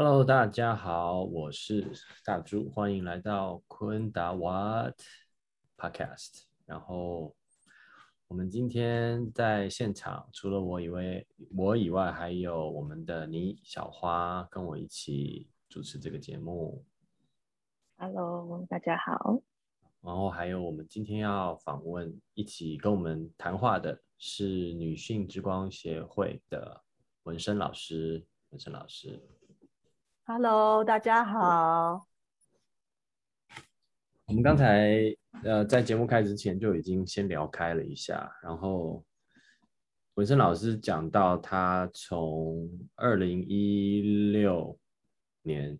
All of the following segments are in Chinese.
Hello，大家好，我是大猪，欢迎来到昆达 What Podcast。然后我们今天在现场，除了我以外，我以外还有我们的倪小花跟我一起主持这个节目。Hello，大家好。然后还有我们今天要访问，一起跟我们谈话的是女性之光协会的文生老师，文生老师。Hello，大家好。我们刚才呃在节目开始之前就已经先聊开了一下，然后文生老师讲到他从二零一六年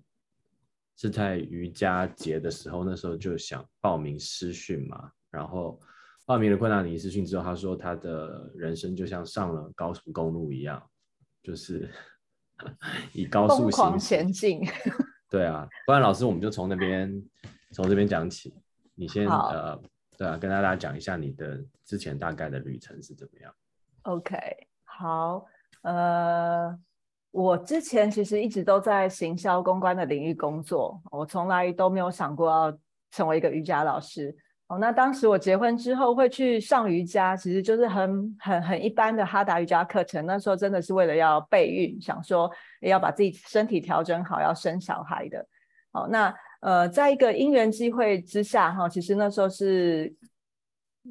是在瑜伽节的时候，那时候就想报名师训嘛，然后报名了昆达尼师训之后，他说他的人生就像上了高速公路一样，就是。以高速行前进，对啊，不然老师我们就从那边从这边讲起。你先呃，对啊，跟大家讲一下你的之前大概的旅程是怎么样。OK，好，呃，我之前其实一直都在行销公关的领域工作，我从来都没有想过要成为一个瑜伽老师。哦，那当时我结婚之后会去上瑜伽，其实就是很很很一般的哈达瑜伽课程。那时候真的是为了要备孕，想说要把自己身体调整好，要生小孩的。好，那呃，在一个因缘机会之下，哈，其实那时候是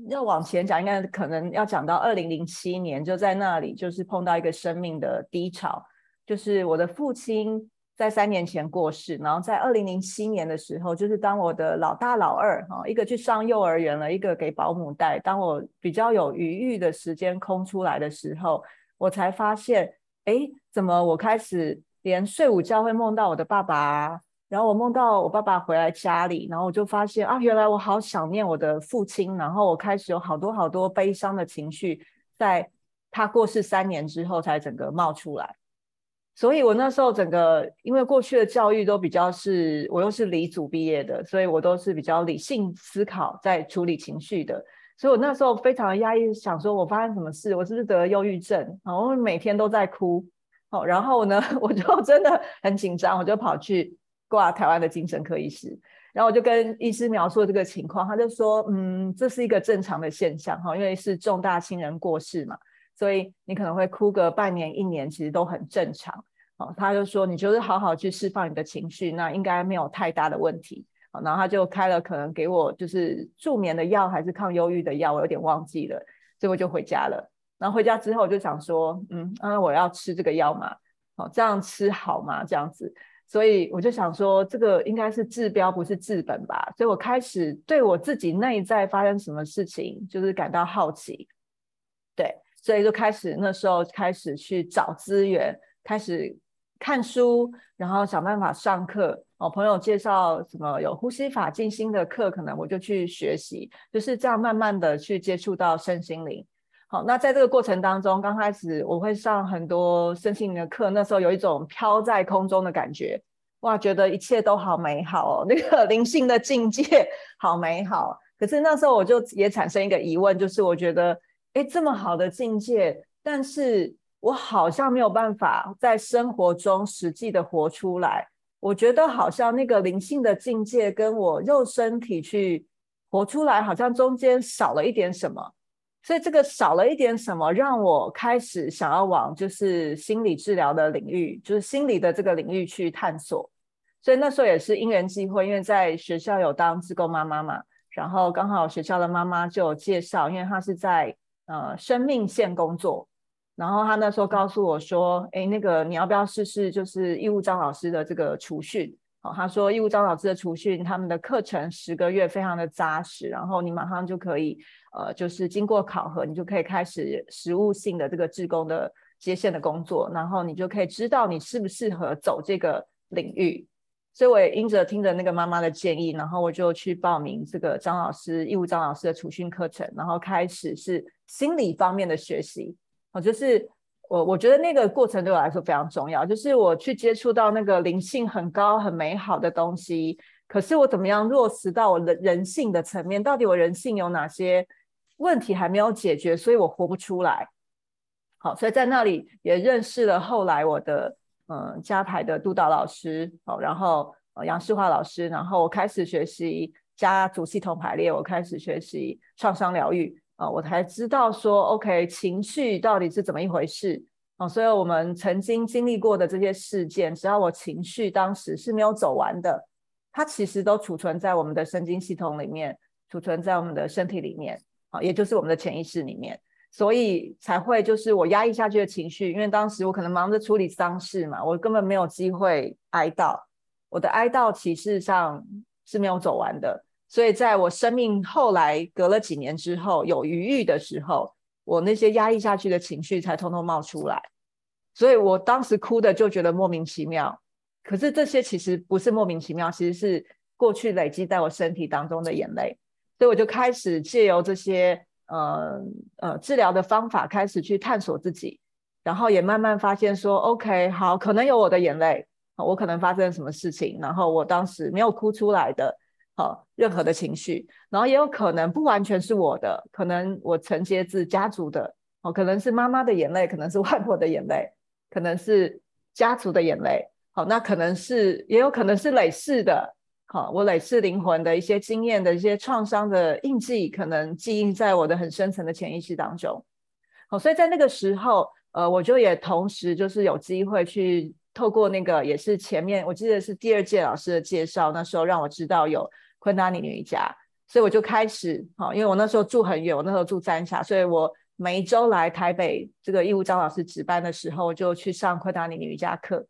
要往前讲，应该可能要讲到二零零七年，就在那里就是碰到一个生命的低潮，就是我的父亲。在三年前过世，然后在二零零七年的时候，就是当我的老大老二哈，一个去上幼儿园了，一个给保姆带。当我比较有余裕的时间空出来的时候，我才发现，哎，怎么我开始连睡午觉会梦到我的爸爸，然后我梦到我爸爸回来家里，然后我就发现啊，原来我好想念我的父亲，然后我开始有好多好多悲伤的情绪，在他过世三年之后才整个冒出来。所以，我那时候整个，因为过去的教育都比较是，我又是理组毕业的，所以我都是比较理性思考，在处理情绪的。所以我那时候非常压抑，想说我发生什么事，我是不是得了忧郁症？然后每天都在哭。好，然后呢，我就真的很紧张，我就跑去挂台湾的精神科医师，然后我就跟医师描述这个情况，他就说，嗯，这是一个正常的现象，哈，因为是重大亲人过世嘛。所以你可能会哭个半年一年，其实都很正常。哦，他就说你就是好好去释放你的情绪，那应该没有太大的问题。然后他就开了可能给我就是助眠的药，还是抗忧郁的药，我有点忘记了。所以我就回家了。然后回家之后我就想说，嗯，那我要吃这个药嘛？哦，这样吃好吗？这样子。所以我就想说，这个应该是治标不是治本吧？所以我开始对我自己内在发生什么事情，就是感到好奇。所以就开始那时候开始去找资源，开始看书，然后想办法上课。哦，朋友介绍什么有呼吸法静心的课，可能我就去学习，就是这样慢慢的去接触到身心灵。好，那在这个过程当中，刚开始我会上很多身心灵的课，那时候有一种飘在空中的感觉，哇，觉得一切都好美好哦，那个灵性的境界 好美好。可是那时候我就也产生一个疑问，就是我觉得。哎，这么好的境界，但是我好像没有办法在生活中实际的活出来。我觉得好像那个灵性的境界跟我肉身体去活出来，好像中间少了一点什么。所以这个少了一点什么，让我开始想要往就是心理治疗的领域，就是心理的这个领域去探索。所以那时候也是因缘际会，因为在学校有当志工妈妈嘛，然后刚好学校的妈妈就有介绍，因为她是在。呃，生命线工作，然后他那时候告诉我说：“哎，那个你要不要试试？就是义务张老师的这个储训。哦，他说义务张老师的储训，他们的课程十个月非常的扎实，然后你马上就可以，呃，就是经过考核，你就可以开始实务性的这个志工的接线的工作，然后你就可以知道你适不适合走这个领域。所以我也因着听着那个妈妈的建议，然后我就去报名这个张老师义务张老师的储训课程，然后开始是心理方面的学习。哦，就是我我觉得那个过程对我来说非常重要，就是我去接触到那个灵性很高很美好的东西，可是我怎么样落实到我的人性的层面？到底我人性有哪些问题还没有解决？所以我活不出来。好，所以在那里也认识了后来我的。嗯，加排的督导老师哦，然后呃杨世华老师，然后我开始学习家族系统排列，我开始学习创伤疗愈啊，我才知道说，OK，情绪到底是怎么一回事哦。所以我们曾经经历过的这些事件，只要我情绪当时是没有走完的，它其实都储存在我们的神经系统里面，储存在我们的身体里面啊，也就是我们的潜意识里面。所以才会就是我压抑下去的情绪，因为当时我可能忙着处理丧事嘛，我根本没有机会哀悼。我的哀悼其实上是没有走完的，所以在我生命后来隔了几年之后有余裕的时候，我那些压抑下去的情绪才通通冒出来。所以我当时哭的就觉得莫名其妙，可是这些其实不是莫名其妙，其实是过去累积在我身体当中的眼泪。所以我就开始借由这些。呃呃，治疗的方法开始去探索自己，然后也慢慢发现说，OK，好，可能有我的眼泪，我可能发生什么事情，然后我当时没有哭出来的，好，任何的情绪，然后也有可能不完全是我的，可能我承接自家族的，哦，可能是妈妈的眼泪，可能是外婆的眼泪，可能是家族的眼泪，好，那可能是，也有可能是累世的。好，我累世灵魂的一些经验的一些创伤的印记，可能记印在我的很深层的潜意识当中。好，所以在那个时候，呃，我就也同时就是有机会去透过那个，也是前面我记得是第二届老师的介绍，那时候让我知道有昆达尼瑜伽，所以我就开始，好，因为我那时候住很远，我那时候住三峡，所以我每一周来台北这个义务张老师值班的时候，就去上昆达尼瑜伽课，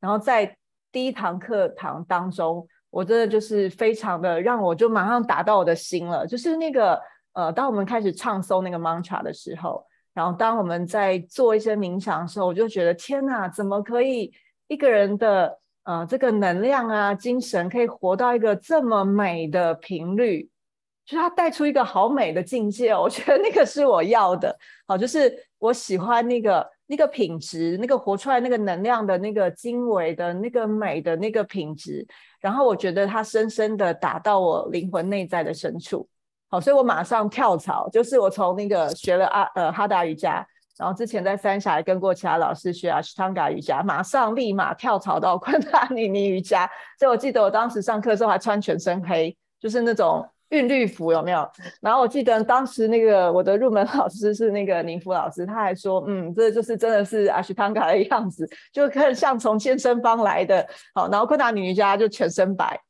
然后在第一堂课堂当中。我真的就是非常的让我就马上打到我的心了，就是那个呃，当我们开始唱诵那个 mantra 的时候，然后当我们在做一些冥想的时候，我就觉得天哪，怎么可以一个人的呃这个能量啊精神可以活到一个这么美的频率，就是它带出一个好美的境界，我觉得那个是我要的，好，就是我喜欢那个那个品质，那个活出来那个能量的那个精微的那个美的那个品质。然后我觉得它深深的打到我灵魂内在的深处，好，所以我马上跳槽，就是我从那个学了阿呃哈达瑜伽，然后之前在三峡跟过其他老师学阿斯汤嘎瑜伽，马上立马跳槽到 昆达尼尼瑜伽。所以我记得我当时上课的时候还穿全身黑，就是那种。韵律服有没有？然后我记得当时那个我的入门老师是那个宁福老师，他还说，嗯，这就是真的是阿许汤卡的样子，就很像从健身房来的。好，然后昆达女瑜伽就全身白，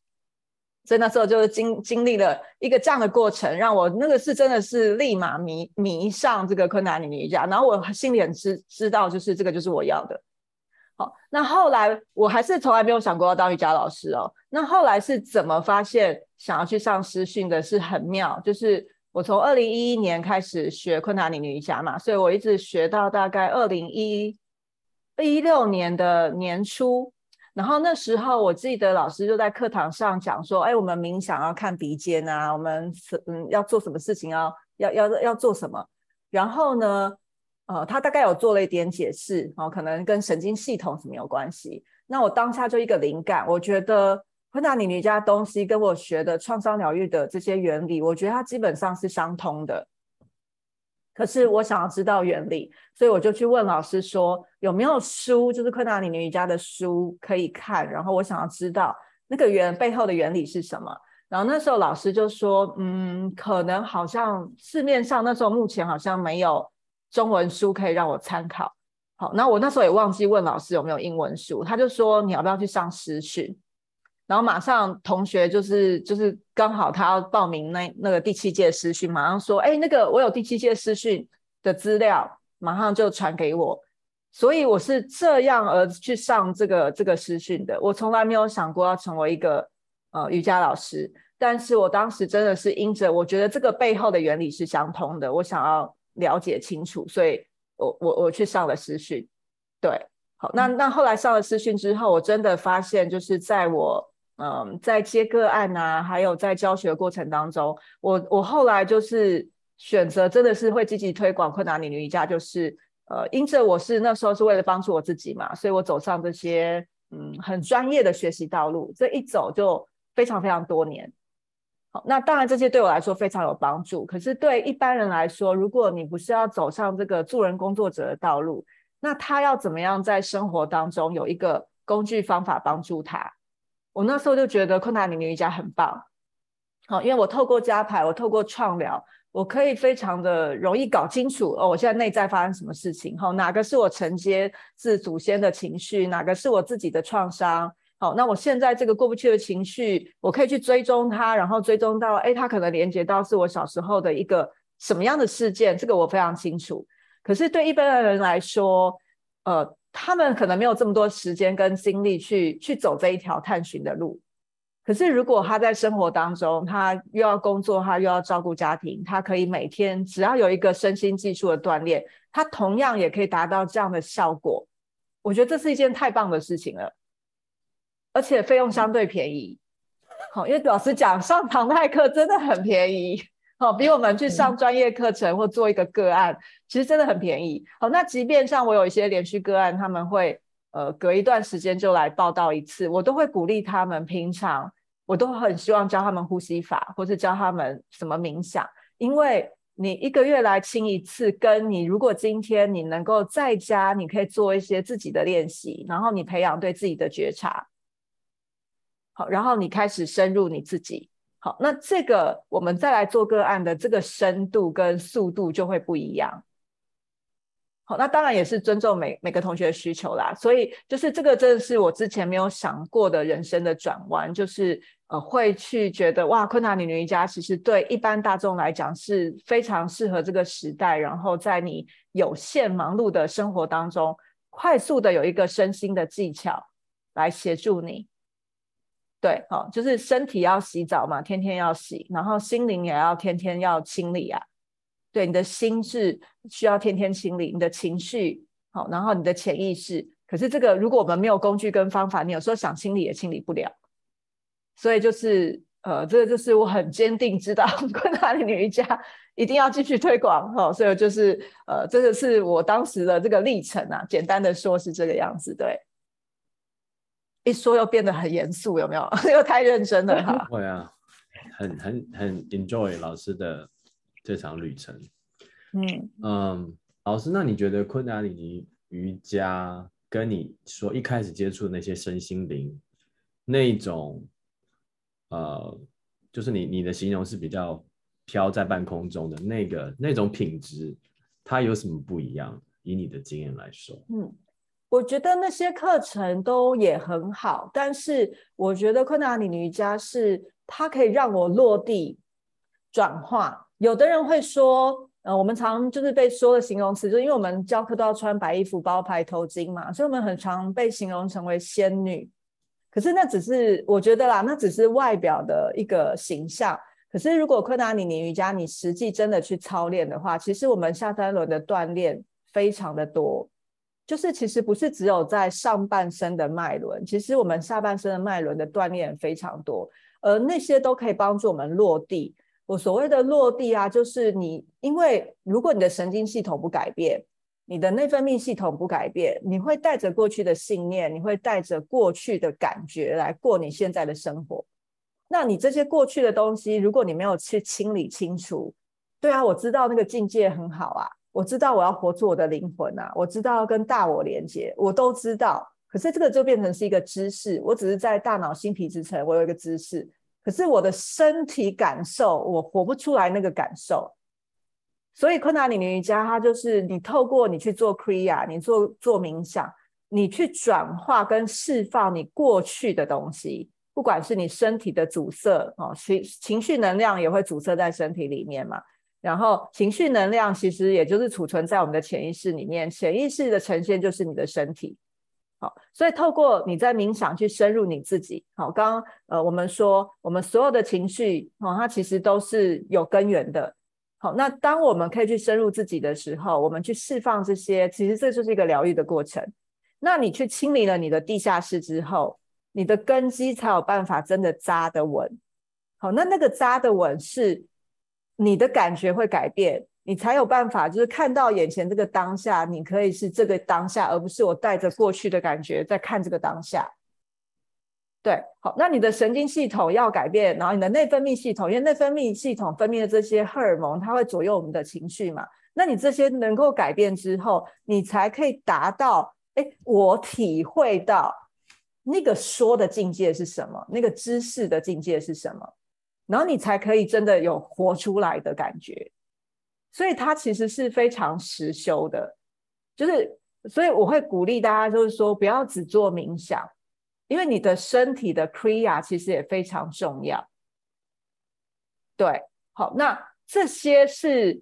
所以那时候就是经经历了一个这样的过程，让我那个是真的是立马迷迷上这个昆达女瑜伽，然后我心里很知知道，就是这个就是我要的。好，那后来我还是从来没有想过要当瑜伽老师哦。那后来是怎么发现想要去上师训的？是很妙，就是我从二零一一年开始学昆达里尼瑜伽嘛，所以我一直学到大概二零一一六年的年初。然后那时候我记得老师就在课堂上讲说：“哎，我们冥想要看鼻尖啊，我们嗯要做什么事情要要要要做什么。”然后呢？呃，他大概有做了一点解释，哦，可能跟神经系统什么有关系。那我当下就一个灵感，我觉得昆达里尼家东西跟我学的创伤疗愈的这些原理，我觉得它基本上是相通的。可是我想要知道原理，所以我就去问老师说有没有书，就是昆达里尼瑜伽的书可以看。然后我想要知道那个原背后的原理是什么。然后那时候老师就说，嗯，可能好像市面上那时候目前好像没有。中文书可以让我参考，好，那我那时候也忘记问老师有没有英文书，他就说你要不要去上实训，然后马上同学就是就是刚好他要报名那那个第七届实训，马上说，哎，那个我有第七届实训的资料，马上就传给我，所以我是这样而去上这个这个实训的，我从来没有想过要成为一个呃瑜伽老师，但是我当时真的是因着我觉得这个背后的原理是相通的，我想要。了解清楚，所以我我我去上了私训，对，好，那那后来上了私训之后，我真的发现，就是在我嗯，在接个案啊，还有在教学过程当中，我我后来就是选择真的是会积极推广困难里瑜伽，就是呃，因着我是那时候是为了帮助我自己嘛，所以我走上这些嗯很专业的学习道路，这一走就非常非常多年。好，那当然这些对我来说非常有帮助，可是对一般人来说，如果你不是要走上这个助人工作者的道路，那他要怎么样在生活当中有一个工具方法帮助他？我那时候就觉得昆达里尼瑜伽很棒，好，因为我透过加牌，我透过创疗，我可以非常的容易搞清楚哦，我现在内在发生什么事情，好，哪个是我承接自祖先的情绪，哪个是我自己的创伤，好，那我现在这个过不去的情绪，我可以去追踪它，然后追踪到，哎，它可能连接到是我小时候的一个什么样的事件，这个我非常清楚。可是对一般的人来说，呃。他们可能没有这么多时间跟精力去去走这一条探寻的路，可是如果他在生活当中，他又要工作，他又要照顾家庭，他可以每天只要有一个身心技术的锻炼，他同样也可以达到这样的效果。我觉得这是一件太棒的事情了，而且费用相对便宜。好，因为老师讲上堂泰课真的很便宜。好，比我们去上专业课程或做一个个案，其实真的很便宜。好，那即便像我有一些连续个案，他们会呃隔一段时间就来报道一次，我都会鼓励他们。平常我都很希望教他们呼吸法，或是教他们什么冥想，因为你一个月来清一次，跟你如果今天你能够在家，你可以做一些自己的练习，然后你培养对自己的觉察，好，然后你开始深入你自己。好，那这个我们再来做个案的这个深度跟速度就会不一样。好，那当然也是尊重每每个同学的需求啦。所以就是这个真的是我之前没有想过的人生的转弯，就是呃会去觉得哇，昆塔尼瑜伽其实对一般大众来讲是非常适合这个时代，然后在你有限忙碌的生活当中，快速的有一个身心的技巧来协助你。对，好，就是身体要洗澡嘛，天天要洗，然后心灵也要天天要清理啊。对，你的心智需要天天清理，你的情绪好，然后你的潜意识。可是这个如果我们没有工具跟方法，你有时候想清理也清理不了。所以就是呃，这个就是我很坚定知道，昆达里瑜伽一定要继续推广哈。所以就是呃，这个是我当时的这个历程啊，简单的说是这个样子，对。一说又变得很严肃，有没有？又太认真了哈。会啊，很很很 enjoy 老师的这场旅程。嗯嗯，老师，那你觉得昆达里尼瑜伽跟你说一开始接触的那些身心灵那种，呃，就是你你的形容是比较飘在半空中的那个那种品质，它有什么不一样？以你的经验来说，嗯。我觉得那些课程都也很好，但是我觉得昆达里尼瑜伽是它可以让我落地转化。有的人会说，呃，我们常就是被说的形容词，就因为我们教课都要穿白衣服、包牌头巾嘛，所以我们很常被形容成为仙女。可是那只是我觉得啦，那只是外表的一个形象。可是如果昆达里尼瑜伽你实际真的去操练的话，其实我们下三轮的锻炼非常的多。就是其实不是只有在上半身的脉轮，其实我们下半身的脉轮的锻炼非常多，而那些都可以帮助我们落地。我所谓的落地啊，就是你因为如果你的神经系统不改变，你的内分泌系统不改变，你会带着过去的信念，你会带着过去的感觉来过你现在的生活。那你这些过去的东西，如果你没有去清理清楚，对啊，我知道那个境界很好啊。我知道我要活出我的灵魂啊！我知道要跟大我连接，我都知道。可是这个就变成是一个知识，我只是在大脑新皮质层，我有一个知识。可是我的身体感受，我活不出来那个感受。所以昆达里尼瑜伽，它就是你透过你去做 Kriya，你做做冥想，你去转化跟释放你过去的东西，不管是你身体的阻塞哦，情情绪能量也会阻塞在身体里面嘛。然后情绪能量其实也就是储存在我们的潜意识里面，潜意识的呈现就是你的身体。好，所以透过你在冥想去深入你自己。好，刚刚呃我们说我们所有的情绪哦，它其实都是有根源的。好，那当我们可以去深入自己的时候，我们去释放这些，其实这就是一个疗愈的过程。那你去清理了你的地下室之后，你的根基才有办法真的扎得稳。好，那那个扎得稳是你的感觉会改变，你才有办法就是看到眼前这个当下，你可以是这个当下，而不是我带着过去的感觉在看这个当下。对，好，那你的神经系统要改变，然后你的内分泌系统，因为内分泌系统分泌的这些荷尔蒙，它会左右我们的情绪嘛。那你这些能够改变之后，你才可以达到，哎，我体会到那个说的境界是什么，那个知识的境界是什么，然后你才可以真的有活出来的感觉。所以它其实是非常实修的，就是所以我会鼓励大家，就是说不要只做冥想。因为你的身体的 kriya 其实也非常重要，对，好，那这些是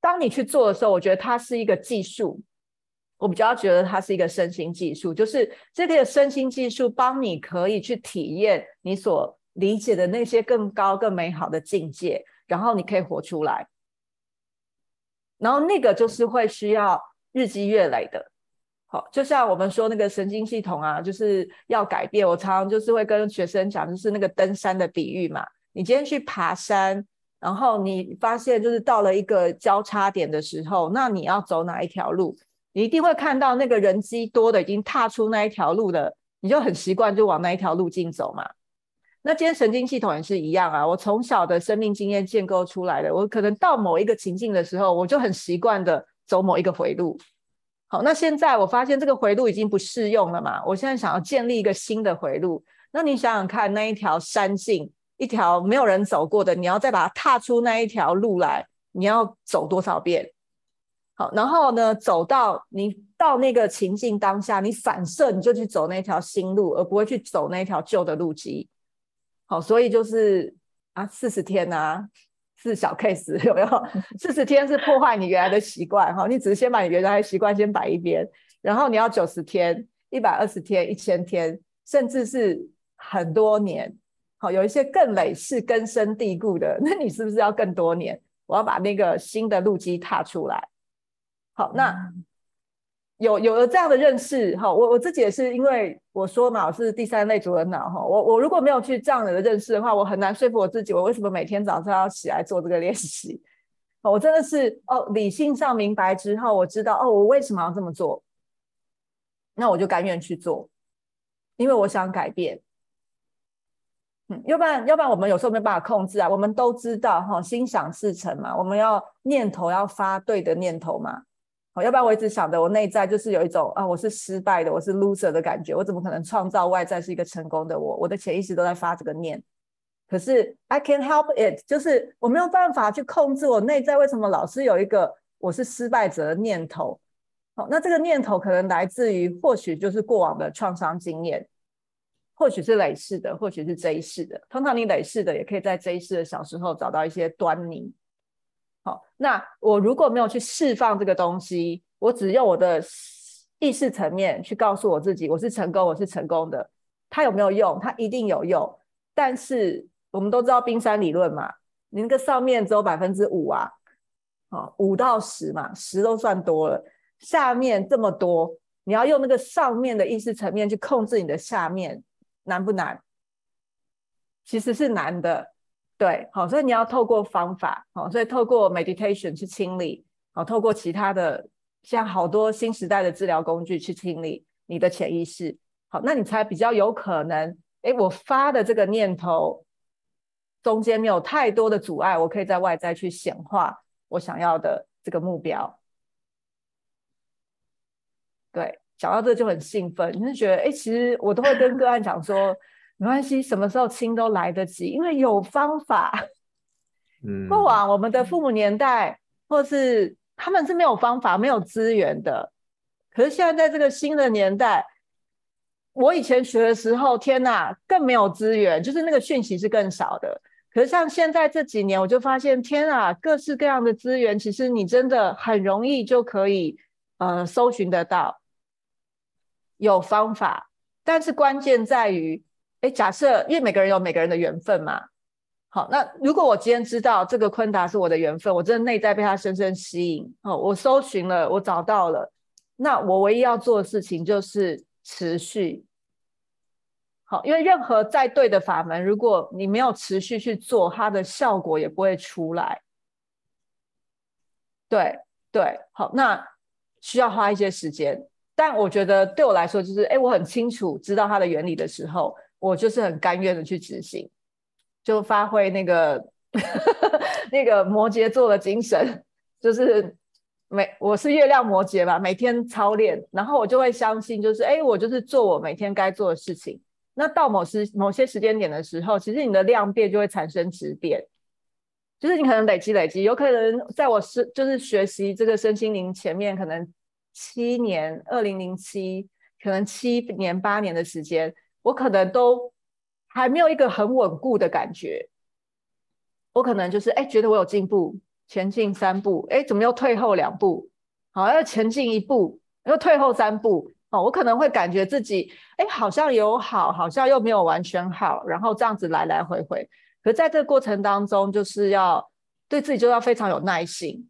当你去做的时候，我觉得它是一个技术，我比较觉得它是一个身心技术，就是这个身心技术帮你可以去体验你所理解的那些更高更美好的境界，然后你可以活出来，然后那个就是会需要日积月累的。好，就像我们说那个神经系统啊，就是要改变。我常常就是会跟学生讲，就是那个登山的比喻嘛。你今天去爬山，然后你发现就是到了一个交叉点的时候，那你要走哪一条路？你一定会看到那个人机多的已经踏出那一条路的，你就很习惯就往那一条路径走嘛。那今天神经系统也是一样啊。我从小的生命经验建构出来的，我可能到某一个情境的时候，我就很习惯的走某一个回路。好，那现在我发现这个回路已经不适用了嘛？我现在想要建立一个新的回路。那你想想看，那一条山径，一条没有人走过的，你要再把它踏出那一条路来，你要走多少遍？好，然后呢，走到你到那个情境当下，你反射你就去走那条新路，而不会去走那条旧的路基。好，所以就是啊，四十天啊。是小 case 有没有？四十天是破坏你原来的习惯哈，你只是先把你原来的习惯先摆一边，然后你要九十天、一百二十天、一千天，甚至是很多年。好，有一些更累是根深蒂固的，那你是不是要更多年？我要把那个新的路基踏出来。好，那。有有了这样的认识哈，我我自己也是因为我说嘛，我是第三类主人脑哈，我我如果没有去这样的认识的话，我很难说服我自己，我为什么每天早上要起来做这个练习？我真的是哦，理性上明白之后，我知道哦，我为什么要这么做，那我就甘愿去做，因为我想改变。嗯，要不然要不然我们有时候没办法控制啊，我们都知道哈，心想事成嘛，我们要念头要发对的念头嘛。要不然我一直想着，我内在就是有一种啊，我是失败的，我是 loser 的感觉，我怎么可能创造外在是一个成功的我？我的潜意识都在发这个念，可是 I can't help it，就是我没有办法去控制我内在为什么老是有一个我是失败者的念头。好，那这个念头可能来自于或许就是过往的创伤经验，或许是累世的，或许是这一世的。通常你累世的，也可以在这一世的小时候找到一些端倪。好那我如果没有去释放这个东西，我只用我的意识层面去告诉我自己，我是成功，我是成功的。它有没有用？它一定有用。但是我们都知道冰山理论嘛，你那个上面只有百分之五啊，哦，五到十嘛，十都算多了，下面这么多，你要用那个上面的意识层面去控制你的下面，难不难？其实是难的。对，好，所以你要透过方法，好，所以透过 meditation 去清理，好，透过其他的像好多新时代的治疗工具去清理你的潜意识，好，那你才比较有可能，哎，我发的这个念头中间没有太多的阻碍，我可以在外在去显化我想要的这个目标。对，讲到这就很兴奋，你是觉得，哎，其实我都会跟个案讲说。没关系，什么时候清都来得及，因为有方法。嗯，过往我们的父母年代，或是他们是没有方法、没有资源的。可是现在在这个新的年代，我以前学的时候，天哪，更没有资源，就是那个讯息是更少的。可是像现在这几年，我就发现，天啊，各式各样的资源，其实你真的很容易就可以呃搜寻得到，有方法。但是关键在于。哎，假设因为每个人有每个人的缘分嘛，好，那如果我今天知道这个昆达是我的缘分，我真的内在被他深深吸引，哦，我搜寻了，我找到了，那我唯一要做的事情就是持续，好，因为任何再对的法门，如果你没有持续去做，它的效果也不会出来。对对，好，那需要花一些时间。但我觉得对我来说，就是哎，我很清楚知道它的原理的时候，我就是很甘愿的去执行，就发挥那个 那个摩羯座的精神，就是每我是月亮摩羯吧，每天操练，然后我就会相信，就是哎，我就是做我每天该做的事情。那到某时某些时间点的时候，其实你的量变就会产生质变，就是你可能累积累积，有可能在我是就是学习这个身心灵前面可能。七年，二零零七，可能七年八年的时间，我可能都还没有一个很稳固的感觉。我可能就是哎，觉得我有进步，前进三步，哎，怎么又退后两步？好，要前进一步，又退后三步。哦，我可能会感觉自己哎，好像有好，好像又没有完全好，然后这样子来来回回。可在这个过程当中，就是要对自己就要非常有耐心。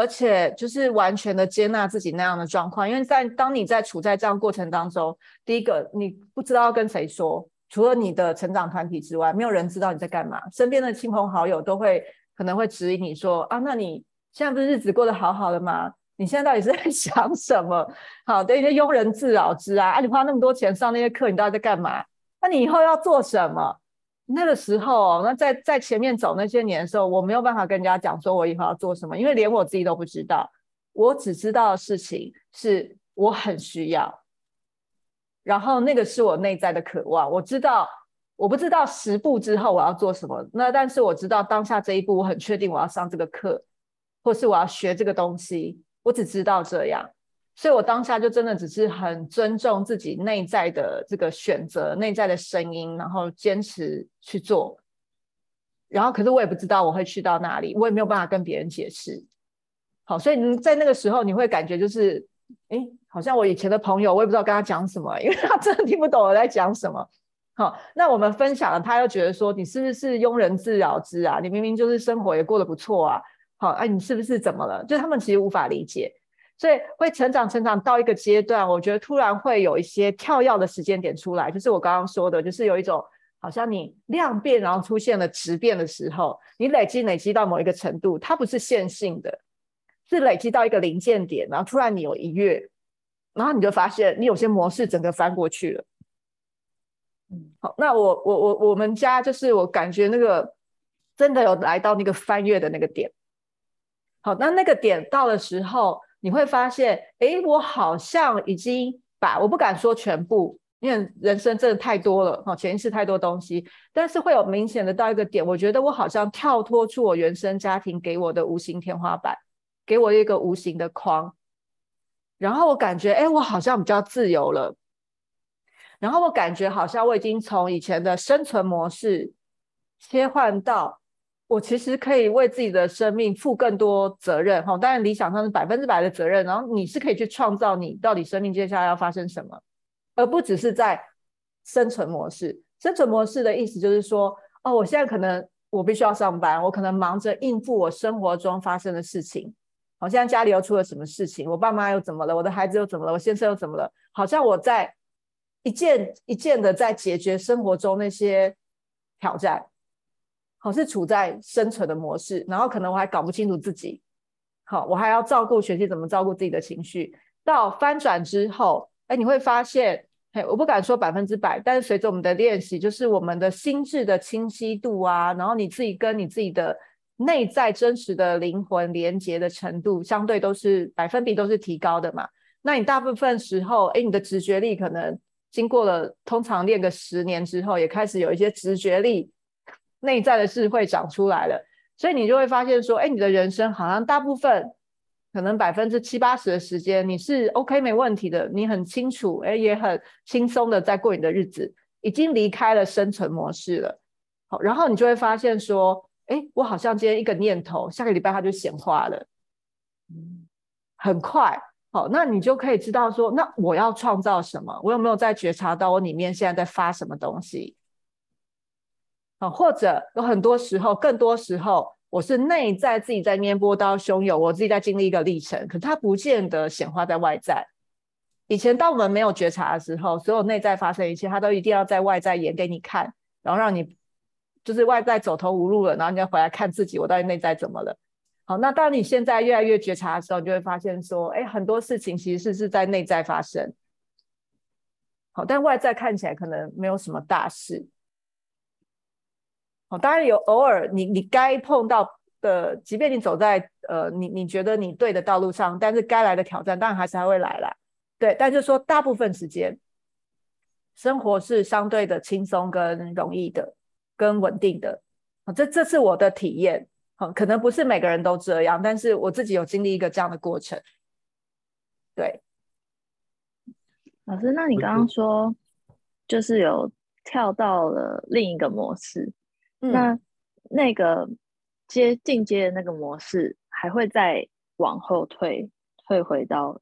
而且就是完全的接纳自己那样的状况，因为在当你在处在这样过程当中，第一个你不知道跟谁说，除了你的成长团体之外，没有人知道你在干嘛。身边的亲朋好友都会可能会指引你说啊，那你现在不是日子过得好好的吗？你现在到底是在 想什么？好的一些庸人自扰之啊，啊，你花那么多钱上那些课，你到底在干嘛？那你以后要做什么？那个时候，那在在前面走那些年的时候，我没有办法跟人家讲说我以后要做什么，因为连我自己都不知道。我只知道的事情是我很需要，然后那个是我内在的渴望。我知道，我不知道十步之后我要做什么，那但是我知道当下这一步，我很确定我要上这个课，或是我要学这个东西。我只知道这样。所以我当下就真的只是很尊重自己内在的这个选择、内在的声音，然后坚持去做。然后，可是我也不知道我会去到哪里，我也没有办法跟别人解释。好，所以你在那个时候，你会感觉就是，哎，好像我以前的朋友，我也不知道跟他讲什么，因为他真的听不懂我在讲什么。好，那我们分享了，他又觉得说，你是不是庸人自扰之啊？你明明就是生活也过得不错啊。好，哎，你是不是怎么了？就他们其实无法理解。所以会成长，成长到一个阶段，我觉得突然会有一些跳跃的时间点出来，就是我刚刚说的，就是有一种好像你量变，然后出现了质变的时候，你累积累积到某一个程度，它不是线性的，是累积到一个临界点，然后突然你有一跃，然后你就发现你有些模式整个翻过去了。嗯，好，那我我我我们家就是我感觉那个真的有来到那个翻越的那个点。好，那那个点到的时候。你会发现，哎，我好像已经把我不敢说全部，因为人生真的太多了，哈，潜意识太多东西，但是会有明显的到一个点，我觉得我好像跳脱出我原生家庭给我的无形天花板，给我一个无形的框，然后我感觉，哎，我好像比较自由了，然后我感觉好像我已经从以前的生存模式切换到。我其实可以为自己的生命负更多责任，哈，当然理想上是百分之百的责任。然后你是可以去创造你到底生命接下来要发生什么，而不只是在生存模式。生存模式的意思就是说，哦，我现在可能我必须要上班，我可能忙着应付我生活中发生的事情。好，现在家里又出了什么事情？我爸妈又怎么了？我的孩子又怎么了？我先生又怎么了？好像我在一件一件的在解决生活中那些挑战。好，是处在生存的模式，然后可能我还搞不清楚自己。好，我还要照顾学习怎么照顾自己的情绪。到翻转之后，哎，你会发现，嘿，我不敢说百分之百，但是随着我们的练习，就是我们的心智的清晰度啊，然后你自己跟你自己的内在真实的灵魂连接的程度，相对都是百分比都是提高的嘛。那你大部分时候，哎，你的直觉力可能经过了通常练个十年之后，也开始有一些直觉力。内在的智慧长出来了，所以你就会发现说，哎，你的人生好像大部分可能百分之七八十的时间你是 OK 没问题的，你很清楚，哎，也很轻松的在过你的日子，已经离开了生存模式了。好，然后你就会发现说，哎，我好像今天一个念头，下个礼拜它就显化了，嗯，很快。好，那你就可以知道说，那我要创造什么？我有没有在觉察到我里面现在在发什么东西？啊，或者有很多时候，更多时候，我是内在自己在念波刀汹涌，我自己在经历一个历程，可它不见得显化在外在。以前当我们没有觉察的时候，所有内在发生一切，它都一定要在外在演给你看，然后让你就是外在走投无路了，然后你要回来看自己，我到底内在怎么了？好，那当你现在越来越觉察的时候，你就会发现说，哎，很多事情其实是是在内在发生。好，但外在看起来可能没有什么大事。哦，当然有偶尔你你该碰到的，即便你走在呃你你觉得你对的道路上，但是该来的挑战当然还是还会来啦。对，但是说大部分时间，生活是相对的轻松跟容易的，跟稳定的。哦这这是我的体验。好，可能不是每个人都这样，但是我自己有经历一个这样的过程。对，老师，那你刚刚说就是有跳到了另一个模式，那那个接进阶的那个模式还会再往后退，退回到。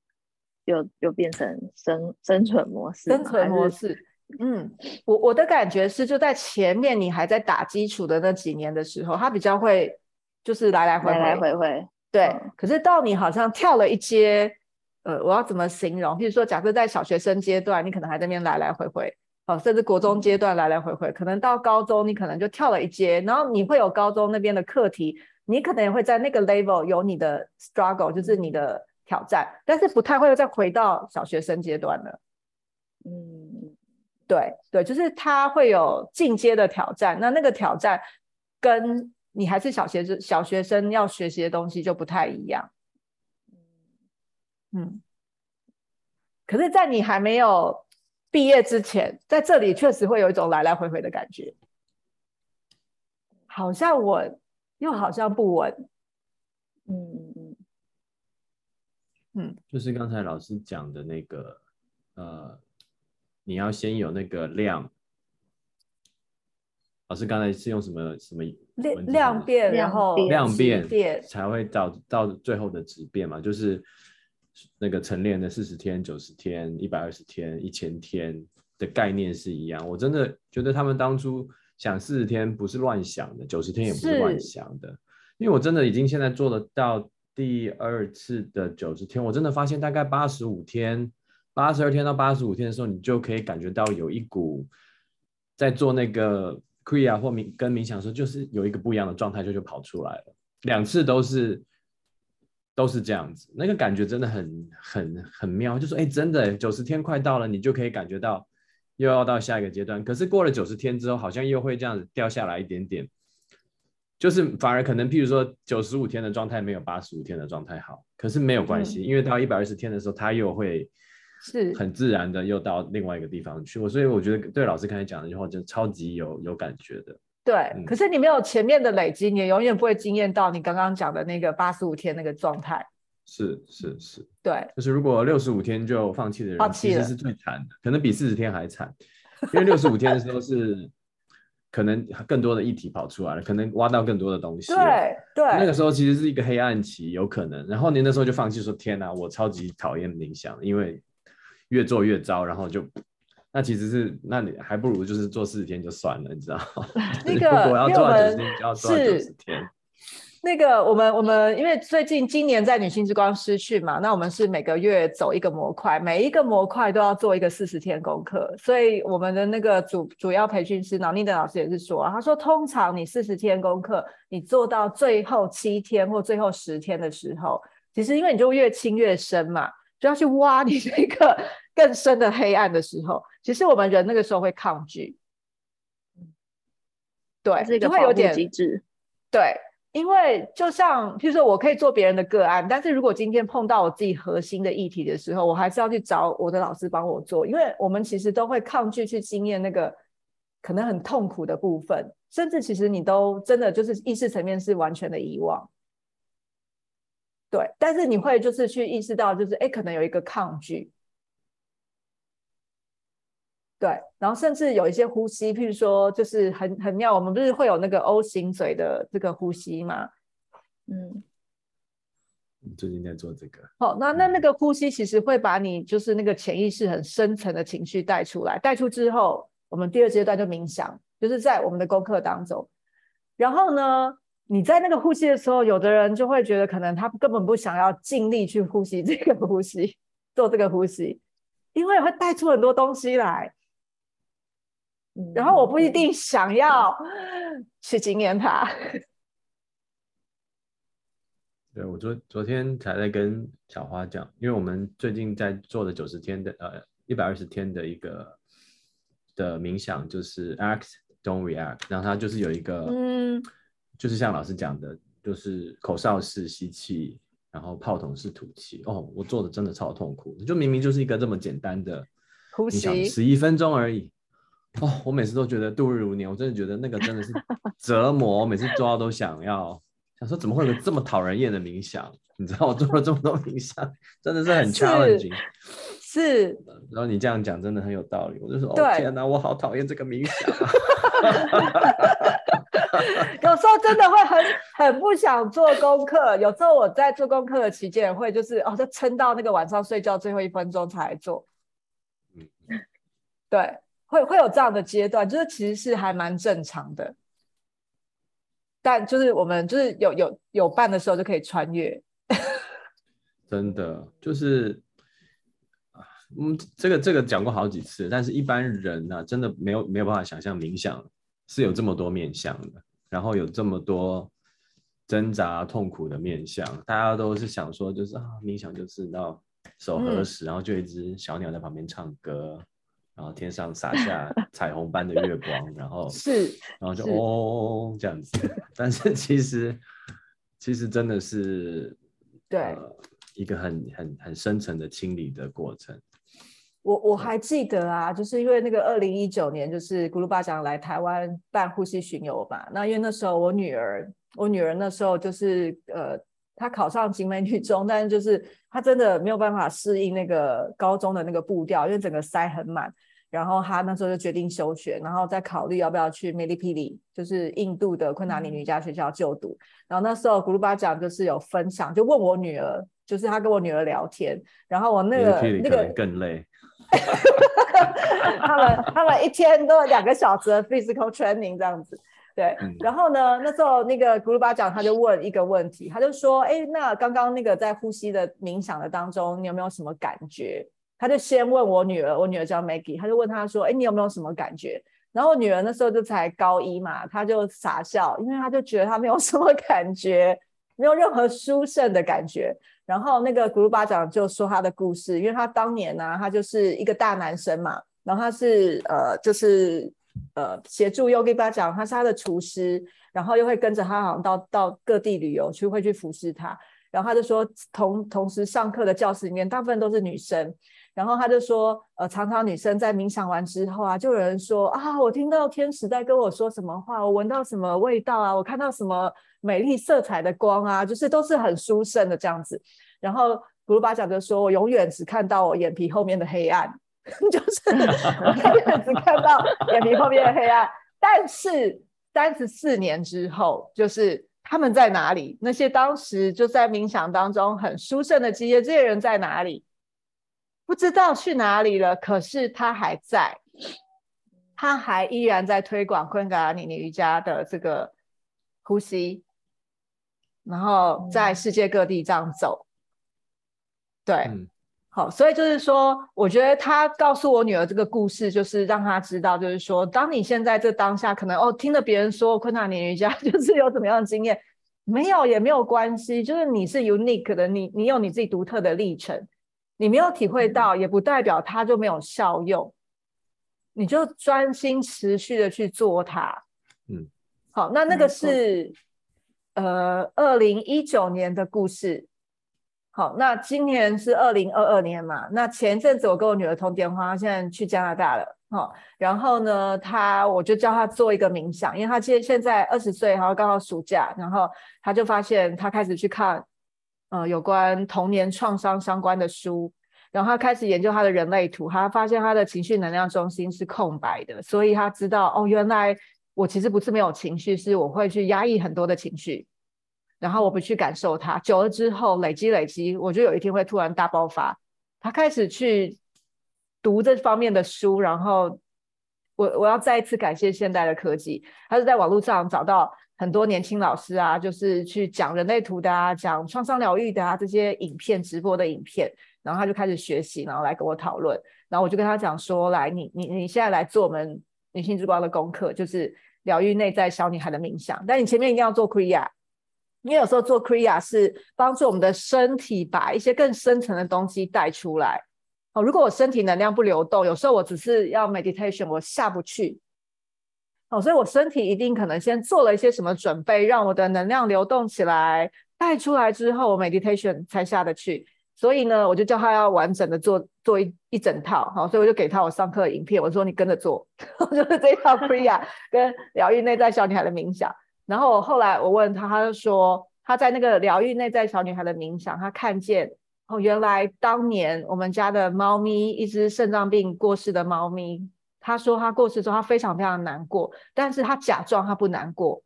又又变成生生存模式，生存模式。嗯，我我的感觉是，就在前面你还在打基础的那几年的时候，它比较会就是来来回来来回回。对，可是到你好像跳了一阶，呃，我要怎么形容？譬如说，假设在小学生阶段，你可能还在那边来来回回，哦，甚至国中阶段来来回回，可能到高中你可能就跳了一阶，然后你会有高中那边的课题，你可能也会在那个 level 有你的 struggle，就是你的。挑战，但是不太会再回到小学生阶段了。嗯，对对，就是他会有进阶的挑战，那那个挑战跟你还是小学生小学生要学习的东西就不太一样。嗯，可是，在你还没有毕业之前，在这里确实会有一种来来回回的感觉，好像稳，又好像不稳。嗯。嗯，就是刚才老师讲的那个，呃，你要先有那个量。老师刚才是用什么什么量量变，然后量变才会到到最后的质变嘛？就是那个晨练的四十天、九十天、一百二十天、一千天的概念是一样。我真的觉得他们当初想四十天不是乱想的，九十天也不是乱想的，因为我真的已经现在做得到。第二次的九十天，我真的发现大概八十五天、八十二天到八十五天的时候，你就可以感觉到有一股在做那个 Kriya 或冥跟冥想的时候，就是有一个不一样的状态就就跑出来了。两次都是都是这样子，那个感觉真的很很很妙。就说哎，真的九十天快到了，你就可以感觉到又要到下一个阶段。可是过了九十天之后，好像又会这样子掉下来一点点。就是反而可能，譬如说九十五天的状态没有八十五天的状态好，可是没有关系，因为到一百二十天的时候，它又会是很自然的又到另外一个地方去。我所以我觉得对老师刚才讲的句话就超级有有感觉的。对，可是你没有前面的累积，你永远不会惊艳到你刚刚讲的那个八十五天那个状态。是是是，对，就是如果六十五天就放弃的人，其实是最惨的，可能比四十天还惨，因为六十五天的时候是。可能更多的议题跑出来了，可能挖到更多的东西。对对，那个时候其实是一个黑暗期，有可能。然后你那时候就放弃说：“天哪，我超级讨厌冥想，因为越做越糟。”然后就那其实是，那你还不如就是做四十天就算了，你知道 那个如果要做到九十天，就要做到九十天。那个我们我们因为最近今年在女性之光失去嘛，那我们是每个月走一个模块，每一个模块都要做一个四十天功课。所以我们的那个主主要培训师脑力的老师也是说，他说通常你四十天功课，你做到最后七天或最后十天的时候，其实因为你就越清越深嘛，就要去挖你这个 更深的黑暗的时候，其实我们人那个时候会抗拒，对，就会有点机制，对。因为就像，譬如说我可以做别人的个案，但是如果今天碰到我自己核心的议题的时候，我还是要去找我的老师帮我做。因为我们其实都会抗拒去经验那个可能很痛苦的部分，甚至其实你都真的就是意识层面是完全的遗忘。对，但是你会就是去意识到，就是哎，可能有一个抗拒。对，然后甚至有一些呼吸，譬如说，就是很很妙，我们不是会有那个 O 型嘴的这个呼吸吗？嗯，最近在做这个。好，那那那个呼吸其实会把你就是那个潜意识很深层的情绪带出来，带出之后，我们第二阶段就冥想，就是在我们的功课当中。然后呢，你在那个呼吸的时候，有的人就会觉得可能他根本不想要尽力去呼吸这个呼吸，做这个呼吸。因为会带出很多东西来，然后我不一定想要 去经验它。对我昨昨天才在跟小花讲，因为我们最近在做的九十天的呃一百二十天的一个的冥想，就是 act don't react，然后它就是有一个嗯，就是像老师讲的，就是口哨式吸气。然后炮筒式吐气哦，我做的真的超痛苦。就明明就是一个这么简单的呼吸，十一分钟而已哦。我每次都觉得度日如年，我真的觉得那个真的是折磨。每次做到都想要想说，怎么会有这么讨人厌的冥想？你知道我做了这么多冥想，真的是很 challenging。是。然后你这样讲真的很有道理，我就说哦天哪，我好讨厌这个冥想。有时候真的会很很不想做功课，有时候我在做功课的期间会就是哦，就撑到那个晚上睡觉最后一分钟才做。嗯对，会会有这样的阶段，就是其实是还蛮正常的。但就是我们就是有有有伴的时候就可以穿越。真的就是啊，嗯，这个这个讲过好几次，但是一般人呢，真的没有没有办法想象冥想。是有这么多面相的，然后有这么多挣扎痛苦的面相，大家都是想说，就是啊，冥想就是到手合十，然后就一只小鸟在旁边唱歌，然后天上洒下 彩虹般的月光，然后是，然后就哦这样子，但是其实其实真的是对一个很很很深层的清理的过程。我我还记得啊，就是因为那个二零一九年，就是咕噜巴讲来台湾办呼吸巡游吧。那因为那时候我女儿，我女儿那时候就是呃，她考上景美女中，但是就是她真的没有办法适应那个高中的那个步调，因为整个塞很满。然后他那时候就决定休学，然后再考虑要不要去 Milipili，就是印度的昆达尼瑜伽学校就读。然后那时候古鲁巴讲就是有分享，就问我女儿，就是她跟我女儿聊天，然后我那个那个更累。他们他们一天都有两个小时的 physical training 这样子，对。然后呢，那时候那个古鲁巴讲他就问一个问题，他就说：“哎，那刚刚那个在呼吸的冥想的当中，你有没有什么感觉？”他就先问我女儿，我女儿叫 Maggie，他就问他说：“哎，你有没有什么感觉？”然后女儿那时候就才高一嘛，她就傻笑，因为她就觉得她没有什么感觉，没有任何殊胜的感觉。然后那个古鲁巴长就说他的故事，因为他当年呢，他就是一个大男生嘛，然后他是呃，就是呃，协助 Yogi 巴讲，他是他的厨师，然后又会跟着他好像到到各地旅游去，会去服侍他。然后他就说，同同时上课的教室里面大部分都是女生，然后他就说，呃，常常女生在冥想完之后啊，就有人说啊，我听到天使在跟我说什么话，我闻到什么味道啊，我看到什么。美丽色彩的光啊，就是都是很殊胜的这样子。然后古鲁巴讲就说：“我永远只看到我眼皮后面的黑暗，就是我永远只看到眼皮后面的黑暗。”但是三十四年之后，就是他们在哪里？那些当时就在冥想当中很殊胜的基业，这些人在哪里？不知道去哪里了。可是他还在，他还依然在推广昆嘎尼尼瑜伽的这个呼吸。然后在世界各地这样走，对，好，所以就是说，我觉得他告诉我女儿这个故事，就是让她知道，就是说，当你现在这当下，可能哦，听了别人说昆塔尼瑜伽 就是有怎么样的经验，没有也没有关系，就是你是 unique 的，你你有你自己独特的历程，你没有体会到，也不代表它就没有效用，你就专心持续的去做它，嗯，好，那那个是。呃，二零一九年的故事，好，那今年是二零二二年嘛？那前阵子我跟我女儿通电话，现在去加拿大了，好，然后呢，她我就教她做一个冥想，因为她现现在二十岁，然后刚好暑假，然后她就发现她开始去看，呃，有关童年创伤相关的书，然后他开始研究他的人类图，他发现他的情绪能量中心是空白的，所以他知道哦，原来。我其实不是没有情绪，是我会去压抑很多的情绪，然后我不去感受它，久了之后累积累积，我就有一天会突然大爆发。他开始去读这方面的书，然后我我要再一次感谢现代的科技，他是在网络上找到很多年轻老师啊，就是去讲人类图的啊，讲创伤疗愈的啊这些影片直播的影片，然后他就开始学习，然后来跟我讨论。然后我就跟他讲说，来，你你你现在来做我们女性之光的功课，就是疗愈内在小女孩的冥想。但你前面一定要做 Kriya，因为有时候做 Kriya 是帮助我们的身体把一些更深层的东西带出来。哦，如果我身体能量不流动，有时候我只是要 meditation，我下不去。哦，所以我身体一定可能先做了一些什么准备，让我的能量流动起来，带出来之后，我 meditation 才下得去。所以呢，我就叫他要完整的做做一一整套。好，所以我就给他我上课的影片，我说你跟着做，就是这套 Priya 跟疗愈内在小女孩的冥想。然后我后来我问他，他就说他在那个疗愈内在小女孩的冥想，他看见哦，原来当年我们家的猫咪，一只肾脏病过世的猫咪。他说他过世之后，他非常非常难过，但是他假装他不难过。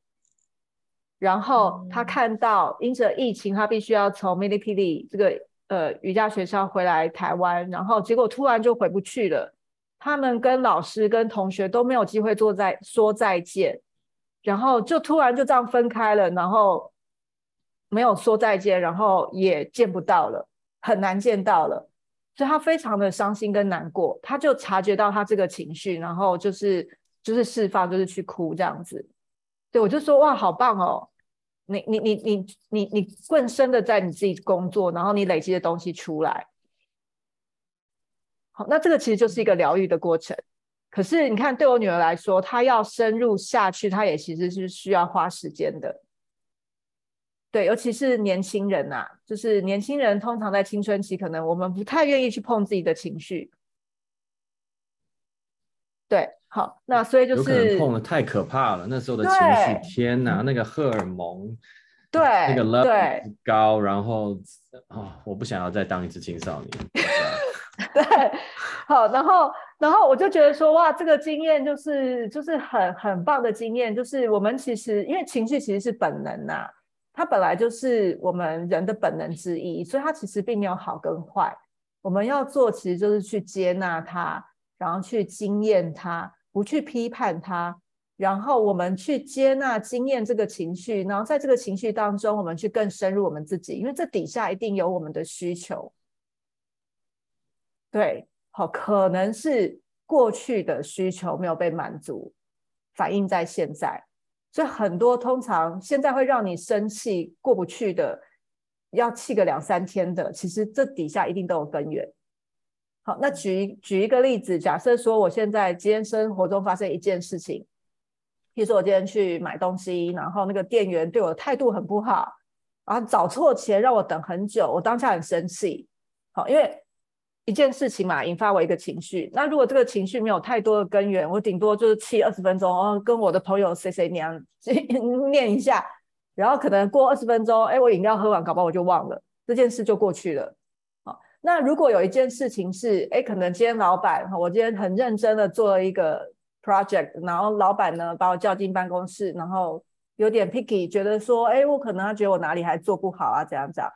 然后他看到因着疫情，他必须要从 m i l i p i l i 这个呃瑜伽学校回来台湾，然后结果突然就回不去了。他们跟老师跟同学都没有机会坐在说再见，然后就突然就这样分开了，然后没有说再见，然后也见不到了，很难见到了。所以他非常的伤心跟难过，他就察觉到他这个情绪，然后就是就是释放，就是去哭这样子。对我就说哇，好棒哦！你你你你你你更深的在你自己工作，然后你累积的东西出来。好，那这个其实就是一个疗愈的过程。可是你看，对我女儿来说，她要深入下去，她也其实是需要花时间的。对，尤其是年轻人呐，就是年轻人通常在青春期，可能我们不太愿意去碰自己的情绪。对，好，那所以就是碰的太可怕了，那时候的情绪，天哪，那个荷尔蒙，对，那个 love 高，然后啊，我不想要再当一次青少年。对，好，然后，然后我就觉得说，哇，这个经验就是就是很很棒的经验，就是我们其实因为情绪其实是本能呐。它本来就是我们人的本能之一，所以它其实并没有好跟坏。我们要做，其实就是去接纳它，然后去经验它，不去批判它，然后我们去接纳、经验这个情绪，然后在这个情绪当中，我们去更深入我们自己，因为这底下一定有我们的需求。对，好，可能是过去的需求没有被满足，反映在现在。所以很多通常现在会让你生气过不去的，要气个两三天的，其实这底下一定都有根源。好，那举举一个例子，假设说我现在今天生活中发生一件事情，比如说我今天去买东西，然后那个店员对我的态度很不好，然后找错钱让我等很久，我当下很生气。好，因为。一件事情嘛，引发我一个情绪。那如果这个情绪没有太多的根源，我顶多就是气二十分钟，哦，跟我的朋友谁谁娘 念一下，然后可能过二十分钟，哎，我饮料喝完，搞不好我就忘了这件事就过去了。好，那如果有一件事情是，哎，可能今天老板，我今天很认真的做了一个 project，然后老板呢把我叫进办公室，然后有点 picky，觉得说，哎，我可能他觉得我哪里还做不好啊，怎样怎样，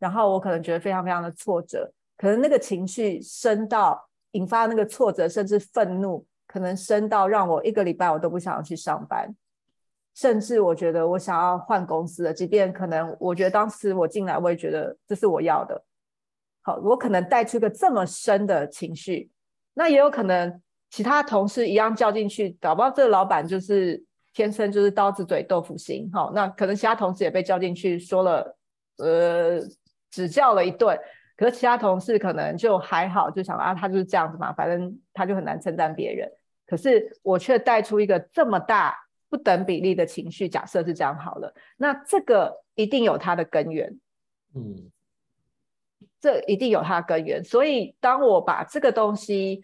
然后我可能觉得非常非常的挫折。可能那个情绪升到引发那个挫折，甚至愤怒，可能升到让我一个礼拜我都不想要去上班，甚至我觉得我想要换公司了。即便可能我觉得当时我进来，我也觉得这是我要的。好，我可能带出个这么深的情绪，那也有可能其他同事一样叫进去，搞不好这个老板就是天生就是刀子嘴豆腐心。好，那可能其他同事也被叫进去说了，呃，指教了一顿。可是其他同事可能就还好，就想啊，他就是这样子嘛，反正他就很难称赞别人。可是我却带出一个这么大不等比例的情绪，假设是这样好了，那这个一定有它的根源，嗯，这一定有它的根源。所以当我把这个东西，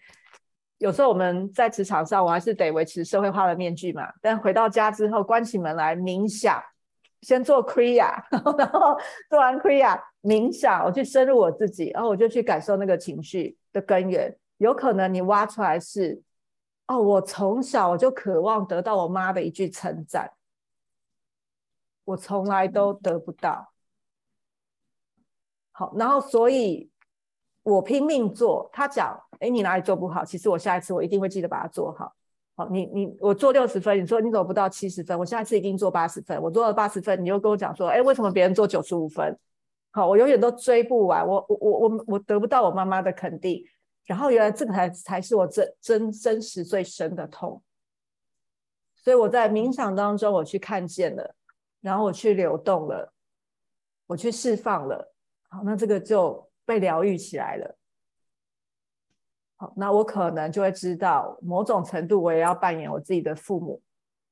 有时候我们在职场上，我还是得维持社会化的面具嘛，但回到家之后，关起门来冥想。先做 Kriya，然后做完 Kriya 冥想，我去深入我自己，然后我就去感受那个情绪的根源。有可能你挖出来是，哦，我从小我就渴望得到我妈的一句称赞，我从来都得不到。好，然后所以我拼命做。他讲，哎，你哪里做不好？其实我下一次我一定会记得把它做好。好，你你我做六十分，你说你怎么不到七十分？我下一次一定做八十分。我做了八十分，你又跟我讲说，哎，为什么别人做九十五分？好，我永远都追不完，我我我我得不到我妈妈的肯定。然后原来这个才才是我真真真实最深的痛。所以我在冥想当中，我去看见了，然后我去流动了，我去释放了，好，那这个就被疗愈起来了。好，那我可能就会知道，某种程度我也要扮演我自己的父母。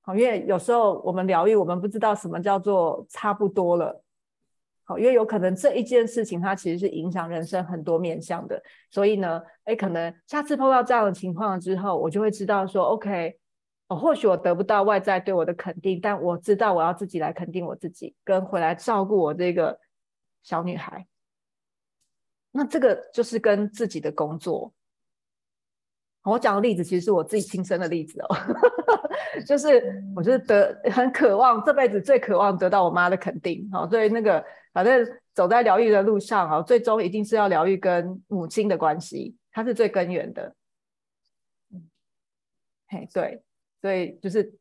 好，因为有时候我们疗愈，我们不知道什么叫做差不多了。好，因为有可能这一件事情它其实是影响人生很多面向的，所以呢，哎，可能下次碰到这样的情况之后，我就会知道说，OK，哦，或许我得不到外在对我的肯定，但我知道我要自己来肯定我自己，跟回来照顾我这个小女孩。那这个就是跟自己的工作。我讲的例子其实是我自己亲身的例子哦，就是我就是得 很渴望这辈子最渴望得到我妈的肯定，好，所以那个反正走在疗愈的路上，哈，最终一定是要疗愈跟母亲的关系，它是最根源的。嘿，对，所以就是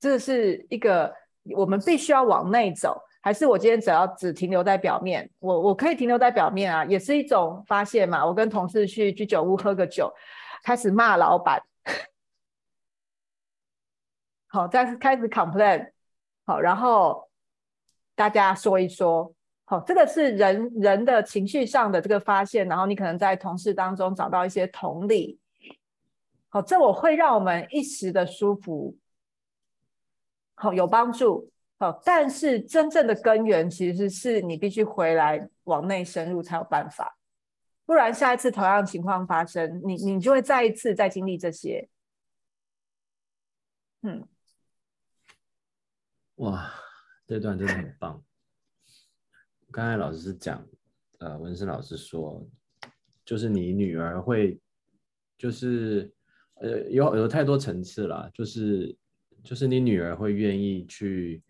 这是一个我们必须要往内走，还是我今天只要只停留在表面？我我可以停留在表面啊，也是一种发现嘛。我跟同事去居酒屋喝个酒。开始骂老板，好，再开始 complain，好，然后大家说一说，好，这个是人人的情绪上的这个发现，然后你可能在同事当中找到一些同理，好，这我会让我们一时的舒服，好，有帮助，好，但是真正的根源其实是你必须回来往内深入才有办法。不然下一次同样情况发生，你你就会再一次再经历这些。嗯，哇，这段真的很棒。刚才老师是讲，呃，文生老师说，就是你女儿会，就是呃，有有太多层次了，就是就是你女儿会愿意去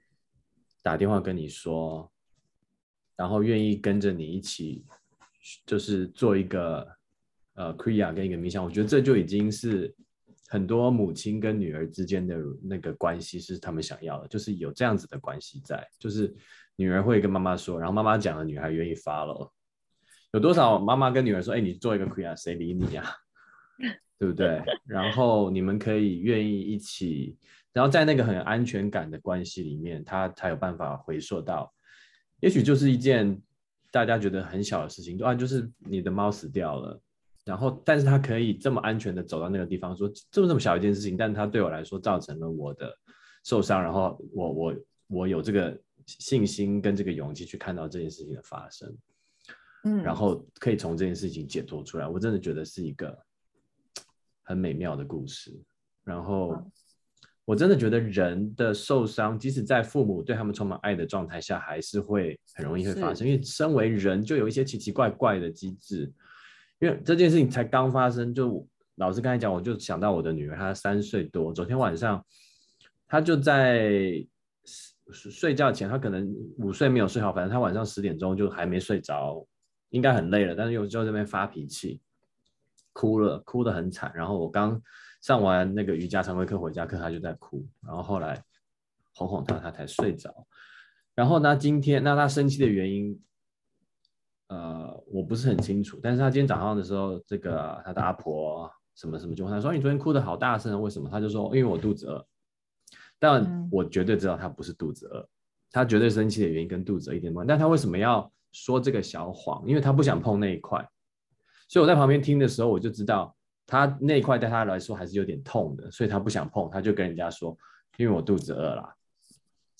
打电话跟你说，然后愿意跟着你一起。就是做一个呃 kriya 跟一个冥想，我觉得这就已经是很多母亲跟女儿之间的那个关系是他们想要的，就是有这样子的关系在，就是女儿会跟妈妈说，然后妈妈讲了，女孩愿意 follow。有多少妈妈跟女儿说，哎，你做一个 kriya，谁理你啊？对不对？然后你们可以愿意一起，然后在那个很安全感的关系里面，他才有办法回溯到，也许就是一件。大家觉得很小的事情，啊，就是你的猫死掉了，然后，但是他可以这么安全的走到那个地方，说这么这么小一件事情，但他对我来说造成了我的受伤，然后我我我有这个信心跟这个勇气去看到这件事情的发生，嗯，然后可以从这件事情解脱出来，我真的觉得是一个很美妙的故事，然后。我真的觉得人的受伤，即使在父母对他们充满爱的状态下，还是会很容易会发生。因为身为人，就有一些奇奇怪怪的机制。因为这件事情才刚发生，就老师刚才讲，我就想到我的女儿，她三岁多，昨天晚上她就在睡觉前，她可能午睡没有睡好，反正她晚上十点钟就还没睡着，应该很累了，但是又就在这边发脾气，哭了，哭得很惨。然后我刚。上完那个瑜伽常规课回家课，他就在哭，然后后来哄哄他，他才睡着。然后呢，今天那他生气的原因，呃，我不是很清楚。但是他今天早上的时候，这个他的阿婆什么什么就问他说：“你昨天哭的好大声，为什么？”他就说：“因为我肚子饿。”但我绝对知道他不是肚子饿，他绝对生气的原因跟肚子饿一点关。但他为什么要说这个小谎？因为他不想碰那一块。所以我在旁边听的时候，我就知道。他那一块对他来说还是有点痛的，所以他不想碰，他就跟人家说：“因为我肚子饿了。”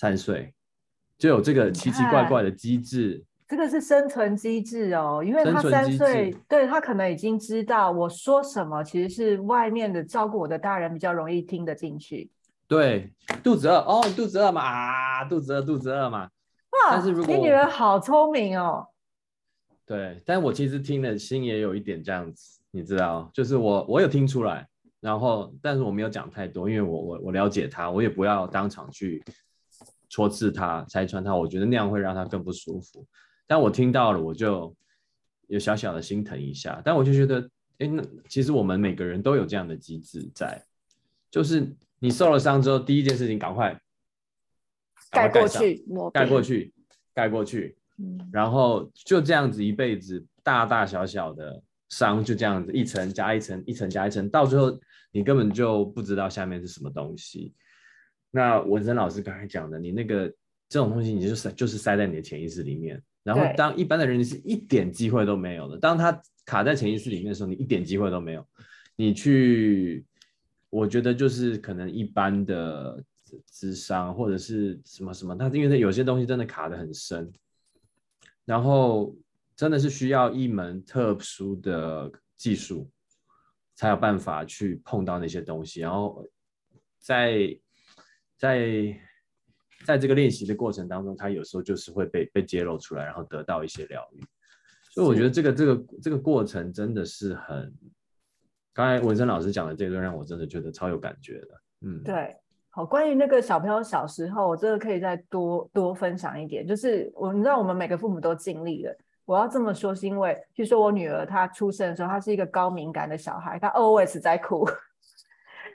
三岁就有这个奇奇怪怪的机制，这个是生存机制哦。因为他三岁，对他可能已经知道我说什么，其实是外面的照顾我的大人比较容易听得进去。对，肚子饿哦，肚子饿嘛，啊，肚子饿，肚子饿嘛。哇，但是如果你女儿好聪明哦。对，但我其实听了心也有一点这样子。你知道，就是我，我有听出来，然后，但是我没有讲太多，因为我，我，我了解他，我也不要当场去戳刺他、拆穿他，我觉得那样会让他更不舒服。但我听到了，我就有小小的心疼一下。但我就觉得，哎，那其实我们每个人都有这样的机制在，就是你受了伤之后，第一件事情赶快盖过去，盖过去，盖过去，然后就这样子一辈子，大大小小的。伤就这样子一层加一层，一层加一层，到最后你根本就不知道下面是什么东西。那文森老师刚才讲的，你那个这种东西，你就塞就是塞在你的潜意识里面。然后当一般的人你是一点机会都没有的，当他卡在潜意识里面的时候，你一点机会都没有。你去，我觉得就是可能一般的智商或者是什么什么，他因为他有些东西真的卡的很深，然后真的是需要一门特殊的技术才有办法去碰到那些东西，然后在在在这个练习的过程当中，他有时候就是会被被揭露出来，然后得到一些疗愈。所以我觉得这个这个这个过程真的是很。刚才文森老师讲的这段，让我真的觉得超有感觉的。嗯，对，好，关于那个小朋友小时候，我真的可以再多多分享一点。就是我，你知道，我们每个父母都尽力了。我要这么说，是因为，据说我女儿她出生的时候，她是一个高敏感的小孩，她 always 在哭。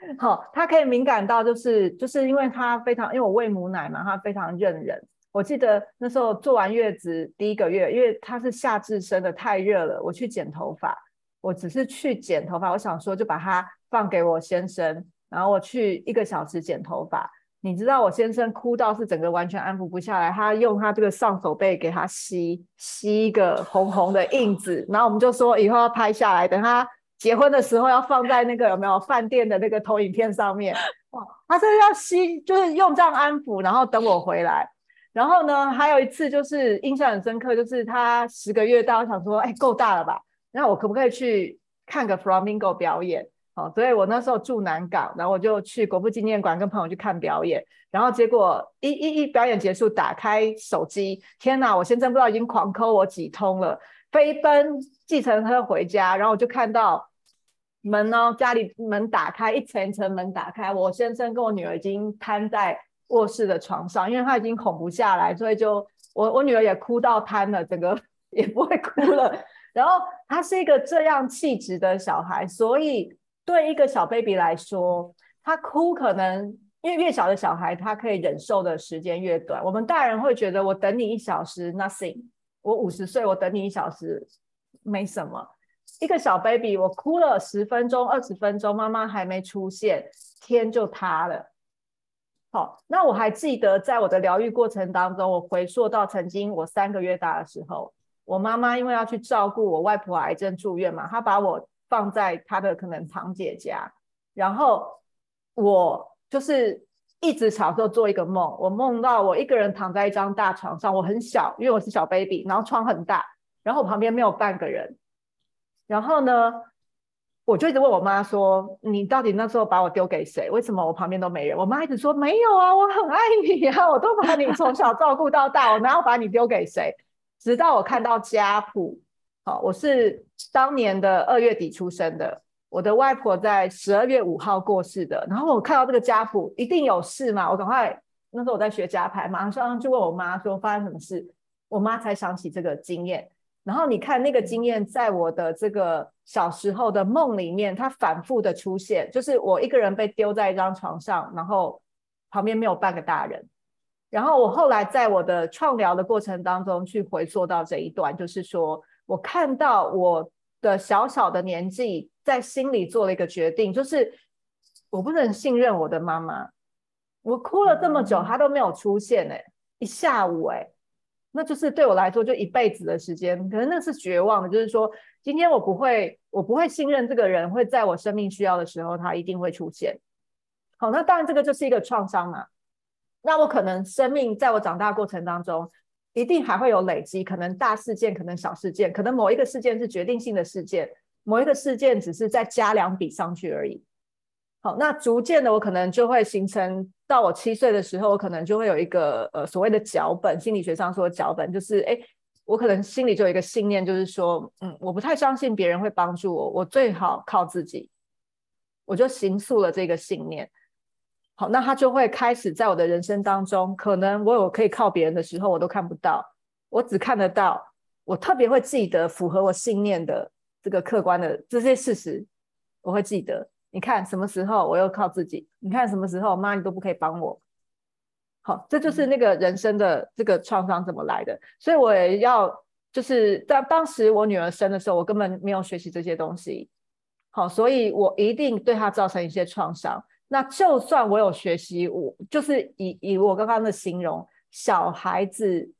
好，她可以敏感到，就是就是因为她非常，因为我喂母奶嘛，她非常认人。我记得那时候做完月子第一个月，因为她是夏至生的，太热了，我去剪头发。我只是去剪头发，我想说就把它放给我先生，然后我去一个小时剪头发。你知道我先生哭到是整个完全安抚不下来，他用他这个上手背给他吸吸一个红红的印子，然后我们就说以后要拍下来，等他结婚的时候要放在那个有没有饭店的那个投影片上面。哇，他这要吸就是用这样安抚，然后等我回来。然后呢，还有一次就是印象很深刻，就是他十个月大，我想说哎够大了吧。那我可不可以去看个 Flamingo 表演？哦，所以我那时候住南港，然后我就去国父纪念馆跟朋友去看表演。然后结果一一一表演结束，打开手机，天哪！我先生不知道已经狂扣我几通了，飞奔计程车回家。然后我就看到门呢，家里门打开，一层一层门打开，我先生跟我女儿已经瘫在卧室的床上，因为他已经哄不下来，所以就我我女儿也哭到瘫了，整个 也不会哭了。然后他是一个这样气质的小孩，所以对一个小 baby 来说，他哭可能因为越小的小孩，他可以忍受的时间越短。我们大人会觉得，我等你一小时，nothing；我五十岁，我等你一小时，没什么。一个小 baby，我哭了十分钟、二十分钟，妈妈还没出现，天就塌了。好，那我还记得，在我的疗愈过程当中，我回溯到曾经我三个月大的时候。我妈妈因为要去照顾我外婆癌症住院嘛，她把我放在她的可能堂姐家，然后我就是一直小时候做一个梦，我梦到我一个人躺在一张大床上，我很小，因为我是小 baby，然后床很大，然后我旁边没有半个人，然后呢，我就一直问我妈说：“你到底那时候把我丢给谁？为什么我旁边都没人？”我妈一直说：“没有啊，我很爱你啊，我都把你从小照顾到大，我哪有把你丢给谁？”直到我看到家谱，好，我是当年的二月底出生的，我的外婆在十二月五号过世的。然后我看到这个家谱，一定有事嘛，我赶快那时候我在学家牌，马上就问我妈说发生什么事，我妈才想起这个经验。然后你看那个经验，在我的这个小时候的梦里面，它反复的出现，就是我一个人被丢在一张床上，然后旁边没有半个大人。然后我后来在我的创疗的过程当中去回溯到这一段，就是说我看到我的小小的年纪在心里做了一个决定，就是我不能信任我的妈妈。我哭了这么久，她都没有出现，哎，一下午，哎，那就是对我来说就一辈子的时间，可能那是绝望的，就是说今天我不会，我不会信任这个人会在我生命需要的时候他一定会出现。好，那当然这个就是一个创伤嘛。那我可能生命在我长大过程当中，一定还会有累积，可能大事件，可能小事件，可能某一个事件是决定性的事件，某一个事件只是再加两笔上去而已。好，那逐渐的，我可能就会形成，到我七岁的时候，我可能就会有一个呃所谓的脚本，心理学上说的脚本，就是哎，我可能心里就有一个信念，就是说，嗯，我不太相信别人会帮助我，我最好靠自己，我就形塑了这个信念。好，那他就会开始在我的人生当中，可能我有可以靠别人的时候，我都看不到，我只看得到，我特别会记得符合我信念的这个客观的这些事实，我会记得。你看什么时候我又靠自己？你看什么时候妈你都不可以帮我？好，这就是那个人生的这个创伤怎么来的。所以我也要就是在当时我女儿生的时候，我根本没有学习这些东西，好，所以我一定对她造成一些创伤。那就算我有学习，我就是以以我刚刚的形容，小孩子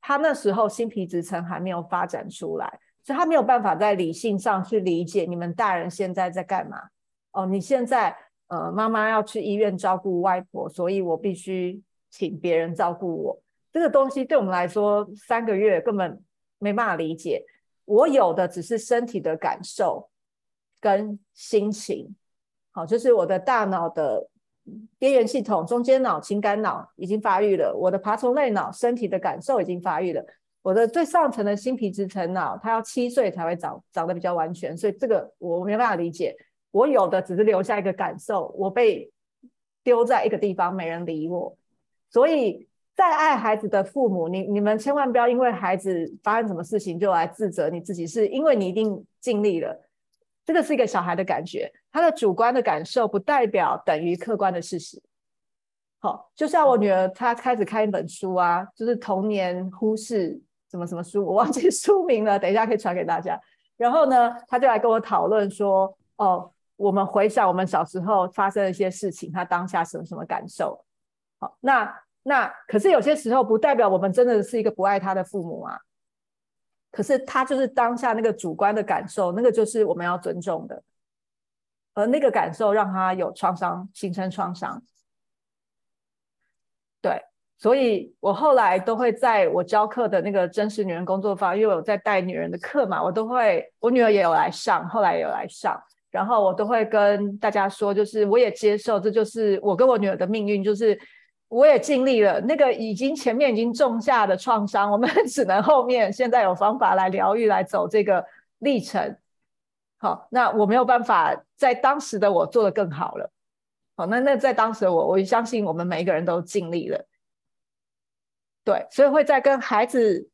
他那时候新皮质层还没有发展出来，所以他没有办法在理性上去理解你们大人现在在干嘛。哦，你现在呃，妈妈要去医院照顾外婆，所以我必须请别人照顾我。这个东西对我们来说，三个月根本没办法理解。我有的只是身体的感受跟心情，好，就是我的大脑的边缘系统、中间脑、情感脑已经发育了，我的爬虫类脑身体的感受已经发育了，我的最上层的新皮质层脑，它要七岁才会长长得比较完全，所以这个我没办法理解。我有的只是留下一个感受，我被丢在一个地方，没人理我，所以。再爱孩子的父母，你你们千万不要因为孩子发生什么事情就来自责你自己，是因为你一定尽力了。这个是一个小孩的感觉，他的主观的感受不代表等于客观的事实。好，就像我女儿，她开始看一本书啊，就是童年忽视什么什么书，我忘记书名了，等一下可以传给大家。然后呢，她就来跟我讨论说：“哦，我们回想我们小时候发生的一些事情，她当下什么什么感受？”好，那。那可是有些时候不代表我们真的是一个不爱他的父母啊。可是他就是当下那个主观的感受，那个就是我们要尊重的。而那个感受让他有创伤，形成创伤。对，所以我后来都会在我教课的那个真实女人工作坊，因为我在带女人的课嘛，我都会，我女儿也有来上，后来也有来上，然后我都会跟大家说，就是我也接受，这就是我跟我女儿的命运，就是。我也尽力了，那个已经前面已经种下的创伤，我们 只能后面现在有方法来疗愈，来走这个历程。好，那我没有办法在当时的我做的更好了。好，那那在当时的我，我相信我们每一个人都尽力了。对，所以会在跟孩子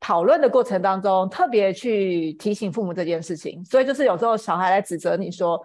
讨论的过程当中，特别去提醒父母这件事情。所以就是有时候小孩来指责你说：“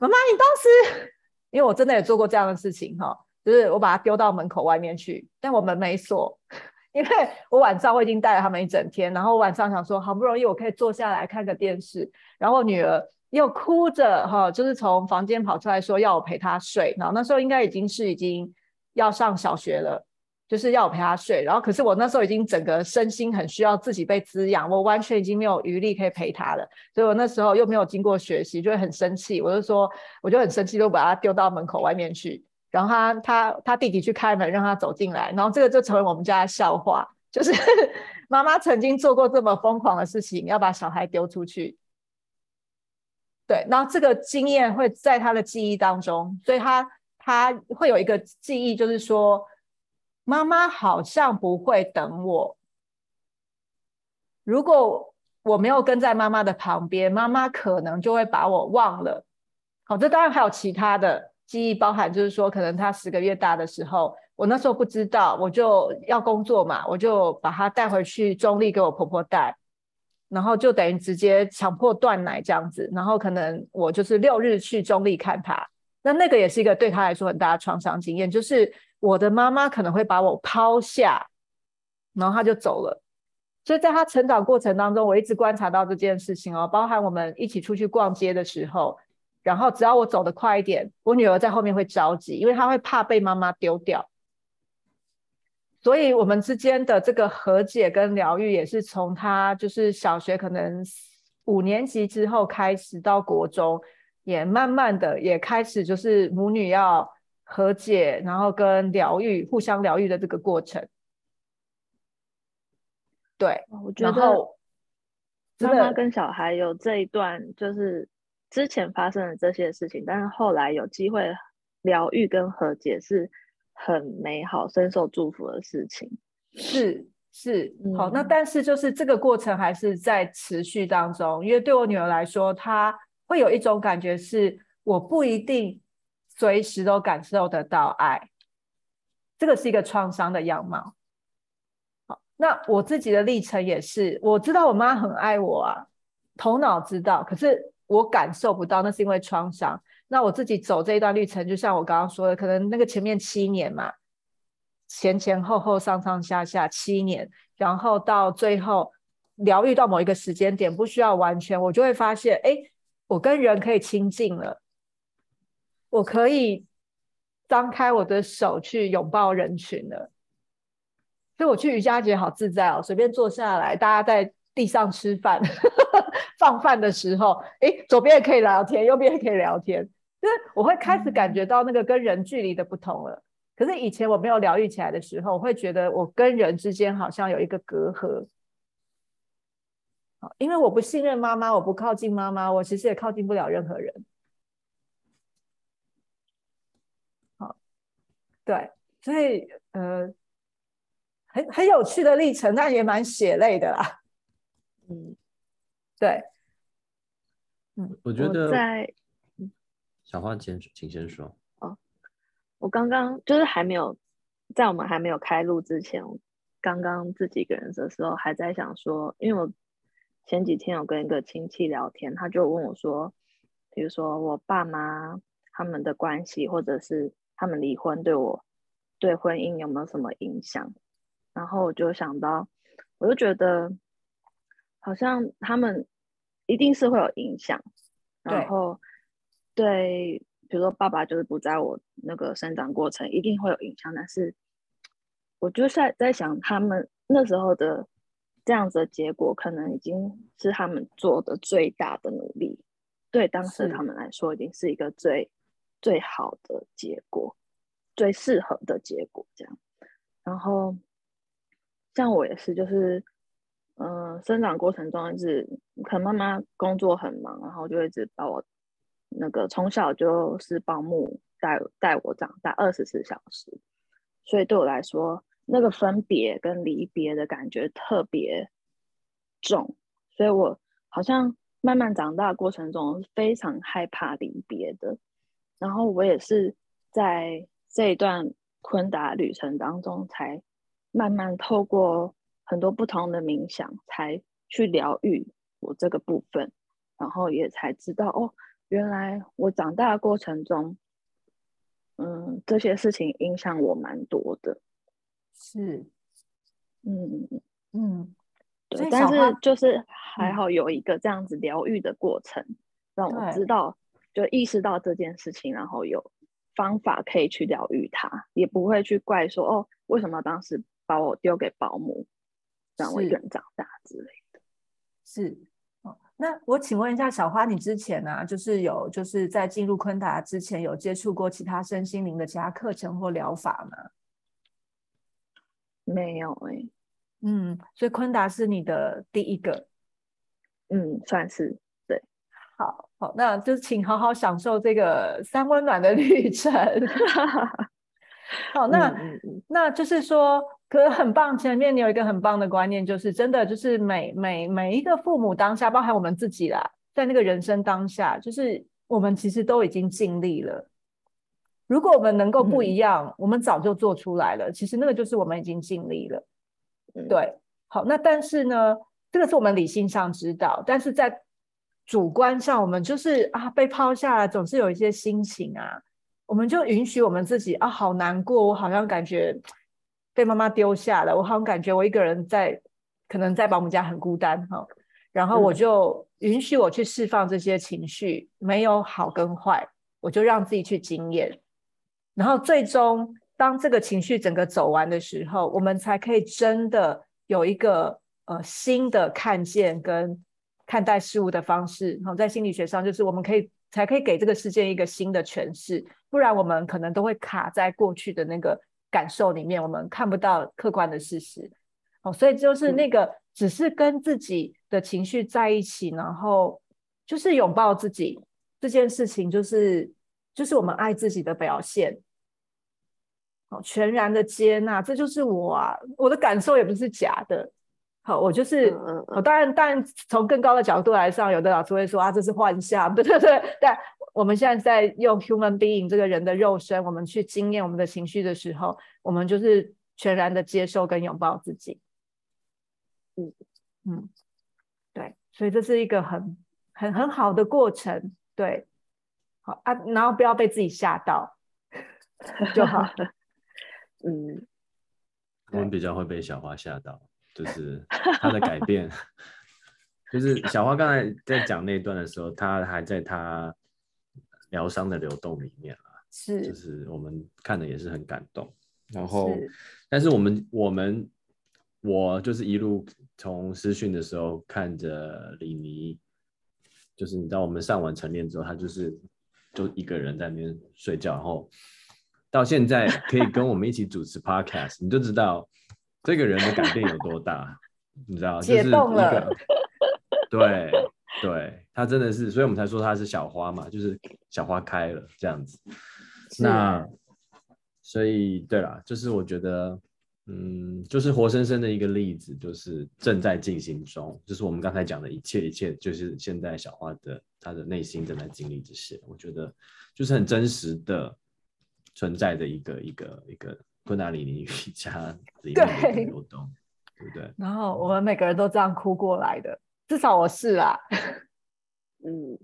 妈妈，你当时……”因为我真的也做过这样的事情，哈。就是我把它丢到门口外面去，但我们没锁，因为我晚上我已经带了他们一整天，然后晚上想说好不容易我可以坐下来看个电视，然后女儿又哭着哈，就是从房间跑出来说要我陪她睡，然后那时候应该已经是已经要上小学了，就是要我陪他睡，然后可是我那时候已经整个身心很需要自己被滋养，我完全已经没有余力可以陪他了，所以我那时候又没有经过学习，就会很生气，我就说我就很生气，就把他丢到门口外面去。然后他他他弟弟去开门让他走进来，然后这个就成为我们家的笑话，就是 妈妈曾经做过这么疯狂的事情，要把小孩丢出去。对，然后这个经验会在他的记忆当中，所以他他会有一个记忆，就是说妈妈好像不会等我，如果我没有跟在妈妈的旁边，妈妈可能就会把我忘了。好，这当然还有其他的。记忆包含就是说，可能他十个月大的时候，我那时候不知道，我就要工作嘛，我就把他带回去中立给我婆婆带，然后就等于直接强迫断奶这样子，然后可能我就是六日去中立看他，那那个也是一个对他来说很大的创伤经验，就是我的妈妈可能会把我抛下，然后他就走了，所以在他成长过程当中，我一直观察到这件事情哦，包含我们一起出去逛街的时候。然后只要我走得快一点，我女儿在后面会着急，因为她会怕被妈妈丢掉。所以，我们之间的这个和解跟疗愈，也是从她就是小学可能五年级之后开始，到国中，也慢慢的也开始就是母女要和解，然后跟疗愈互相疗愈的这个过程。对，我觉得妈妈跟小孩有这一段就是。之前发生的这些事情，但是后来有机会疗愈跟和解，是很美好、深受祝福的事情。是是，好，那但是就是这个过程还是在持续当中，因为对我女儿来说，她会有一种感觉是，我不一定随时都感受得到爱，这个是一个创伤的样貌。好，那我自己的历程也是，我知道我妈很爱我啊，头脑知道，可是。我感受不到，那是因为创伤。那我自己走这一段历程，就像我刚刚说的，可能那个前面七年嘛，前前后后、上上下下七年，然后到最后疗愈到某一个时间点，不需要完全，我就会发现，哎，我跟人可以亲近了，我可以张开我的手去拥抱人群了。所以我去瑜伽节好自在哦，随便坐下来，大家在地上吃饭 放饭的时候，哎，左边也可以聊天，右边也可以聊天，就是我会开始感觉到那个跟人距离的不同了。可是以前我没有疗愈起来的时候，我会觉得我跟人之间好像有一个隔阂，因为我不信任妈妈，我不靠近妈妈，我其实也靠近不了任何人。对，所以呃，很很有趣的历程，但也蛮血泪的啦。嗯，对，嗯，我觉得在小花先请先说。哦我刚刚就是还没有在我们还没有开录之前，刚刚自己一个人的时候，还在想说，因为我前几天有跟一个亲戚聊天，他就问我说，比如说我爸妈他们的关系，或者是他们离婚对我对婚姻有没有什么影响？然后我就想到，我就觉得好像他们一定是会有影响，然后对。比如说，爸爸就是不在我那个生长过程，一定会有影响。但是，我就在在想，他们那时候的这样子的结果，可能已经是他们做的最大的努力，对当时他们来说，已经是一个最最好的结果，最适合的结果。这样，然后像我也是，就是嗯，生长过程中一直可能妈妈工作很忙，然后就一直把我。那个从小就是保姆带带我长大二十四小时，所以对我来说，那个分别跟离别的感觉特别重，所以我好像慢慢长大过程中非常害怕离别的。然后我也是在这一段昆达旅程当中，才慢慢透过很多不同的冥想，才去疗愈我这个部分，然后也才知道哦。原来我长大的过程中，嗯，这些事情影响我蛮多的，是，嗯嗯，对，但是就是还好有一个这样子疗愈的过程，让我知道，就意识到这件事情，然后有方法可以去疗愈它，也不会去怪说哦，为什么当时把我丢给保姆，让我一个人长大之类的，是。那我请问一下小花，你之前呢，就是有就是在进入昆达之前，有接触过其他身心灵的其他课程或疗法吗？没有哎，嗯，所以昆达是你的第一个，嗯，算是对。好好，那就请好好享受这个三温暖的旅程。好，那那就是说，可很棒。前面你有一个很棒的观念，就是真的，就是每每每一个父母当下，包含我们自己啦，在那个人生当下，就是我们其实都已经尽力了。如果我们能够不一样，我们早就做出来了。其实那个就是我们已经尽力了。对，好，那但是呢，这个是我们理性上知道，但是在主观上，我们就是啊，被抛下来，总是有一些心情啊。我们就允许我们自己啊，好难过，我好像感觉被妈妈丢下了，我好像感觉我一个人在，可能在保姆家很孤单哈。然后我就允许我去释放这些情绪，没有好跟坏，我就让自己去经验。然后最终，当这个情绪整个走完的时候，我们才可以真的有一个呃新的看见跟看待事物的方式。然后在心理学上，就是我们可以。才可以给这个世界一个新的诠释，不然我们可能都会卡在过去的那个感受里面，我们看不到客观的事实。哦，所以就是那个只是跟自己的情绪在一起，然后就是拥抱自己这件事情，就是就是我们爱自己的表现。哦，全然的接纳，这就是我啊，我的感受也不是假的。好，我就是，我当然，当然从更高的角度来上，有的老师会说啊，这是幻象，对对对。但我们现在在用 human being 这个人的肉身，我们去经验我们的情绪的时候，我们就是全然的接受跟拥抱自己。嗯嗯，对，所以这是一个很很很好的过程，对。好啊，然后不要被自己吓到就好。嗯，我们比较会被小花吓到。就是他的改变。就是小花刚才在讲那段的时候，他还在他疗伤的流动里面啊，是，就是我们看的也是很感动。然后，但是我们我们我就是一路从私训的时候看着李妮，就是你知道我们上完晨练之后，他就是就一个人在那边睡觉，然后到现在可以跟我们一起主持 podcast，你就知道这个人的改变有多大，你知道，解冻了。对对，他真的是，所以我们才说他是小花嘛，就是小花开了这样子。那所以对啦，就是我觉得，嗯，就是活生生的一个例子，就是正在进行中，就是我们刚才讲的一切一切，就是现在小花的她的内心正在经历这些，我觉得就是很真实的存在的一个一个一个昆达里尼瑜伽里面的流动，对不对？然后我们每个人都这样哭过来的。至少我是啊，嗯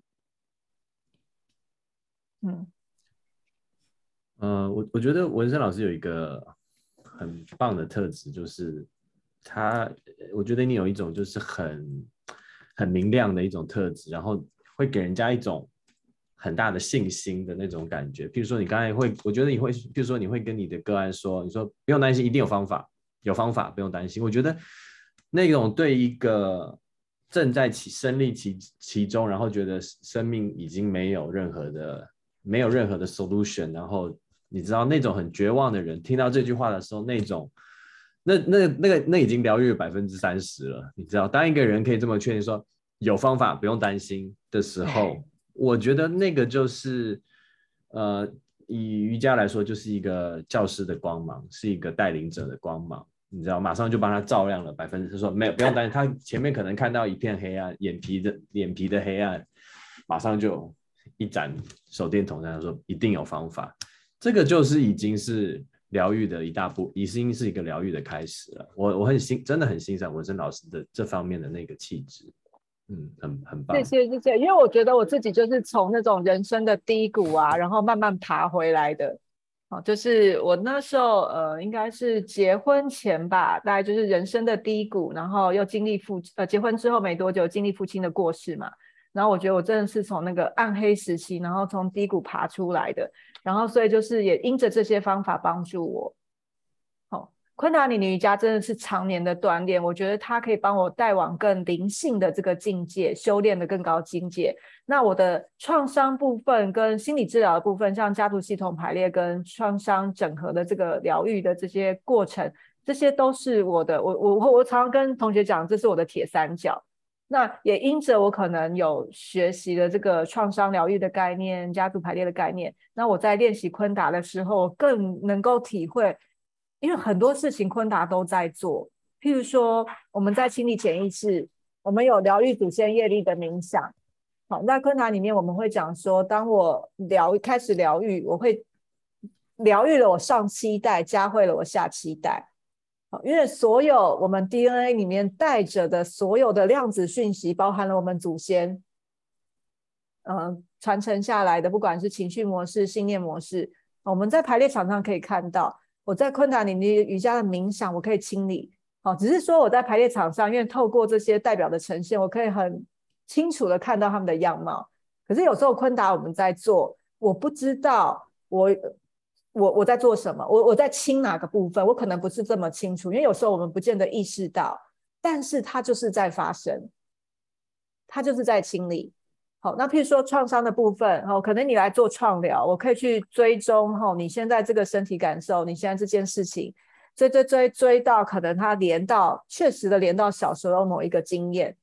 嗯，呃，我我觉得文生老师有一个很棒的特质，就是他，我觉得你有一种就是很很明亮的一种特质，然后会给人家一种很大的信心的那种感觉。譬如说，你刚才会，我觉得你会，譬如说，你会跟你的个案说，你说不用担心，一定有方法，有方法，不用担心。我觉得那种对一个。正在其身历其其中，然后觉得生命已经没有任何的没有任何的 solution，然后你知道那种很绝望的人，听到这句话的时候，那种那那那个那已经疗愈百分之三十了。你知道，当一个人可以这么确定说有方法，不用担心的时候，我觉得那个就是呃，以瑜伽来说，就是一个教师的光芒，是一个带领者的光芒。你知道，马上就帮他照亮了百分之，他说没有，不用担心，他前面可能看到一片黑暗，眼皮的眼皮的黑暗，马上就一盏手电筒，他说一定有方法，这个就是已经是疗愈的一大步，已经是一个疗愈的开始了。我我很欣，真的很欣赏文森老师的这方面的那个气质，嗯，很很棒。谢谢谢谢，因为我觉得我自己就是从那种人生的低谷啊，然后慢慢爬回来的。哦，就是我那时候，呃，应该是结婚前吧，大概就是人生的低谷，然后又经历父，呃，结婚之后没多久经历父亲的过世嘛，然后我觉得我真的是从那个暗黑时期，然后从低谷爬出来的，然后所以就是也因着这些方法帮助我。昆达里尼瑜伽真的是常年的锻炼，我觉得它可以帮我带往更灵性的这个境界，修炼的更高境界。那我的创伤部分跟心理治疗的部分，像家族系统排列跟创伤整合的这个疗愈的这些过程，这些都是我的。我我我常常跟同学讲，这是我的铁三角。那也因着我可能有学习了这个创伤疗愈的概念、家族排列的概念，那我在练习昆达的时候，更能够体会。因为很多事情昆达都在做，譬如说我们在清理潜意识，我们有疗愈祖先业力的冥想。好，在昆达里面我们会讲说，当我疗开始疗愈，我会疗愈了我上期代，加惠了我下期代。好，因为所有我们 DNA 里面带着的所有的量子讯息，包含了我们祖先，嗯，传承下来的，不管是情绪模式、信念模式，我们在排列场上可以看到。我在昆达里尼瑜伽的冥想，我可以清理。好，只是说我在排列场上，因为透过这些代表的呈现，我可以很清楚的看到他们的样貌。可是有时候昆达我们在做，我不知道我我我在做什么，我我在清哪个部分，我可能不是这么清楚。因为有时候我们不见得意识到，但是它就是在发生，它就是在清理。好，那譬如说创伤的部分，哦，可能你来做创疗，我可以去追踪，哈，你现在这个身体感受，你现在这件事情，追追追追到可能它连到确实的连到小时候某一个经验，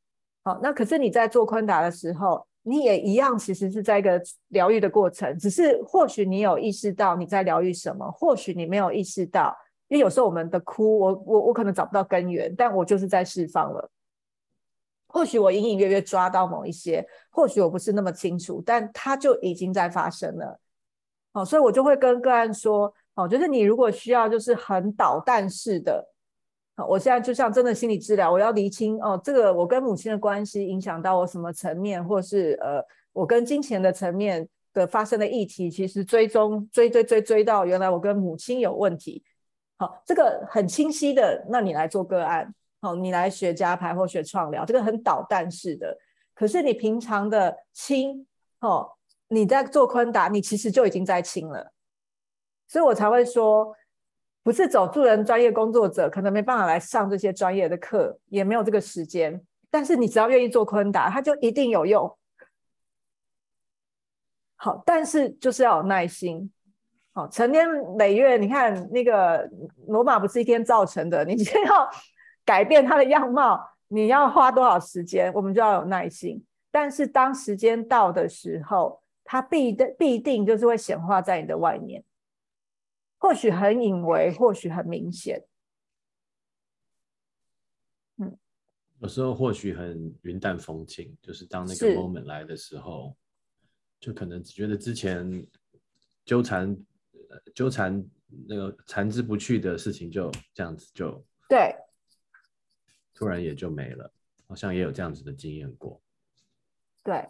好，那可是你在做昆达的时候，你也一样，其实是在一个疗愈的过程，只是或许你有意识到你在疗愈什么，或许你没有意识到，因为有时候我们的哭，我我我可能找不到根源，但我就是在释放了。或许我隐隐约约抓到某一些，或许我不是那么清楚，但它就已经在发生了。哦，所以我就会跟个案说，哦，就是你如果需要，就是很导弹式的，好，我现在就像真的心理治疗，我要厘清哦，这个我跟母亲的关系影响到我什么层面，或是呃，我跟金钱的层面的发生的议题，其实追踪追追追追到原来我跟母亲有问题，好，这个很清晰的，那你来做个案。你来学加排或学创疗，这个很导弹式的。可是你平常的清，哦，你在做昆达，你其实就已经在清了。所以我才会说，不是走助人专业工作者，可能没办法来上这些专业的课，也没有这个时间。但是你只要愿意做昆达，它就一定有用。好，但是就是要有耐心。好，成年累月，你看那个罗马不是一天造成的，你就要改变它的样貌，你要花多少时间？我们就要有耐心。但是当时间到的时候，它必的必定就是会显化在你的外面，或许很隐微，或许很明显。嗯，有时候或许很云淡风轻，就是当那个 moment 来的时候，就可能只觉得之前纠缠。纠缠那个缠之不去的事情，就这样子就对，突然也就没了，好像也有这样子的经验过。对，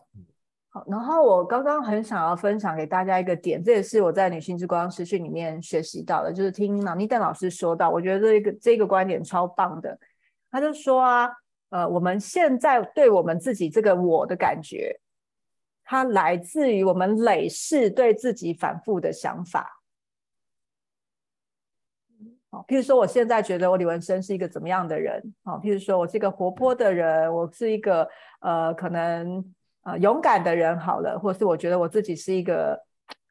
好，然后我刚刚很想要分享给大家一个点，这也是我在女性之光实训里面学习到的，就是听朗尼邓老师说到，我觉得这个这个观点超棒的。他就说啊，呃，我们现在对我们自己这个我的感觉，它来自于我们累世对自己反复的想法。譬如说，我现在觉得我李文生是一个怎么样的人？啊，譬如说我是一个活泼的人，我是一个呃，可能呃勇敢的人，好了，或是我觉得我自己是一个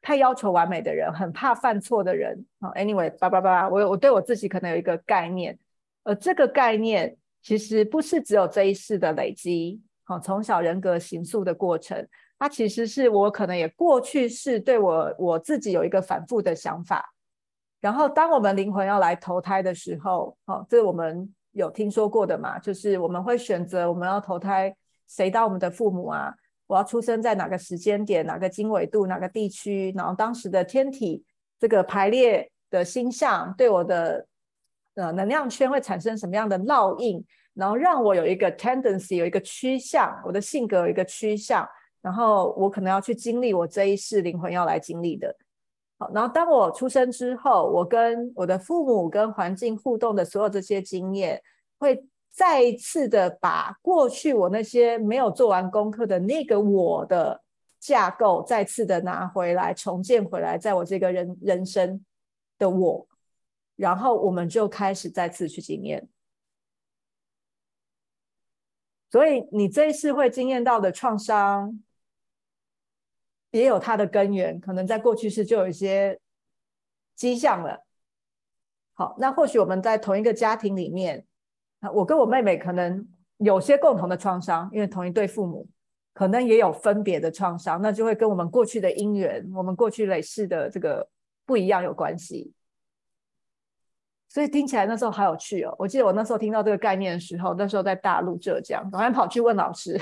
太要求完美的人，很怕犯错的人。哦，anyway，叭叭叭，我我对我自己可能有一个概念，而这个概念其实不是只有这一世的累积，好，从小人格形塑的过程，它其实是我可能也过去是对我我自己有一个反复的想法。然后，当我们灵魂要来投胎的时候，哦，这我们有听说过的嘛？就是我们会选择我们要投胎谁当我们的父母啊？我要出生在哪个时间点、哪个经纬度、哪个地区？然后当时的天体这个排列的星象对我的呃能量圈会产生什么样的烙印？然后让我有一个 tendency，有一个趋向，我的性格有一个趋向，然后我可能要去经历我这一世灵魂要来经历的。好，然后当我出生之后，我跟我的父母跟环境互动的所有这些经验，会再一次的把过去我那些没有做完功课的那个我的架构，再次的拿回来重建回来，在我这个人人生的我，然后我们就开始再次去经验。所以你这一次会经验到的创伤。也有它的根源，可能在过去式就有一些迹象了。好，那或许我们在同一个家庭里面，啊，我跟我妹妹可能有些共同的创伤，因为同一对父母，可能也有分别的创伤，那就会跟我们过去的姻缘，我们过去累世的这个不一样有关系。所以听起来那时候好有趣哦！我记得我那时候听到这个概念的时候，那时候在大陆浙江，赶快跑去问老师。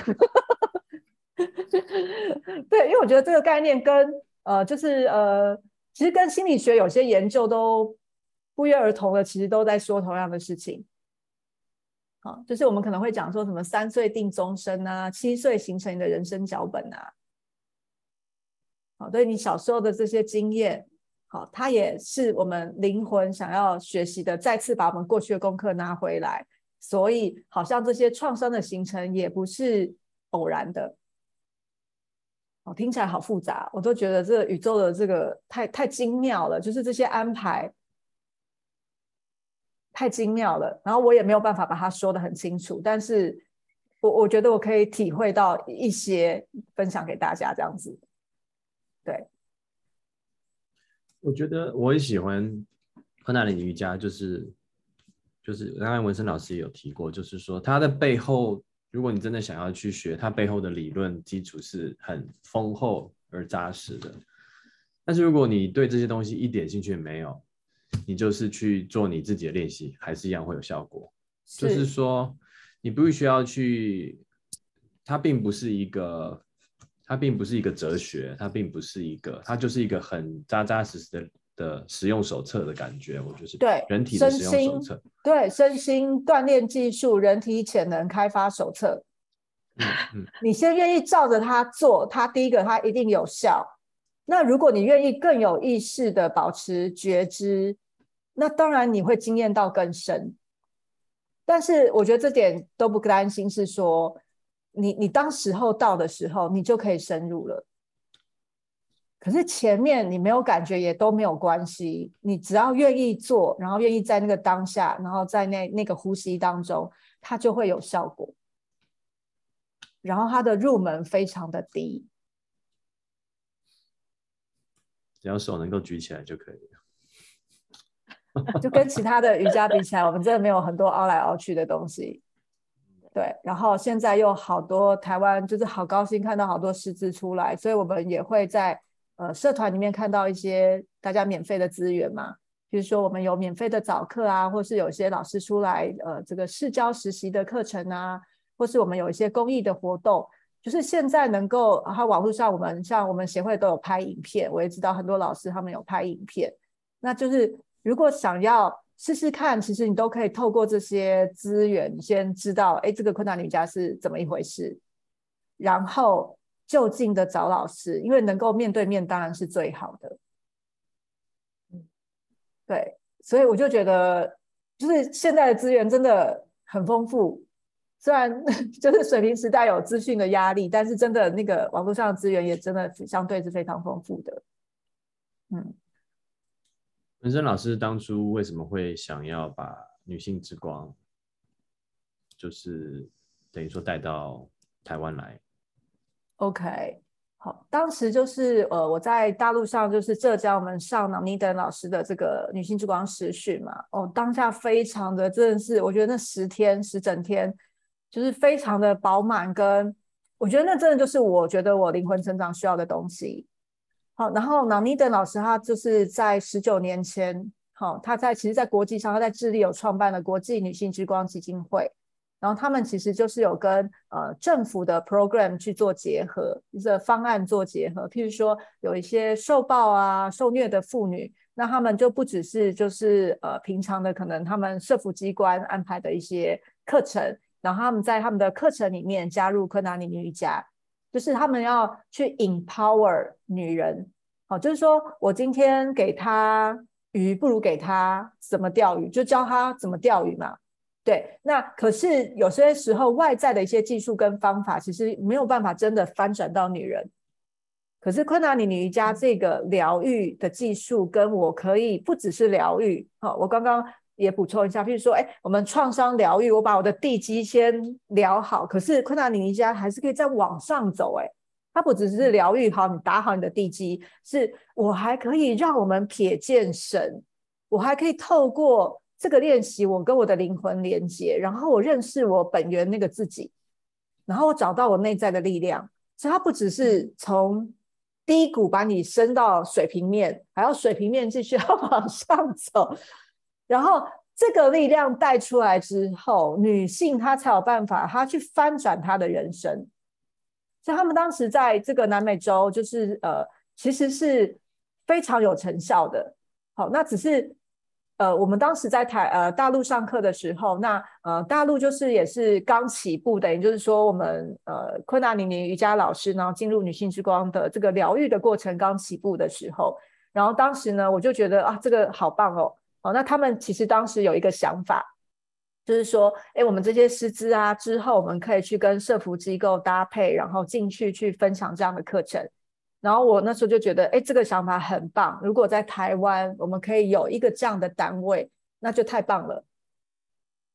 对，因为我觉得这个概念跟呃，就是呃，其实跟心理学有些研究都不约而同的，其实都在说同样的事情。好，就是我们可能会讲说什么三岁定终身啊，七岁形成你的人生脚本啊。好，对你小时候的这些经验，好，它也是我们灵魂想要学习的，再次把我们过去的功课拿回来。所以，好像这些创伤的形成也不是偶然的。哦，听起来好复杂，我都觉得这个宇宙的这个太太精妙了，就是这些安排太精妙了。然后我也没有办法把它说的很清楚，但是我我觉得我可以体会到一些，分享给大家这样子。对，我觉得我也喜欢昆达里瑜伽，就是就是刚才文森老师也有提过，就是说它的背后。如果你真的想要去学，它背后的理论基础是很丰厚而扎实的。但是如果你对这些东西一点兴趣没有，你就是去做你自己的练习，还是一样会有效果。就是说，你不需要去，它并不是一个，它并不是一个哲学，它并不是一个，它就是一个很扎扎实实的。的使用手册的感觉，我就是对人体的使用手册，对身心锻炼技术、人体潜能开发手册。嗯嗯，你先愿意照着它做，它第一个它一定有效。那如果你愿意更有意识的保持觉知，那当然你会经验到更深。但是我觉得这点都不担心，是说你你当时候到的时候，你就可以深入了。可是前面你没有感觉也都没有关系，你只要愿意做，然后愿意在那个当下，然后在那那个呼吸当中，它就会有效果。然后它的入门非常的低，只要手能够举起来就可以了。就跟其他的瑜伽比起来，我们真的没有很多凹来凹去的东西。对，然后现在又好多台湾，就是好高兴看到好多师资出来，所以我们也会在。呃，社团里面看到一些大家免费的资源嘛，比如说我们有免费的早课啊，或是有些老师出来呃这个试教实习的课程啊，或是我们有一些公益的活动，就是现在能够，然后网络上我们像我们协会都有拍影片，我也知道很多老师他们有拍影片，那就是如果想要试试看，其实你都可以透过这些资源先知道，哎，这个困难瑜伽是怎么一回事，然后。就近的找老师，因为能够面对面当然是最好的。对，所以我就觉得，就是现在的资源真的很丰富。虽然 就是水平时代有资讯的压力，但是真的那个网络上的资源也真的相对是非常丰富的。嗯，文生老师当初为什么会想要把女性之光，就是等于说带到台湾来？OK，好，当时就是呃，我在大陆上就是浙江，我们上脑尼等老师的这个女性之光实训嘛。哦，当下非常的真的是，我觉得那十天十整天就是非常的饱满，跟我觉得那真的就是我觉得我灵魂成长需要的东西。好，然后脑尼等老师他就是在十九年前，好，他在其实，在国际上他在智利有创办了国际女性之光基金会。然后他们其实就是有跟呃政府的 program 去做结合，这方案做结合。譬如说有一些受暴啊、受虐的妇女，那他们就不只是就是呃平常的可能他们社福机关安排的一些课程，然后他们在他们的课程里面加入柯南尼瑜伽，就是他们要去 empower 女人。好，就是说我今天给他鱼，不如给他怎么钓鱼，就教他怎么钓鱼嘛。对，那可是有些时候外在的一些技术跟方法，其实没有办法真的翻转到女人。可是昆达里瑜伽这个疗愈的技术，跟我可以不只是疗愈。好，我刚刚也补充一下，譬如说，哎，我们创伤疗愈，我把我的地基先疗好。可是昆达里瑜伽还是可以再往上走，哎，它不只是疗愈好，你打好你的地基，是我还可以让我们瞥见神，我还可以透过。这个练习，我跟我的灵魂连接，然后我认识我本源那个自己，然后我找到我内在的力量。所以它不只是从低谷把你升到水平面，还要水平面继续 要往上走。然后这个力量带出来之后，女性她才有办法，她去翻转她的人生。所以他们当时在这个南美洲，就是呃，其实是非常有成效的。好，那只是。呃，我们当时在台呃大陆上课的时候，那呃大陆就是也是刚起步等于就是说我们呃昆达里尼瑜伽老师呢进入女性之光的这个疗愈的过程刚起步的时候，然后当时呢我就觉得啊这个好棒哦，哦那他们其实当时有一个想法，就是说，哎我们这些师资啊之后我们可以去跟社服机构搭配，然后进去去分享这样的课程。然后我那时候就觉得，哎，这个想法很棒。如果在台湾，我们可以有一个这样的单位，那就太棒了。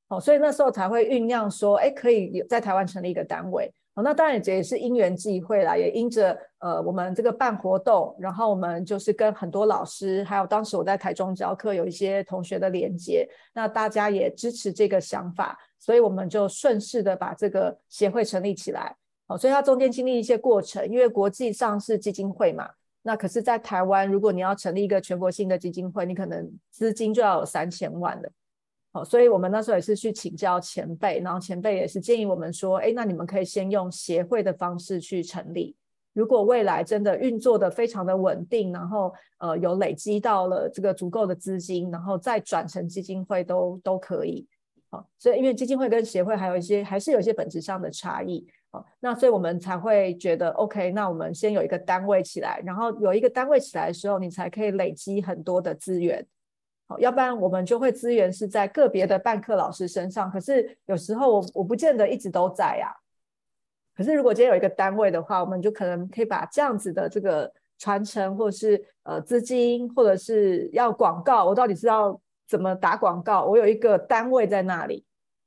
哦，所以那时候才会酝酿说，哎，可以有在台湾成立一个单位。哦，那当然这也是因缘际会啦，也因着呃我们这个办活动，然后我们就是跟很多老师，还有当时我在台中教课，有一些同学的连接，那大家也支持这个想法，所以我们就顺势的把这个协会成立起来。哦，所以它中间经历一些过程，因为国际上是基金会嘛，那可是，在台湾，如果你要成立一个全国性的基金会，你可能资金就要有三千万了。哦，所以我们那时候也是去请教前辈，然后前辈也是建议我们说，哎，那你们可以先用协会的方式去成立，如果未来真的运作的非常的稳定，然后呃有累积到了这个足够的资金，然后再转成基金会都都可以。好，所以因为基金会跟协会还有一些还是有一些本质上的差异。好，那所以我们才会觉得 OK，那我们先有一个单位起来，然后有一个单位起来的时候，你才可以累积很多的资源。好，要不然我们就会资源是在个别的办课老师身上，可是有时候我我不见得一直都在呀。可是如果今天有一个单位的话，我们就可能可以把这样子的这个传承，或者是呃资金，或者是要广告，我到底是要怎么打广告？我有一个单位在那里，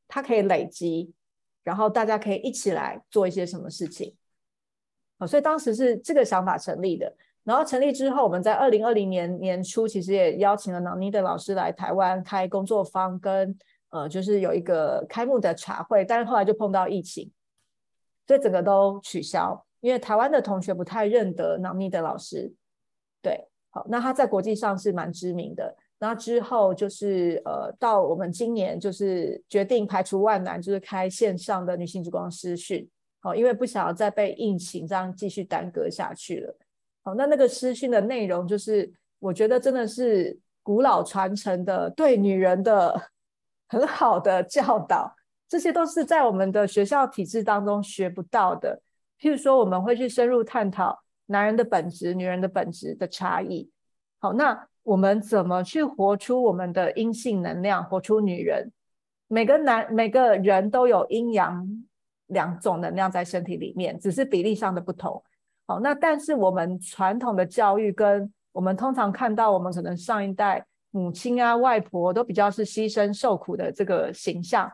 它可以累积，然后大家可以一起来做一些什么事情。好，所以当时是这个想法成立的。然后成立之后，我们在二零二零年年初，其实也邀请了囊尼的老师来台湾开工作坊，跟呃，就是有一个开幕的茶会。但是后来就碰到疫情，所以整个都取消。因为台湾的同学不太认得囊尼的老师，对，好，那他在国际上是蛮知名的。那之后就是呃，到我们今年就是决定排除万难，就是开线上的女性之光师训，好，因为不想要再被疫情这样继续耽搁下去了。好，那那个私训的内容，就是我觉得真的是古老传承的对女人的很好的教导，这些都是在我们的学校体制当中学不到的。譬如说，我们会去深入探讨男人的本质、女人的本质的差异。好，那我们怎么去活出我们的阴性能量，活出女人？每个男每个人都有阴阳两种能量在身体里面，只是比例上的不同。好，那但是我们传统的教育跟我们通常看到，我们可能上一代母亲啊、外婆都比较是牺牲受苦的这个形象。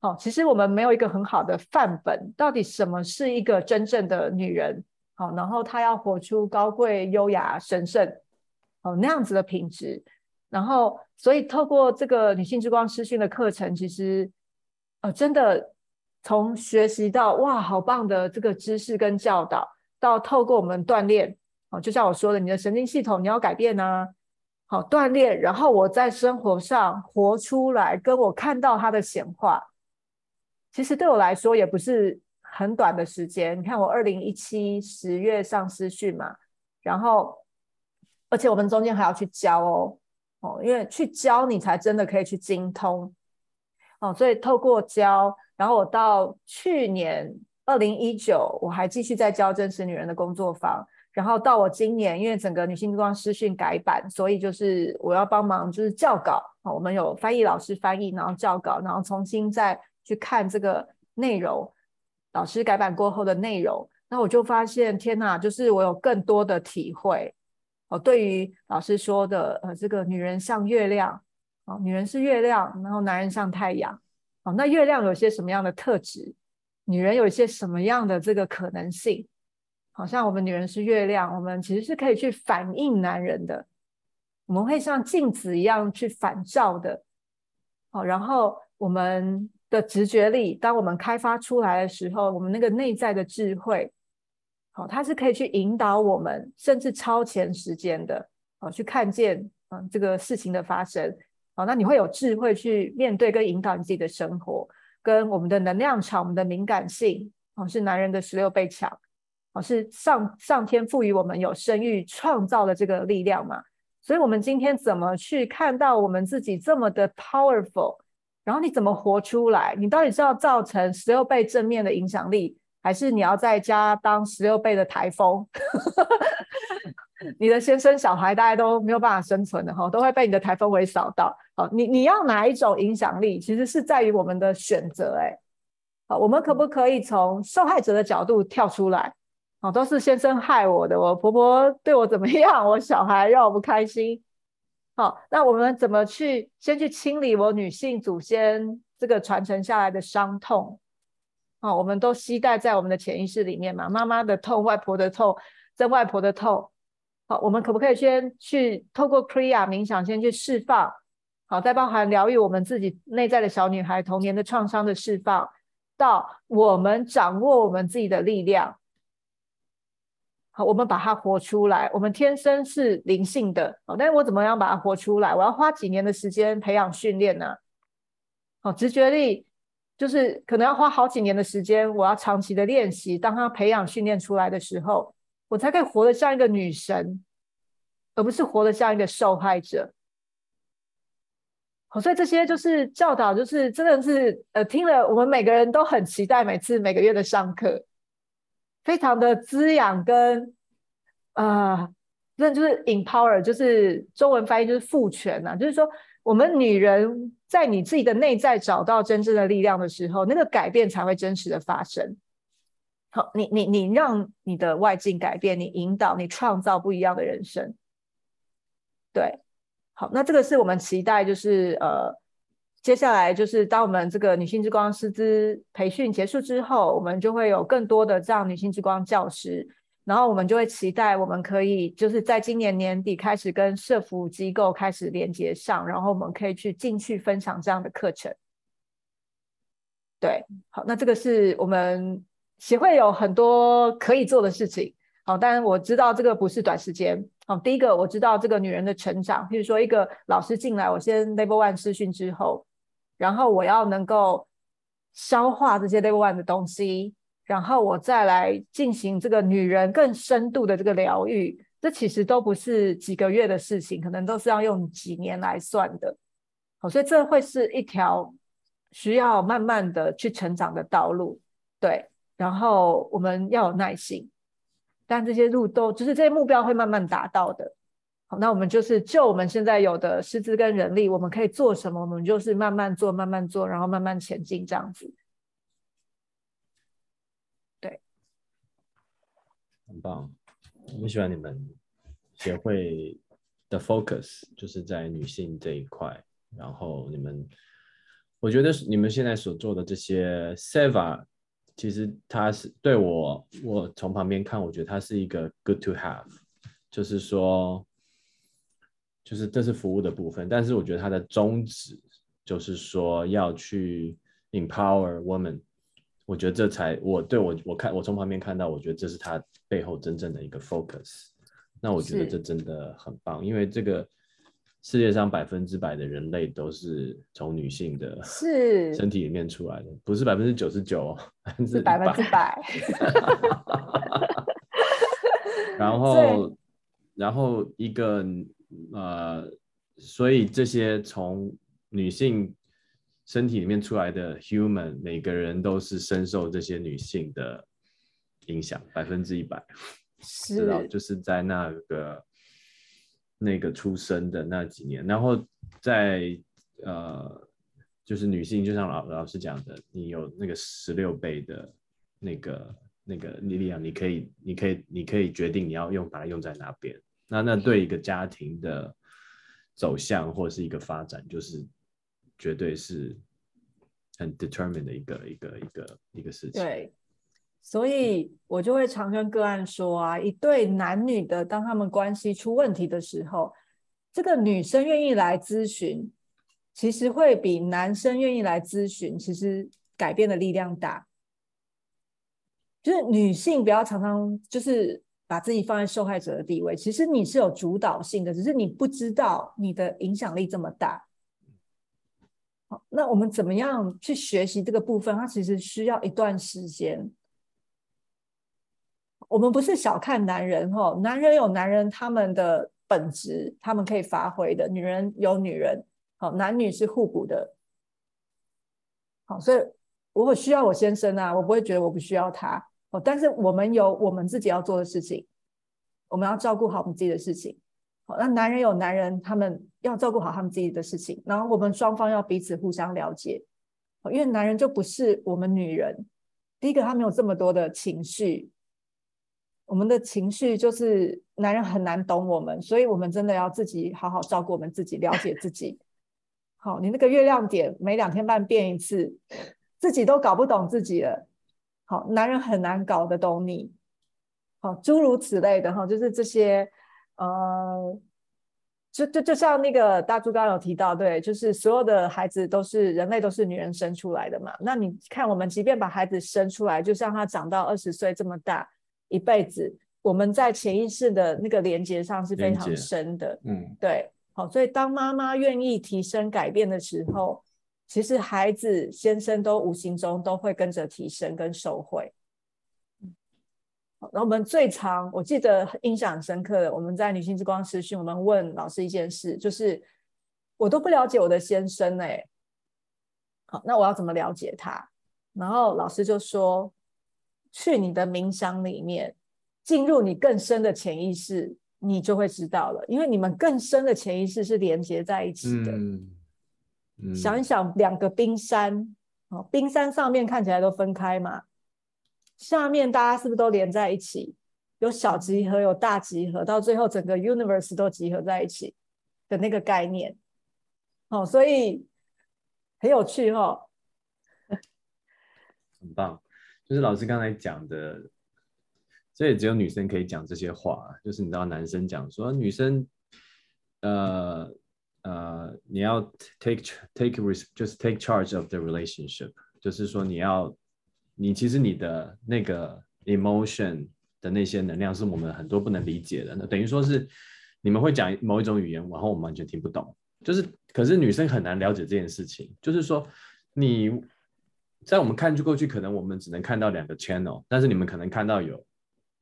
好，其实我们没有一个很好的范本，到底什么是一个真正的女人？好，然后她要活出高贵、优雅、神圣，哦那样子的品质。然后，所以透过这个女性之光师训的课程，其实呃真的从学习到哇，好棒的这个知识跟教导。到透过我们锻炼，哦，就像我说的，你的神经系统你要改变呐，好锻炼，然后我在生活上活出来，跟我看到它的显化，其实对我来说也不是很短的时间。你看，我二零一七十月上私训嘛，然后而且我们中间还要去教哦，哦，因为去教你才真的可以去精通，哦，所以透过教，然后我到去年。二零一九，我还继续在教真实女人的工作坊，然后到我今年，因为整个女性光师训改版，所以就是我要帮忙，就是教稿。啊，我们有翻译老师翻译，然后教稿，然后重新再去看这个内容，老师改版过后的内容，那我就发现，天哪，就是我有更多的体会。哦，对于老师说的，呃，这个女人像月亮，哦，女人是月亮，然后男人像太阳，哦，那月亮有些什么样的特质？女人有一些什么样的这个可能性？好像我们女人是月亮，我们其实是可以去反映男人的，我们会像镜子一样去反照的。哦，然后我们的直觉力，当我们开发出来的时候，我们那个内在的智慧，好，它是可以去引导我们，甚至超前时间的，哦，去看见嗯这个事情的发生。好，那你会有智慧去面对跟引导你自己的生活。跟我们的能量场、我们的敏感性，哦，是男人的十六倍强，哦，是上上天赋予我们有生育创造的这个力量嘛？所以，我们今天怎么去看到我们自己这么的 powerful？然后你怎么活出来？你到底是要造成十六倍正面的影响力，还是你要在家当十六倍的台风？你的先生、小孩大家都没有办法生存的哈，都会被你的台风尾扫到。好，你你要哪一种影响力，其实是在于我们的选择。哎，好，我们可不可以从受害者的角度跳出来？好，都是先生害我的，我婆婆对我怎么样，我小孩让我不开心。好，那我们怎么去先去清理我女性祖先这个传承下来的伤痛？好，我们都期待在我们的潜意识里面嘛，妈妈的痛，外婆的痛，曾外婆的痛。好，我们可不可以先去透过 Kriya 冥想，先去释放？好，再包含疗愈我们自己内在的小女孩童年的创伤的释放，到我们掌握我们自己的力量。好，我们把它活出来。我们天生是灵性的，好，但是我怎么样把它活出来？我要花几年的时间培养训练呢？好，直觉力就是可能要花好几年的时间，我要长期的练习。当他培养训练出来的时候。我才可以活得像一个女神，而不是活得像一个受害者。所以这些就是教导，就是真的是呃，听了我们每个人都很期待每次每个月的上课，非常的滋养跟啊那就是 empower，就是中文翻译就是赋权呐，就是说我们女人在你自己的内在找到真正的力量的时候，那个改变才会真实的发生。好，你你你让你的外境改变，你引导，你创造不一样的人生。对，好，那这个是我们期待，就是呃，接下来就是当我们这个女性之光师资培训结束之后，我们就会有更多的这样女性之光教师，然后我们就会期待我们可以就是在今年年底开始跟社服机构开始连接上，然后我们可以去进去分享这样的课程。对，好，那这个是我们。协会有很多可以做的事情，好，当然我知道这个不是短时间。好，第一个我知道这个女人的成长，譬如说一个老师进来，我先 Level One 试训之后，然后我要能够消化这些 Level One 的东西，然后我再来进行这个女人更深度的这个疗愈，这其实都不是几个月的事情，可能都是要用几年来算的。好，所以这会是一条需要慢慢的去成长的道路，对。然后我们要有耐心，但这些路都就是这些目标会慢慢达到的。好，那我们就是就我们现在有的师资跟人力，我们可以做什么？我们就是慢慢做，慢慢做，然后慢慢前进这样子。对，很棒，我喜欢你们协会的 focus，就是在女性这一块。然后你们，我觉得你们现在所做的这些 Seva。其实它是对我，我从旁边看，我觉得它是一个 good to have，就是说，就是这是服务的部分。但是我觉得它的宗旨就是说要去 empower woman，我觉得这才我对我我看我从旁边看到，我觉得这是他背后真正的一个 focus。那我觉得这真的很棒，因为这个。世界上百分之百的人类都是从女性的是身体里面出来的，不是百分之九十九，是百分之百。然后，然后一个呃，所以这些从女性身体里面出来的 human，每个人都是深受这些女性的影响，百分之一百，知道就是在那个。那个出生的那几年，然后在呃，就是女性，就像老老师讲的，你有那个十六倍的那个那个力量，你可以，你可以，你可以决定你要用把它用在哪边。那那对一个家庭的走向或是一个发展，就是绝对是很 determined 的一个一个一个一个事情。对。所以我就会常跟个案说啊，一对男女的，当他们关系出问题的时候，这个女生愿意来咨询，其实会比男生愿意来咨询，其实改变的力量大。就是女性不要常常就是把自己放在受害者的地位，其实你是有主导性的，只是你不知道你的影响力这么大。好，那我们怎么样去学习这个部分？它其实需要一段时间。我们不是小看男人哈，男人有男人他们的本质，他们可以发挥的；女人有女人，好，男女是互补的。好，所以我需要我先生啊，我不会觉得我不需要他。哦，但是我们有我们自己要做的事情，我们要照顾好我们自己的事情。好，那男人有男人他们要照顾好他们自己的事情，然后我们双方要彼此互相了解。因为男人就不是我们女人，第一个他没有这么多的情绪。我们的情绪就是男人很难懂我们，所以我们真的要自己好好照顾我们自己，了解自己。好，你那个月亮点每两天半变一次，自己都搞不懂自己了。好，男人很难搞得懂你。好，诸如此类的哈，就是这些，呃，就就就像那个大猪刚刚有提到，对，就是所有的孩子都是人类都是女人生出来的嘛。那你看，我们即便把孩子生出来，就像他长到二十岁这么大。一辈子，我们在潜意识的那个连接上是非常深的。嗯，对，好，所以当妈妈愿意提升改变的时候，其实孩子、先生都无形中都会跟着提升跟受惠。然后我们最常，我记得印象很深刻的，我们在女性之光实训，我们问老师一件事，就是我都不了解我的先生哎，好，那我要怎么了解他？然后老师就说。去你的冥想里面，进入你更深的潜意识，你就会知道了，因为你们更深的潜意识是连接在一起的。嗯嗯，想一想，两个冰山，哦，冰山上面看起来都分开嘛，下面大家是不是都连在一起？有小集合，有大集合，到最后整个 universe 都集合在一起的那个概念。哦，所以很有趣哦。很棒，就是老师刚才讲的，这也只有女生可以讲这些话。就是你知道，男生讲说女生，呃呃，你要 take take risk，就是 take charge of the relationship，就是说你要，你其实你的那个 emotion 的那些能量是我们很多不能理解的。那等于说是你们会讲某一种语言，然后我们完全听不懂。就是，可是女生很难了解这件事情。就是说，你在我们看去过去，可能我们只能看到两个 channel，但是你们可能看到有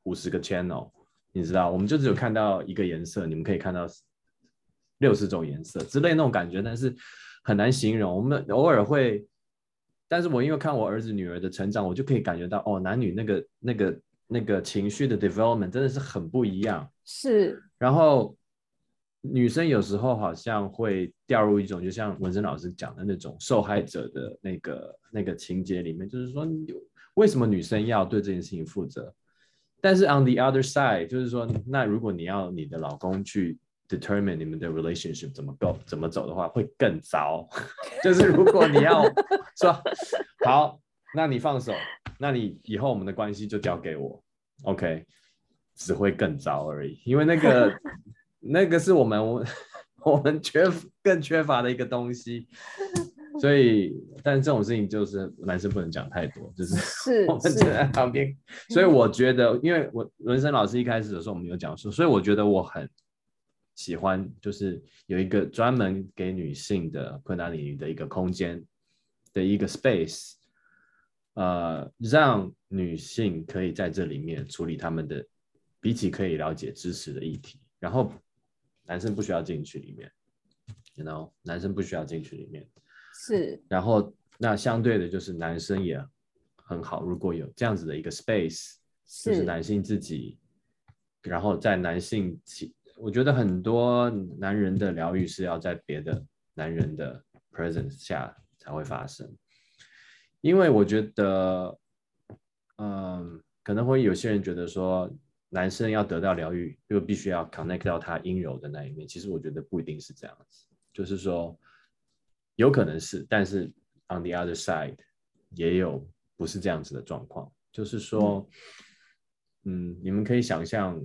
五十个 channel，你知道，我们就只有看到一个颜色，你们可以看到六十种颜色之类那种感觉，但是很难形容。我们偶尔会，但是我因为看我儿子女儿的成长，我就可以感觉到，哦，男女那个那个那个情绪的 development 真的是很不一样。是，然后。女生有时候好像会掉入一种，就像文森老师讲的那种受害者的那个那个情节里面，就是说，为什么女生要对这件事情负责？但是 on the other side，就是说，那如果你要你的老公去 determine 你们的 relationship 怎么 go 怎么走的话，会更糟。就是如果你要说好，那你放手，那你以后我们的关系就交给我，OK，只会更糟而已，因为那个。那个是我们我 我们缺更缺乏的一个东西，所以，但这种事情就是男生不能讲太多，就是是我们站在旁边。所以我觉得，因为我文生老师一开始的时候我们有讲述，所以我觉得我很喜欢，就是有一个专门给女性的困难领域的一个空间的一个 space，呃，让女性可以在这里面处理他们的彼此可以了解知识的议题，然后。男生不需要进去里面，you know，男生不需要进去里面，是。然后那相对的，就是男生也很好，如果有这样子的一个 space，就是男性自己，然后在男性其，我觉得很多男人的疗愈是要在别的男人的 presence 下才会发生，因为我觉得，嗯，可能会有些人觉得说。男生要得到疗愈，就必须要 connect 到他阴柔的那一面。其实我觉得不一定是这样子，就是说有可能是，但是 on the other side 也有不是这样子的状况。就是说，嗯，你们可以想象，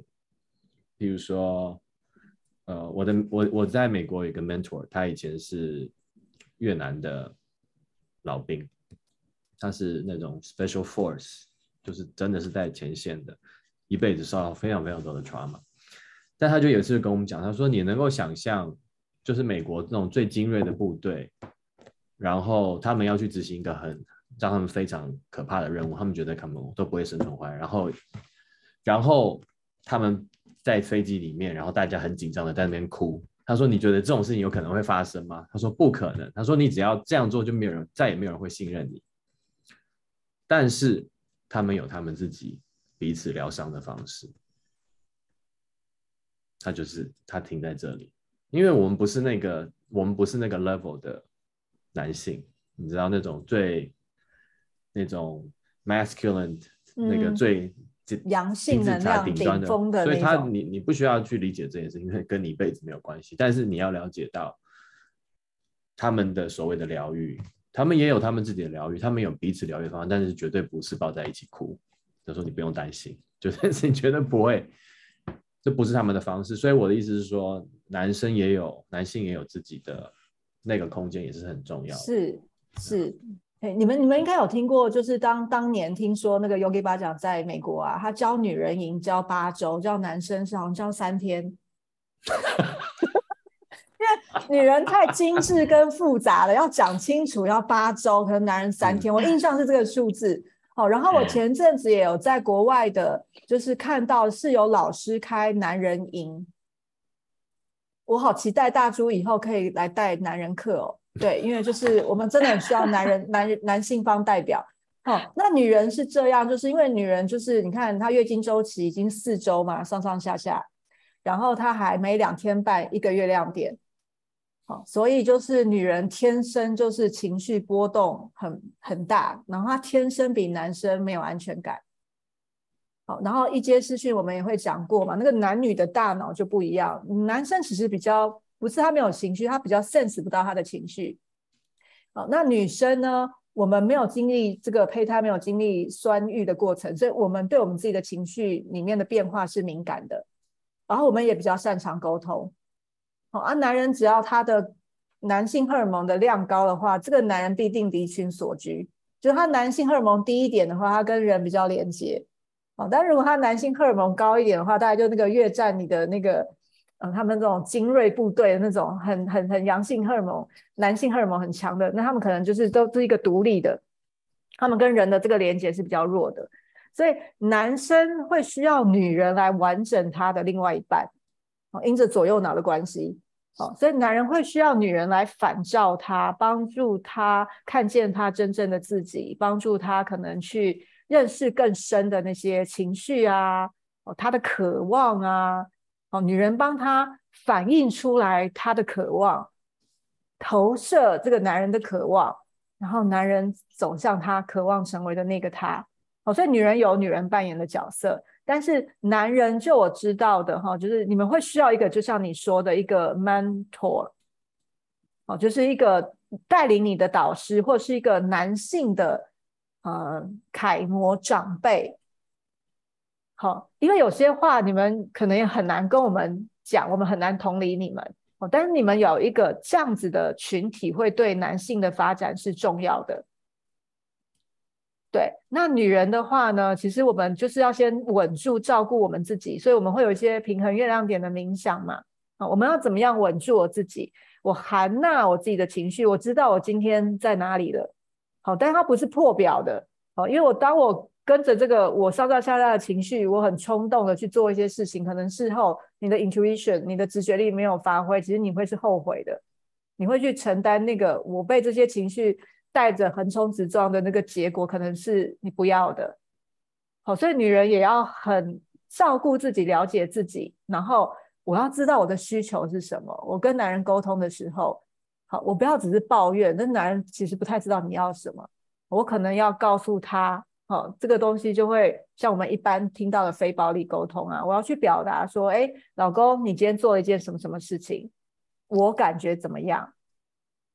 比如说，呃，我的我我在美国有一个 mentor，他以前是越南的老兵，他是那种 special force，就是真的是在前线的。一辈子受到非常非常多的 trauma，但他就有一次跟我们讲，他说：“你能够想象，就是美国这种最精锐的部队，然后他们要去执行一个很让他们非常可怕的任务，他们觉得可能都不会生存回来，然后，然后他们在飞机里面，然后大家很紧张的在那边哭。他说：你觉得这种事情有可能会发生吗？他说不可能。他说你只要这样做，就没有人再也没有人会信任你。但是他们有他们自己。”彼此疗伤的方式，他就是他停在这里，因为我们不是那个我们不是那个 level 的男性，你知道那种最那种 masculine 那个最阳性能量顶峰的，所以他你你不需要去理解这件事，因为跟你一辈子没有关系。但是你要了解到他们的所谓的疗愈，他们也有他们自己的疗愈，他们有彼此疗愈方法，但是绝对不是抱在一起哭。就说你不用担心，就这件事情绝对不会，这不是他们的方式。所以我的意思是说，男生也有，男性也有自己的那个空间，也是很重要。是是，哎，你们你们应该有听过，就是当当年听说那个 Yogi 巴讲在美国啊，他教女人营教八周，教男生是好像教三天，因为女人太精致跟复杂了，要讲清楚要八周，可能男人三天。我印象是这个数字。好，然后我前阵子也有在国外的，就是看到是有老师开男人营，我好期待大猪以后可以来带男人课哦。对，因为就是我们真的很需要男人、男人、男性方代表。哦，那女人是这样，就是因为女人就是你看她月经周期已经四周嘛，上上下下，然后她还每两天半一个月亮点。好，所以就是女人天生就是情绪波动很很大，然后她天生比男生没有安全感。好，然后一阶视讯我们也会讲过嘛，那个男女的大脑就不一样，男生其实比较不是他没有情绪，他比较 sense 不到他的情绪。好，那女生呢，我们没有经历这个胚胎没有经历酸育的过程，所以我们对我们自己的情绪里面的变化是敏感的，然后我们也比较擅长沟通。哦，啊，男人只要他的男性荷尔蒙的量高的话，这个男人必定离群所居。就是他男性荷尔蒙低一点的话，他跟人比较连接。哦，但如果他男性荷尔蒙高一点的话，大概就那个越战你的那个，嗯，他们这种精锐部队的那种很很很阳性荷尔蒙、男性荷尔蒙很强的，那他们可能就是都是一个独立的，他们跟人的这个连接是比较弱的。所以男生会需要女人来完整他的另外一半。哦，因着左右脑的关系。哦，所以男人会需要女人来反照他，帮助他看见他真正的自己，帮助他可能去认识更深的那些情绪啊，哦，他的渴望啊，哦，女人帮他反映出来他的渴望，投射这个男人的渴望，然后男人走向他渴望成为的那个他。哦，所以女人有女人扮演的角色。但是男人，就我知道的哈，就是你们会需要一个，就像你说的一个 mentor，哦，就是一个带领你的导师，或是一个男性的呃楷模长辈。好，因为有些话你们可能也很难跟我们讲，我们很难同理你们哦。但是你们有一个这样子的群体，会对男性的发展是重要的。对，那女人的话呢？其实我们就是要先稳住，照顾我们自己，所以我们会有一些平衡月亮点的冥想嘛。啊，我们要怎么样稳住我自己？我含纳我自己的情绪，我知道我今天在哪里了。好，但它不是破表的。哦，因为我当我跟着这个我上上下下的情绪，我很冲动的去做一些事情，可能事后你的 intuition，你的直觉力没有发挥，其实你会是后悔的，你会去承担那个我被这些情绪。带着横冲直撞的那个结果，可能是你不要的。好，所以女人也要很照顾自己，了解自己。然后我要知道我的需求是什么。我跟男人沟通的时候，好，我不要只是抱怨。那男人其实不太知道你要什么。我可能要告诉他，好，这个东西就会像我们一般听到的非暴力沟通啊。我要去表达说，哎，老公，你今天做了一件什么什么事情，我感觉怎么样？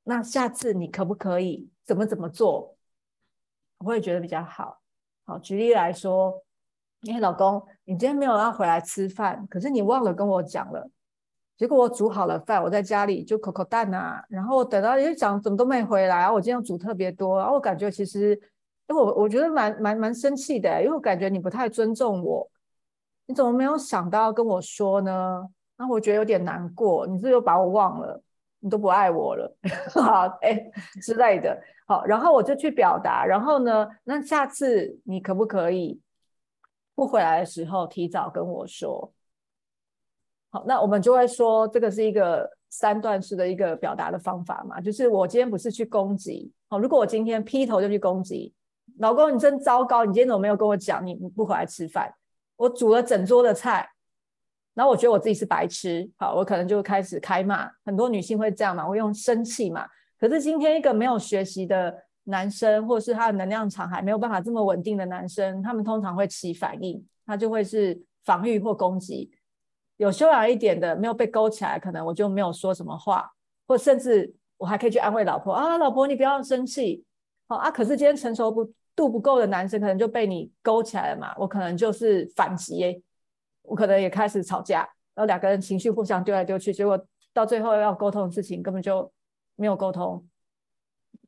那下次你可不可以？怎么怎么做，我会觉得比较好。好，举例来说，哎，老公，你今天没有要回来吃饭，可是你忘了跟我讲了。结果我煮好了饭，我在家里就口口蛋啊，然后等到又讲怎么都没回来，然后我今天煮特别多，然后我感觉其实，因为我我觉得蛮蛮蛮生气的，因为我感觉你不太尊重我，你怎么没有想到跟我说呢？那我觉得有点难过，你是又把我忘了。你都不爱我了，好哎之类的，好，然后我就去表达，然后呢，那下次你可不可以不回来的时候提早跟我说？好，那我们就会说这个是一个三段式的一个表达的方法嘛，就是我今天不是去攻击，好，如果我今天劈头就去攻击，老公你真糟糕，你今天怎么没有跟我讲你不回来吃饭？我煮了整桌的菜。然后我觉得我自己是白痴，好，我可能就开始开骂。很多女性会这样嘛，我用生气嘛。可是今天一个没有学习的男生，或是他的能量场还没有办法这么稳定的男生，他们通常会起反应，他就会是防御或攻击。有修养一点的，没有被勾起来，可能我就没有说什么话，或甚至我还可以去安慰老婆啊，老婆你不要生气，好啊。可是今天成熟不度不够的男生，可能就被你勾起来了嘛，我可能就是反击。我可能也开始吵架，然后两个人情绪互相丢来丢去，结果到最后要沟通的事情根本就没有沟通。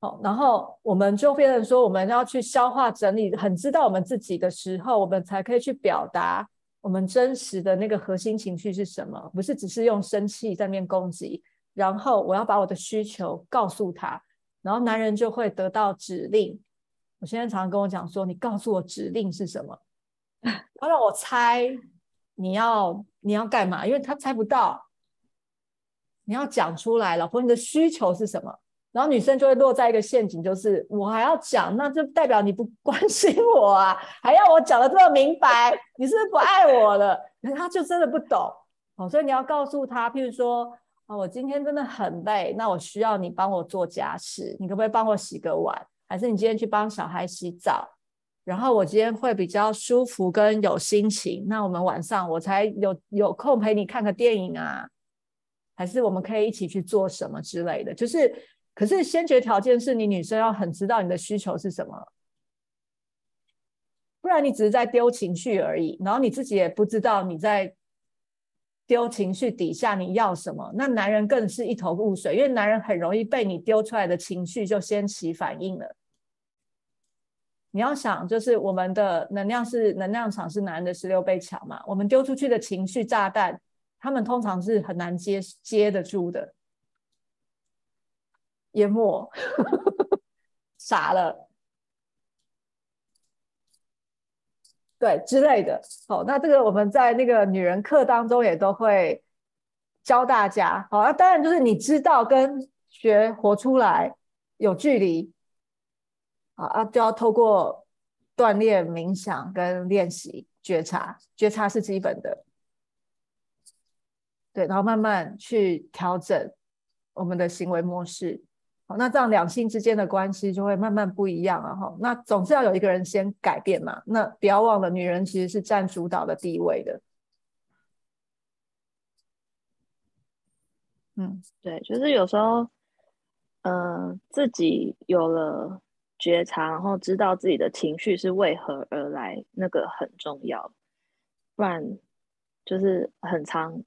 好，然后我们就变成说，我们要去消化整理，很知道我们自己的时候，我们才可以去表达我们真实的那个核心情绪是什么，不是只是用生气在面攻击。然后我要把我的需求告诉他，然后男人就会得到指令。我现在常常跟我讲说，你告诉我指令是什么，要让我猜。你要你要干嘛？因为他猜不到，你要讲出来，老婆，你的需求是什么？然后女生就会落在一个陷阱，就是我还要讲，那就代表你不关心我啊，还要我讲的这么明白，你是不是不爱我了？他就真的不懂哦，所以你要告诉他，譬如说，啊，我今天真的很累，那我需要你帮我做家事，你可不可以帮我洗个碗？还是你今天去帮小孩洗澡？然后我今天会比较舒服跟有心情，那我们晚上我才有有空陪你看个电影啊，还是我们可以一起去做什么之类的？就是，可是先决条件是你女生要很知道你的需求是什么。不然你只是在丢情绪而已，然后你自己也不知道你在丢情绪底下你要什么，那男人更是一头雾水，因为男人很容易被你丢出来的情绪就先起反应了。你要想，就是我们的能量是能量场是男的十六倍强嘛，我们丢出去的情绪炸弹，他们通常是很难接接得住的，淹没，傻了。对之类的，好，那这个我们在那个女人课当中也都会教大家，好，那当然就是你知道跟学活出来有距离，啊啊，就要透过锻炼、冥想跟练习觉察，觉察是基本的，对，然后慢慢去调整我们的行为模式。好那这样两性之间的关系就会慢慢不一样了哈。那总是要有一个人先改变嘛。那不要忘了，女人其实是占主导的地位的。嗯，对，就是有时候，呃，自己有了觉察，然后知道自己的情绪是为何而来，那个很重要。不然就是很长，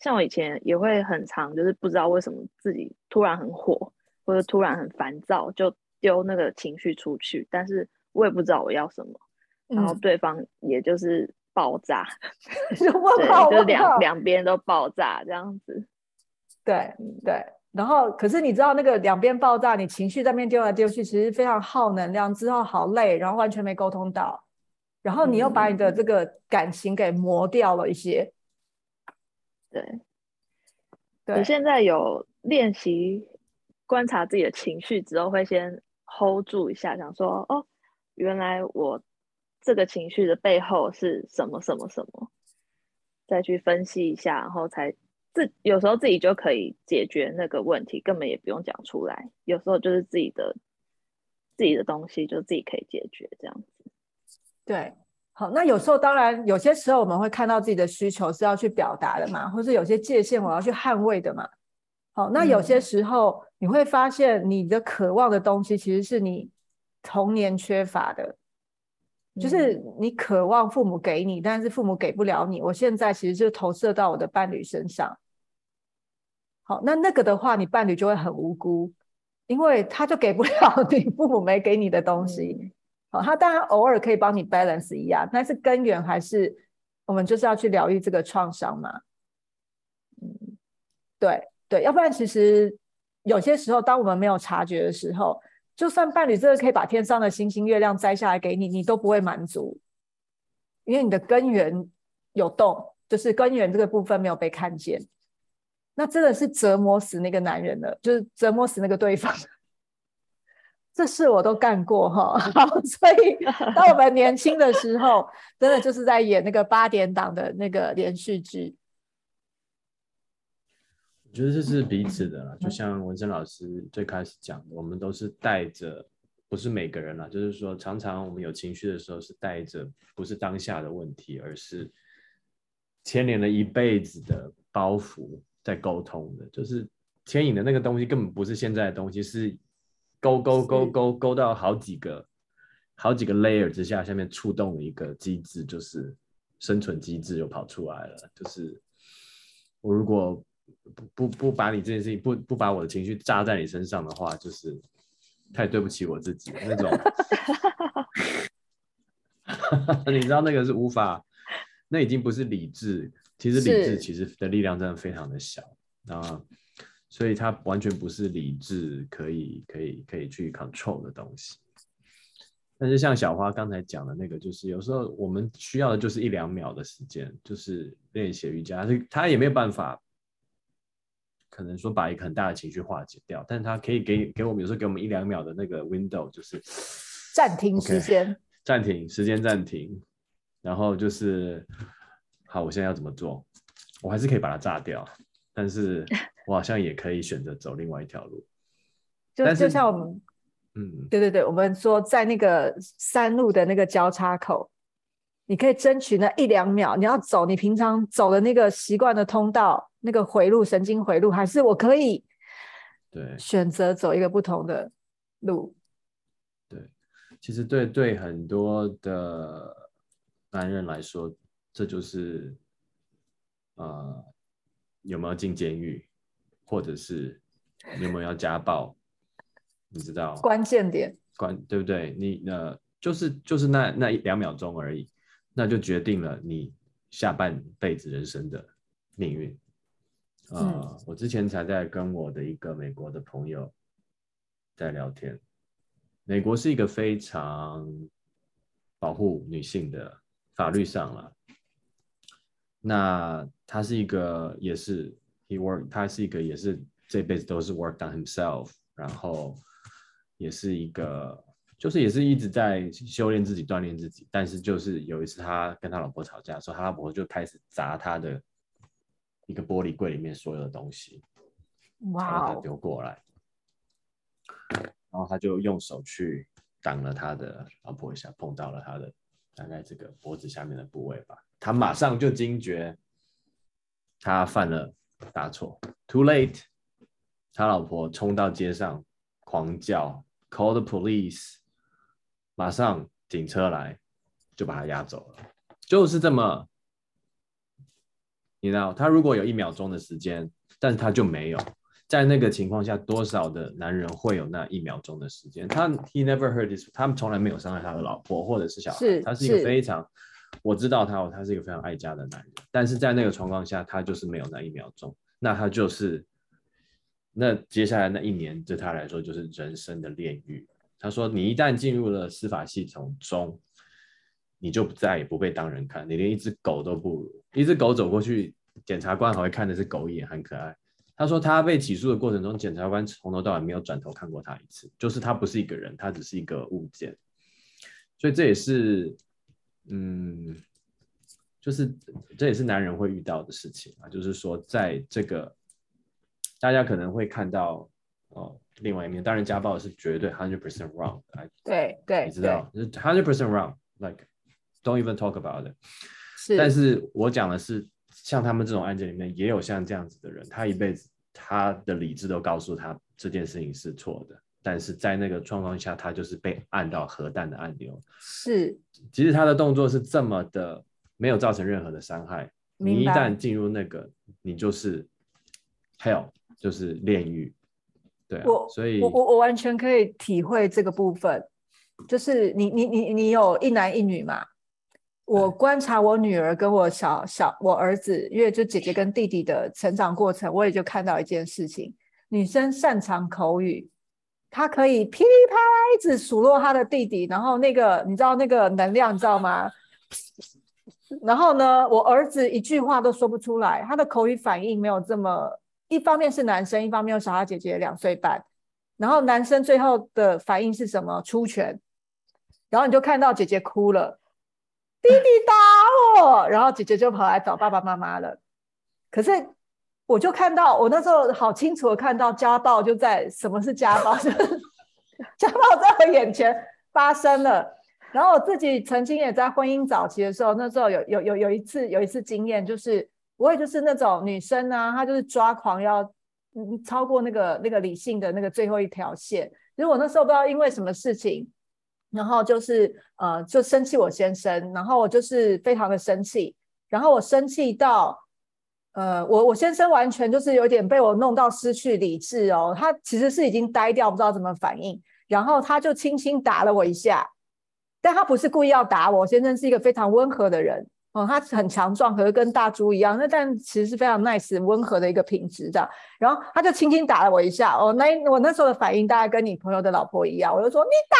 像我以前也会很长，就是不知道为什么自己突然很火。或者突然很烦躁，就丢那个情绪出去，但是我也不知道我要什么，然后对方也就是爆炸，就对，就两两边都爆炸这样子。对对，然后可是你知道那个两边爆炸，你情绪在那边丢来丢去，其实非常耗能量，之后好累，然后完全没沟通到，然后你又把你的这个感情给磨掉了一些。对，我现在有练习。观察自己的情绪之后，会先 hold 住一下，想说：“哦，原来我这个情绪的背后是什么什么什么。”再去分析一下，然后才自有时候自己就可以解决那个问题，根本也不用讲出来。有时候就是自己的自己的东西，就自己可以解决这样子。对，好，那有时候当然有些时候我们会看到自己的需求是要去表达的嘛，或是有些界限我要去捍卫的嘛。好，那有些时候。你会发现，你的渴望的东西其实是你童年缺乏的，就是你渴望父母给你，但是父母给不了你。我现在其实就投射到我的伴侣身上。好，那那个的话，你伴侣就会很无辜，因为他就给不了 你父母没给你的东西。好，他当然偶尔可以帮你 balance 一样，但是根源还是我们就是要去疗愈这个创伤嘛。嗯，对对，要不然其实。有些时候，当我们没有察觉的时候，就算伴侣真的可以把天上的星星、月亮摘下来给你，你都不会满足，因为你的根源有洞，就是根源这个部分没有被看见。那真的是折磨死那个男人了，就是折磨死那个对方。这事我都干过哈，所以当我们年轻的时候，真的就是在演那个八点档的那个连续剧。我觉得这是彼此的啦，就像文生老师最开始讲的，我们都是带着，不是每个人啦，就是说常常我们有情绪的时候是带着，不是当下的问题，而是牵连了一辈子的包袱在沟通的，就是牵引的那个东西根本不是现在的东西，是勾勾勾勾勾到好几个好几个 layer 之下，下面触动一个机制，就是生存机制又跑出来了，就是我如果。不不不把你这件事情不不把我的情绪扎在你身上的话，就是太对不起我自己那种。你知道那个是无法，那已经不是理智。其实理智其实的力量真的非常的小啊，所以它完全不是理智可以可以可以去 control 的东西。但是像小花刚才讲的那个，就是有时候我们需要的就是一两秒的时间，就是练习瑜伽，是他也没有办法。可能说把一个很大的情绪化解掉，但是他可以给给我们有时候给我们一两秒的那个 window，就是暂停时间，暂停时间暂停，然后就是好，我现在要怎么做？我还是可以把它炸掉，但是 我好像也可以选择走另外一条路。就就像我们，嗯，对对对，我们说在那个山路的那个交叉口，你可以争取那一两秒，你要走你平常走的那个习惯的通道，那个回路、神经回路，还是我可以对选择走一个不同的路？对，其实对对很多的男人来说，这就是呃有没有进监狱，或者是有没有要家暴，你知道关键点，关对不对？你呃就是就是那那一两秒钟而已，那就决定了你下半辈子人生的命运。呃，嗯我之前才在跟我的一个美国的朋友在聊天，美国是一个非常保护女性的法律上了。那他是一个也是 he work，他是一个也是这辈子都是 work on himself，然后也是一个就是也是一直在修炼自己、锻炼自己。但是就是有一次他跟他老婆吵架的时候，他老婆就开始砸他的一个玻璃柜里面所有的东西，然哇后他哦，丢过来，然后他就用手去挡了他的老婆一下，碰到了他的大概这个脖子下面的部位吧。他马上就惊觉他犯了大错，too late。他老婆冲到街上狂叫，call the police，马上警车来就把他押走了，就是这么。你知道，他如果有一秒钟的时间，但是他就没有，在那个情况下，多少的男人会有那一秒钟的时间？他 he never heard this，他们从来没有伤害他的老婆或者是小孩，是他是一个非常，我知道他，哦他是一个非常爱家的男人，但是在那个状况下，他就是没有那一秒钟，那他就是，那接下来那一年对他来说就是人生的炼狱。他说，你一旦进入了司法系统中，你就再也不被当人看，你连一只狗都不如。一只狗走过去，检察官还会看的是狗一眼，很可爱。他说他被起诉的过程中，检察官从头到尾没有转头看过他一次，就是他不是一个人，他只是一个物件。所以这也是，嗯，就是这也是男人会遇到的事情啊，就是说在这个大家可能会看到哦另外一面，当然家暴是绝对 hundred percent wrong 的，哎对对你知道，就是 hundred percent wrong，like don't even talk about it。是，但是我讲的是，像他们这种案件里面，也有像这样子的人，他一辈子他的理智都告诉他这件事情是错的，但是在那个状况下，他就是被按到核弹的按钮。是其实他的动作是这么的没有造成任何的伤害，你一旦进入那个，你就是 hell，就是炼狱。对啊我，所以我我我完全可以体会这个部分，就是你你你你有一男一女嘛？我观察我女儿跟我小小我儿子，因为就姐姐跟弟弟的成长过程，我也就看到一件事情：女生擅长口语，他可以噼里啪啦一直数落他的弟弟，然后那个你知道那个能量你知道吗？然后呢，我儿子一句话都说不出来，他的口语反应没有这么。一方面是男生，一方面有小他姐姐两岁半，然后男生最后的反应是什么？出拳，然后你就看到姐姐哭了，弟弟打我，然后姐姐就跑来找爸爸妈妈了。可是我就看到，我那时候好清楚的看到家暴就在什么是家暴，家暴在我眼前发生了。然后我自己曾经也在婚姻早期的时候，那时候有有有有一次有一次经验，就是我也就是那种女生啊，她就是抓狂要嗯超过那个那个理性的那个最后一条线。如果那时候不知道因为什么事情，然后就是呃就生气我先生，然后我就是非常的生气，然后我生气到呃我我先生完全就是有点被我弄到失去理智哦，他其实是已经呆掉，不知道怎么反应，然后他就轻轻打了我一下。但他不是故意要打我，先生是一个非常温和的人哦，他很强壮，可是跟大猪一样，那但其实是非常 nice 温和的一个品质这样。然后他就轻轻打了我一下，哦，那我那时候的反应大概跟你朋友的老婆一样，我就说你打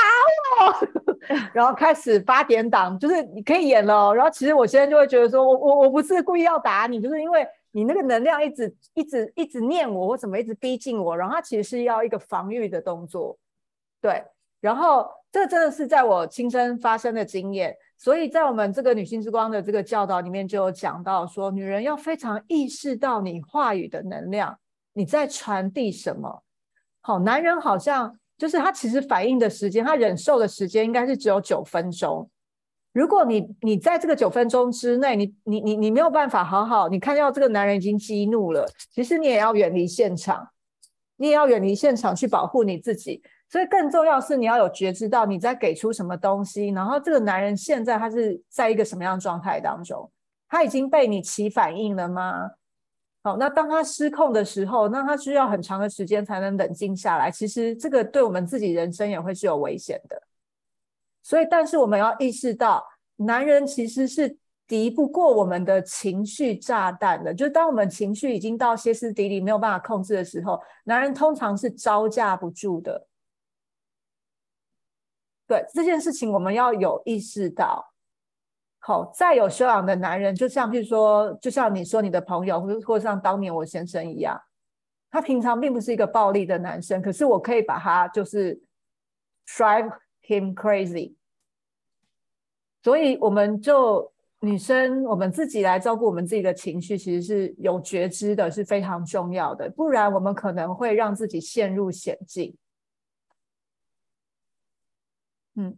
我，然后开始八点档，就是你可以演了、然后其实我现在就会觉得说我我我不是故意要打你，就是因为你那个能量一直一直一直念我，或怎么一直逼近我，然后他其实是要一个防御的动作，对。然后这真的是在我亲身发生的经验。所以在我们这个女性之光的这个教导里面，就有讲到说，女人要非常意识到你话语的能量，你在传递什么。好，男人好像就是他其实反应的时间，他忍受的时间应该是只有九分钟。如果你你在这个九分钟之内，你你你你没有办法好好，你看到这个男人已经激怒了，其实你也要远离现场，你也要远离现场去保护你自己。所以更重要是你要有觉知到你在给出什么东西，然后这个男人现在他是在一个什么样的状态当中，他已经被你起反应了吗？好，那当他失控的时候，那他需要很长的时间才能冷静下来。其实这个对我们自己人生也会是有危险的。所以，但是我们要意识到，男人其实是敌不过我们的情绪炸弹的。就当我们情绪已经到歇斯底里、没有办法控制的时候，男人通常是招架不住的。对这件事情，我们要有意识到。好，再有修养的男人，就像譬如说，就像你说你的朋友，或或像当年我先生一样，他平常并不是一个暴力的男生，可是我可以把他就是摔。Him crazy，所以我们就女生，我们自己来照顾我们自己的情绪，其实是有觉知的，是非常重要的。不然我们可能会让自己陷入险境。嗯，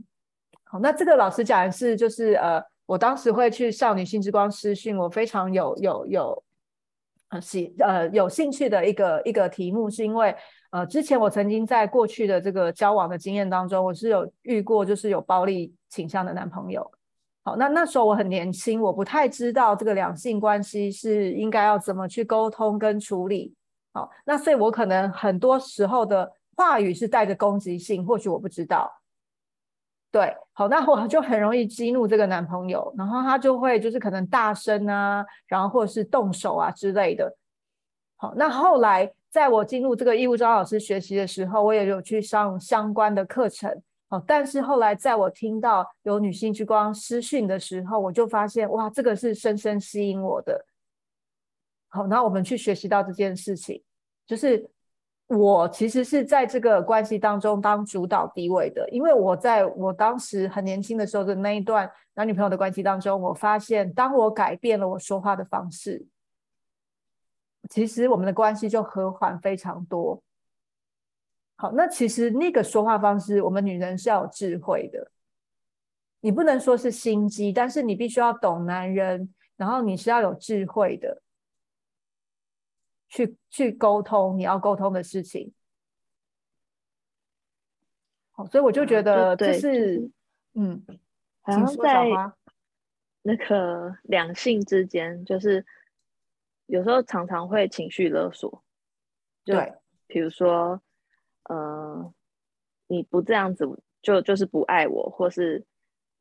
好，那这个老师讲的是，就是呃，我当时会去少女性之光私讯，我非常有有有呃喜呃有兴趣的一个一个题目，是因为。呃，之前我曾经在过去的这个交往的经验当中，我是有遇过，就是有暴力倾向的男朋友。好，那那时候我很年轻，我不太知道这个两性关系是应该要怎么去沟通跟处理。好，那所以我可能很多时候的话语是带着攻击性，或许我不知道。对，好，那我就很容易激怒这个男朋友，然后他就会就是可能大声啊，然后或者是动手啊之类的。好，那后来。在我进入这个义务招老师学习的时候，我也有去上相关的课程。哦，但是后来在我听到有女性之光私讯的时候，我就发现，哇，这个是深深吸引我的。好，那我们去学习到这件事情，就是我其实是在这个关系当中当主导地位的，因为我在我当时很年轻的时候的那一段男女朋友的关系当中，我发现，当我改变了我说话的方式。其实我们的关系就和缓非常多。好，那其实那个说话方式，我们女人是要有智慧的。你不能说是心机，但是你必须要懂男人，然后你是要有智慧的，去去沟通你要沟通的事情。好，所以我就觉得这是，嗯，好像在那个两性之间，就是。有时候常常会情绪勒索，对，比如说，呃，你不这样子就就是不爱我，或是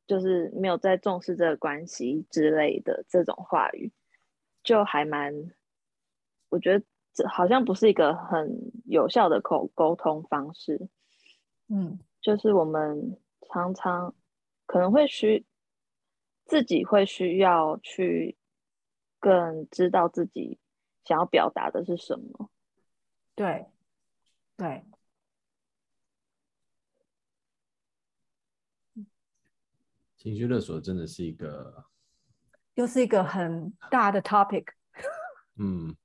就是没有在重视这个关系之类的这种话语，就还蛮，我觉得这好像不是一个很有效的口沟通方式。嗯，就是我们常常可能会需自己会需要去。更知道自己想要表达的是什么，对，对，情绪勒索真的是一个，又是一个很大的 topic。嗯，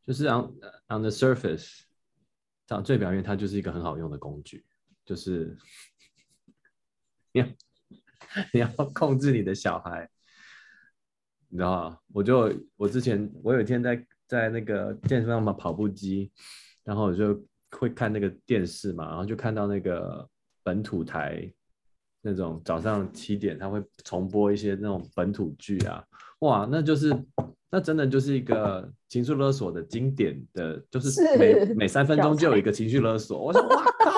就是 on on the surface，这样最表面，它就是一个很好用的工具，就是 你要你要控制你的小孩。你知道吗？我就我之前我有一天在在那个健身房嘛跑步机，然后我就会看那个电视嘛，然后就看到那个本土台那种早上七点他会重播一些那种本土剧啊，哇，那就是那真的就是一个情绪勒索的经典的，就是每每三分钟就有一个情绪勒索，我说哇靠！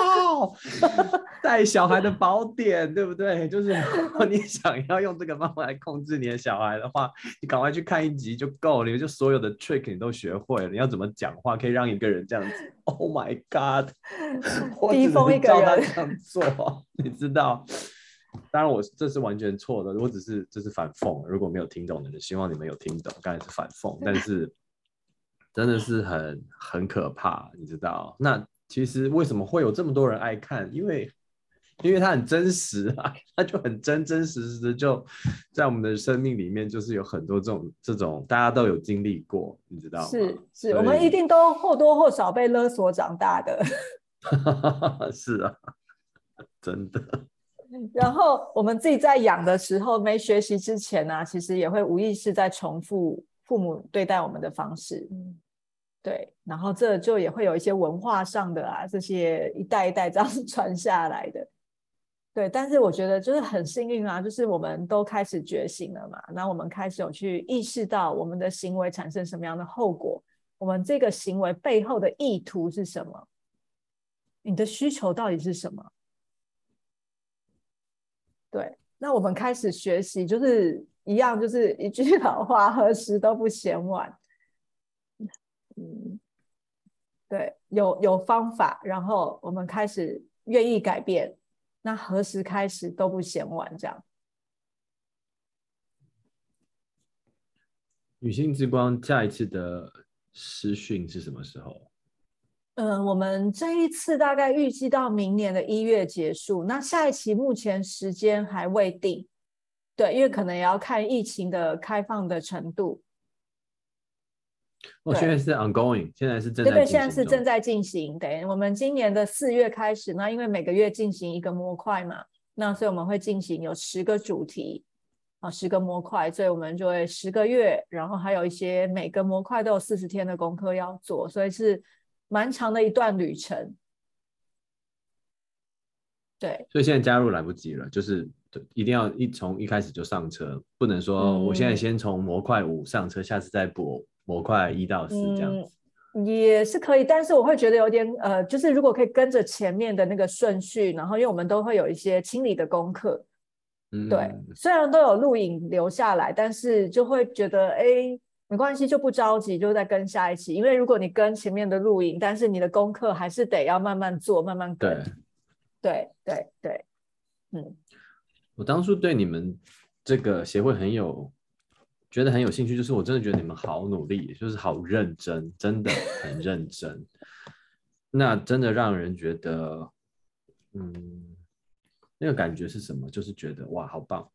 带小孩的宝典，对不对？就是如果你 想要用这个方法来控制你的小孩的话，你赶快去看一集就够了，就所有的 trick 你都学会了。你要怎么讲话可以让一个人这样子？Oh my god！逼疯一个人这样做，你知道？当然我这是完全错的，我只是这是反讽。如果没有听懂的人，希望你们有听懂。刚才是反讽，但是真的是很很可怕，你知道？那其实为什么会有这么多人爱看？因为因为它很真实啊，它就很真真实实的就在我们的生命里面，就是有很多这种这种大家都有经历过，你知道吗？是是，我们一定都或多或少被勒索长大的。是啊，真的。然后我们自己在养的时候，没学习之前呢，其实也会无意识在重复父母对待我们的方式。对，然后这就也会有一些文化上的啊，这些一代一代这样 传下来的。对，但是我觉得就是很幸运啊，就是我们都开始觉醒了嘛，那我们开始有去意识到我们的行为产生什么样的后果，我们这个行为背后的意图是什么，你的需求到底是什么？对，那我们开始学习，就是一样，就是一句 老话，何时都不嫌晚。嗯，对，有有方法，然后我们开始愿意改变，那何时开始都不嫌晚。这样，女性之光下一次的师训是什么时候？嗯，我们这一次大概预计到明年的一月结束。那下一期目前时间还未定，对，因为可能也要看疫情的开放的程度。我现在是 ongoing，现在是正在对对，现在是正在进行。对，我们今年的四月开始，那因为每个月进行一个模块嘛，那所以我们会进行有十个主题啊，十个模块，所以我们就会十个月，然后还有一些每个模块都有四十天的功课要做，所以是。蛮长的一段旅程，对，所以现在加入来不及了，就是一定要一从一开始就上车，不能说我现在先从模块五上车，下次再补模块一到四这样子，也是可以，但是我会觉得有点呃，就是如果可以跟着前面的那个顺序，然后因为我们都会有一些清理的功课，嗯，对，虽然都有录影留下来，但是就会觉得哎。没关系，就不着急，就再跟下一期。因为如果你跟前面的录影，但是你的功课还是得要慢慢做，慢慢跟。对对对嗯。我当初对你们这个协会很有觉得很有兴趣，就是我真的觉得你们好努力，就是好认真，真的 很认真。那真的让人觉得，嗯，那个感觉是什么？就是觉得哇，好棒，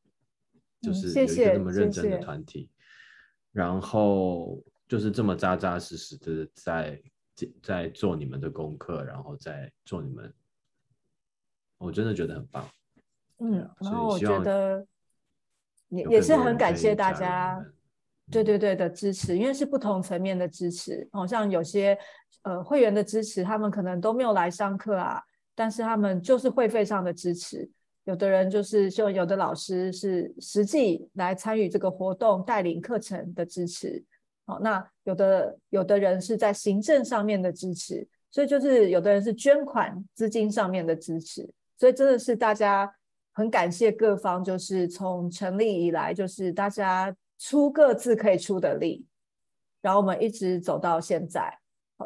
就是有一个这么认真的团体。然后就是这么扎扎实实的在在做你们的功课，然后再做你们，我真的觉得很棒。嗯，然后我觉得也也是很感谢大家，对对对的支持，因为是不同层面的支持。好像有些呃会员的支持，他们可能都没有来上课啊，但是他们就是会费上的支持。有的人就是就有的老师是实际来参与这个活动带领课程的支持，好，那有的有的人是在行政上面的支持，所以就是有的人是捐款资金上面的支持，所以真的是大家很感谢各方，就是从成立以来就是大家出各自可以出的力，然后我们一直走到现在，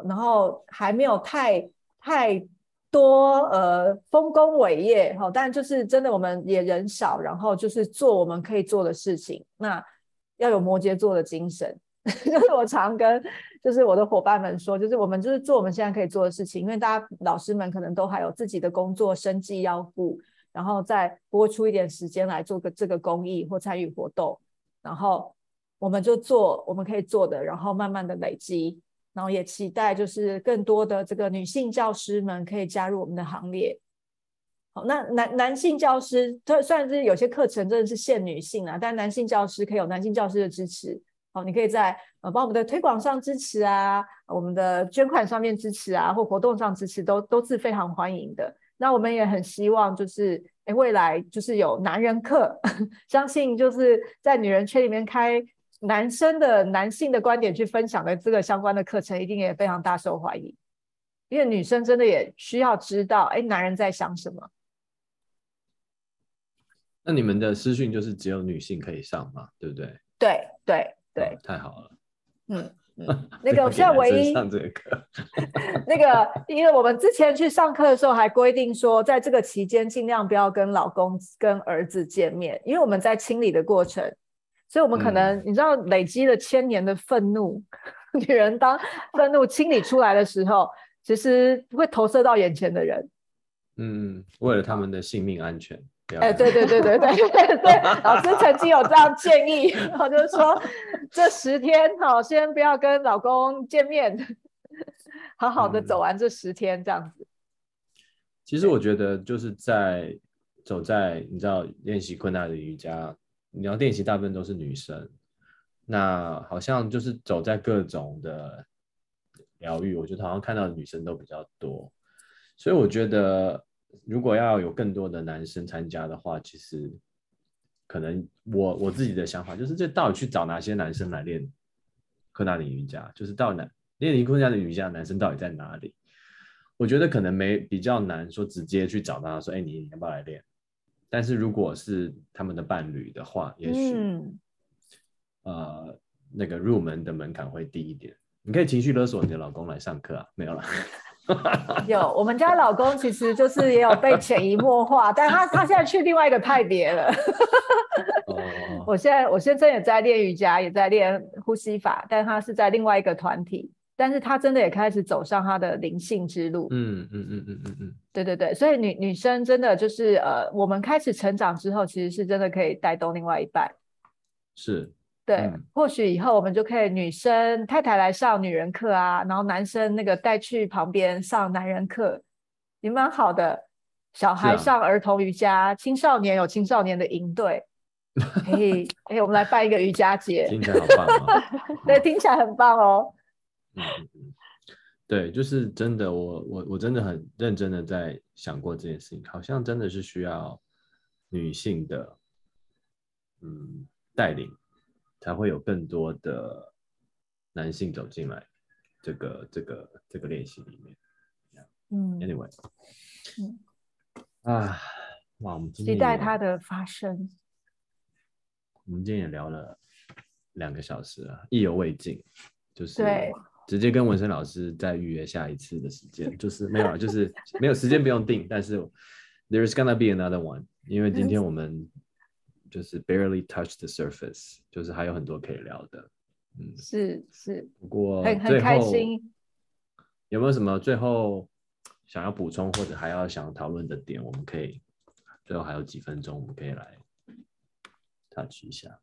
然后还没有太太。多呃丰功伟业哈，但就是真的我们也人少，然后就是做我们可以做的事情。那要有摩羯座的精神，就是我常跟就是我的伙伴们说，就是我们就是做我们现在可以做的事情，因为大家老师们可能都还有自己的工作生计要顾，然后再拨出一点时间来做个这个公益或参与活动，然后我们就做我们可以做的，然后慢慢的累积。然后也期待，就是更多的这个女性教师们可以加入我们的行列。好，那男男性教师，虽然是有些课程真的是限女性啊，但男性教师可以有男性教师的支持。好，你可以在呃帮我们的推广上支持啊，我们的捐款上面支持啊，或活动上支持，都都是非常欢迎的。那我们也很希望，就是哎未来就是有男人课，相信就是在女人圈里面开。男生的男性的观点去分享的这个相关的课程，一定也非常大受欢迎，因为女生真的也需要知道，哎，男人在想什么。那你们的私讯就是只有女性可以上嘛？对不对？对对对，太好了。嗯嗯，那个现在唯一上这个课，那个，因为我们之前去上课的时候还规定说，在这个期间尽量不要跟老公跟儿子见面，因为我们在清理的过程。所以，我们可能你知道，累积了千年的愤怒，女人当愤怒清理出来的时候，其实会投射到眼前的人。嗯，为了他们的性命安全。哎，对对对对对对，老师曾经有这样建议，然后就是说这十天好，先不要跟老公见面，好好的走完这十天这样子。其实我觉得就是在走在你知道练习困难的瑜伽，你要练习大部分都是女生，那好像就是走在各种的疗愈，我觉得好像看到的女生都比较多，所以我觉得。如果要有更多的男生参加的话，其实可能我我自己的想法就是，这到底去找哪些男生来练克纳里瑜伽？就是到哪练尼坤加的瑜伽，男生到底在哪里？我觉得可能没比较难说直接去找他说，哎，你要不要来练？但是如果是他们的伴侣的话，也许呃那个入门的门槛会低一点。你可以情绪勒索你的老公来上课啊，没有了。有，我们家老公其实就是也有被潜移默化，但他他现在去另外一个派别了。我现在我现在也在练瑜伽，也在练呼吸法，但他是在另外一个团体，但是他真的也开始走上他的灵性之路。嗯嗯嗯嗯嗯嗯，对对对，所以女女生真的就是呃，我们开始成长之后，其实是真的可以带动另外一半。是。对，或许以后我们就可以女生太太来上女人课啊，然后男生那个带去旁边上男人课，也蛮好的。小孩上儿童瑜伽，青少年有青少年的营队，可以，哎，我们来办一个瑜伽节，听起来好棒哦。对，听起来很棒哦。对，就是真的，我我我真的很认真的在想过这件事情，好像真的是需要女性的，嗯，带领。才会有更多的男性走进来，这个这个这个练习里面。嗯，Anyway，嗯啊，哇，我们期待它的发生。我们今天也聊了两个小时了，意犹未尽，就是对，直接跟文生老师再预约下一次的时间，就是没有了，就是没有时间不用定，但是 There's gonna be another one，因为今天 我们。就是 barely touch the surface，就是还有很多可以聊的，嗯，是是，不过很很开心。有没有什么最后想要补充或者还要想讨论的点？我们可以最后还有几分钟，我们可以来 touch 一下。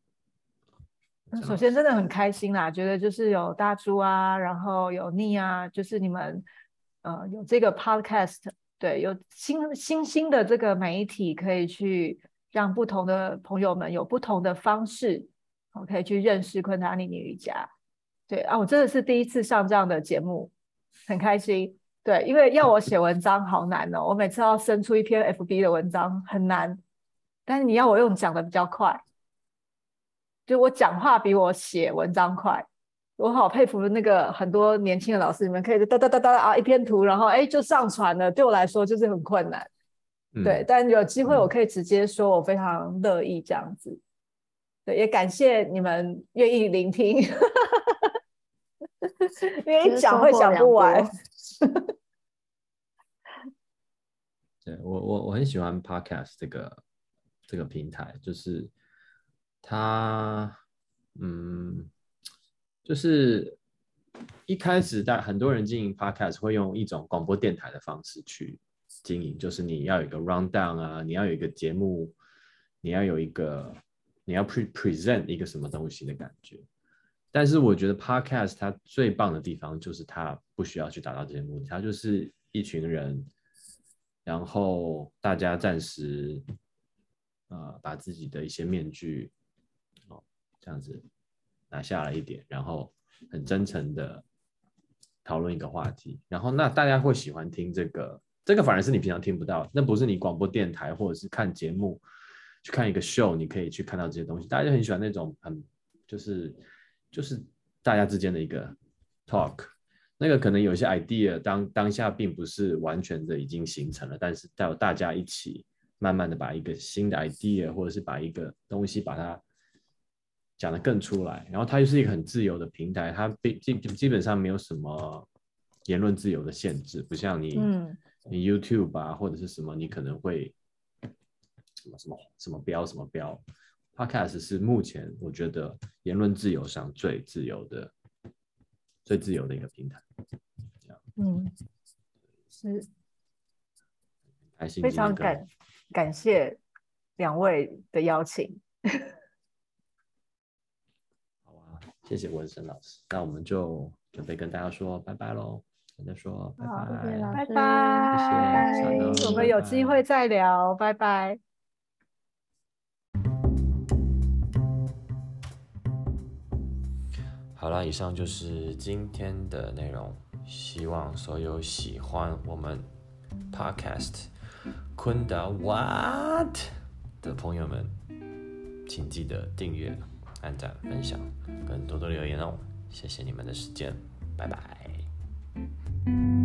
首先真的很开心啦，觉得就是有大猪啊，然后有逆啊，就是你们呃有这个 podcast，对，有新新兴的这个媒体可以去。让不同的朋友们有不同的方式，我可以去认识昆达尼尼瑜伽。对啊，我真的是第一次上这样的节目，很开心。对，因为要我写文章好难哦，我每次要生出一篇 FB 的文章很难，但是你要我用讲的比较快，就我讲话比我写文章快。我好佩服那个很多年轻的老师，你们可以哒哒哒哒啊一篇图，然后哎就上传了，对我来说就是很困难。对，但有机会我可以直接说，我非常乐意这样子。对，也感谢你们愿意聆听，因为一讲会讲不完。对我，我我很喜欢 Podcast 这个这个平台，就是它，嗯，就是一开始在很多人经营 Podcast 会用一种广播电台的方式去。经营就是你要有一个 rundown 啊，你要有一个节目，你要有一个你要 pre present 一个什么东西的感觉。但是我觉得 podcast 它最棒的地方就是它不需要去达到这些目的，它就是一群人，然后大家暂时呃把自己的一些面具哦这样子拿下来一点，然后很真诚的讨论一个话题，然后那大家会喜欢听这个。这个反而是你平常听不到，那不是你广播电台或者是看节目去看一个 show，你可以去看到这些东西。大家就很喜欢那种很就是就是大家之间的一个 talk，那个可能有些 idea 当当下并不是完全的已经形成了，但是带有大家一起慢慢的把一个新的 idea 或者是把一个东西把它讲得更出来，然后它又是一个很自由的平台，它基基本上没有什么言论自由的限制，不像你。你 YouTube 啊，或者是什么，你可能会什么什么什么标什么标，Podcast 是目前我觉得言论自由上最自由的、最自由的一个平台。嗯，是。开心，非常感感谢两位的邀请。好啊，谢谢文生老师，那我们就准备跟大家说拜拜喽。大家说拜拜，拜拜，我们有机会再聊，拜拜。好了，以上就是今天的内容。希望所有喜欢我们 Podcast 昆达 What 的朋友们，请记得订阅、按赞、分享，跟多多留言哦。谢谢你们的时间，拜拜。you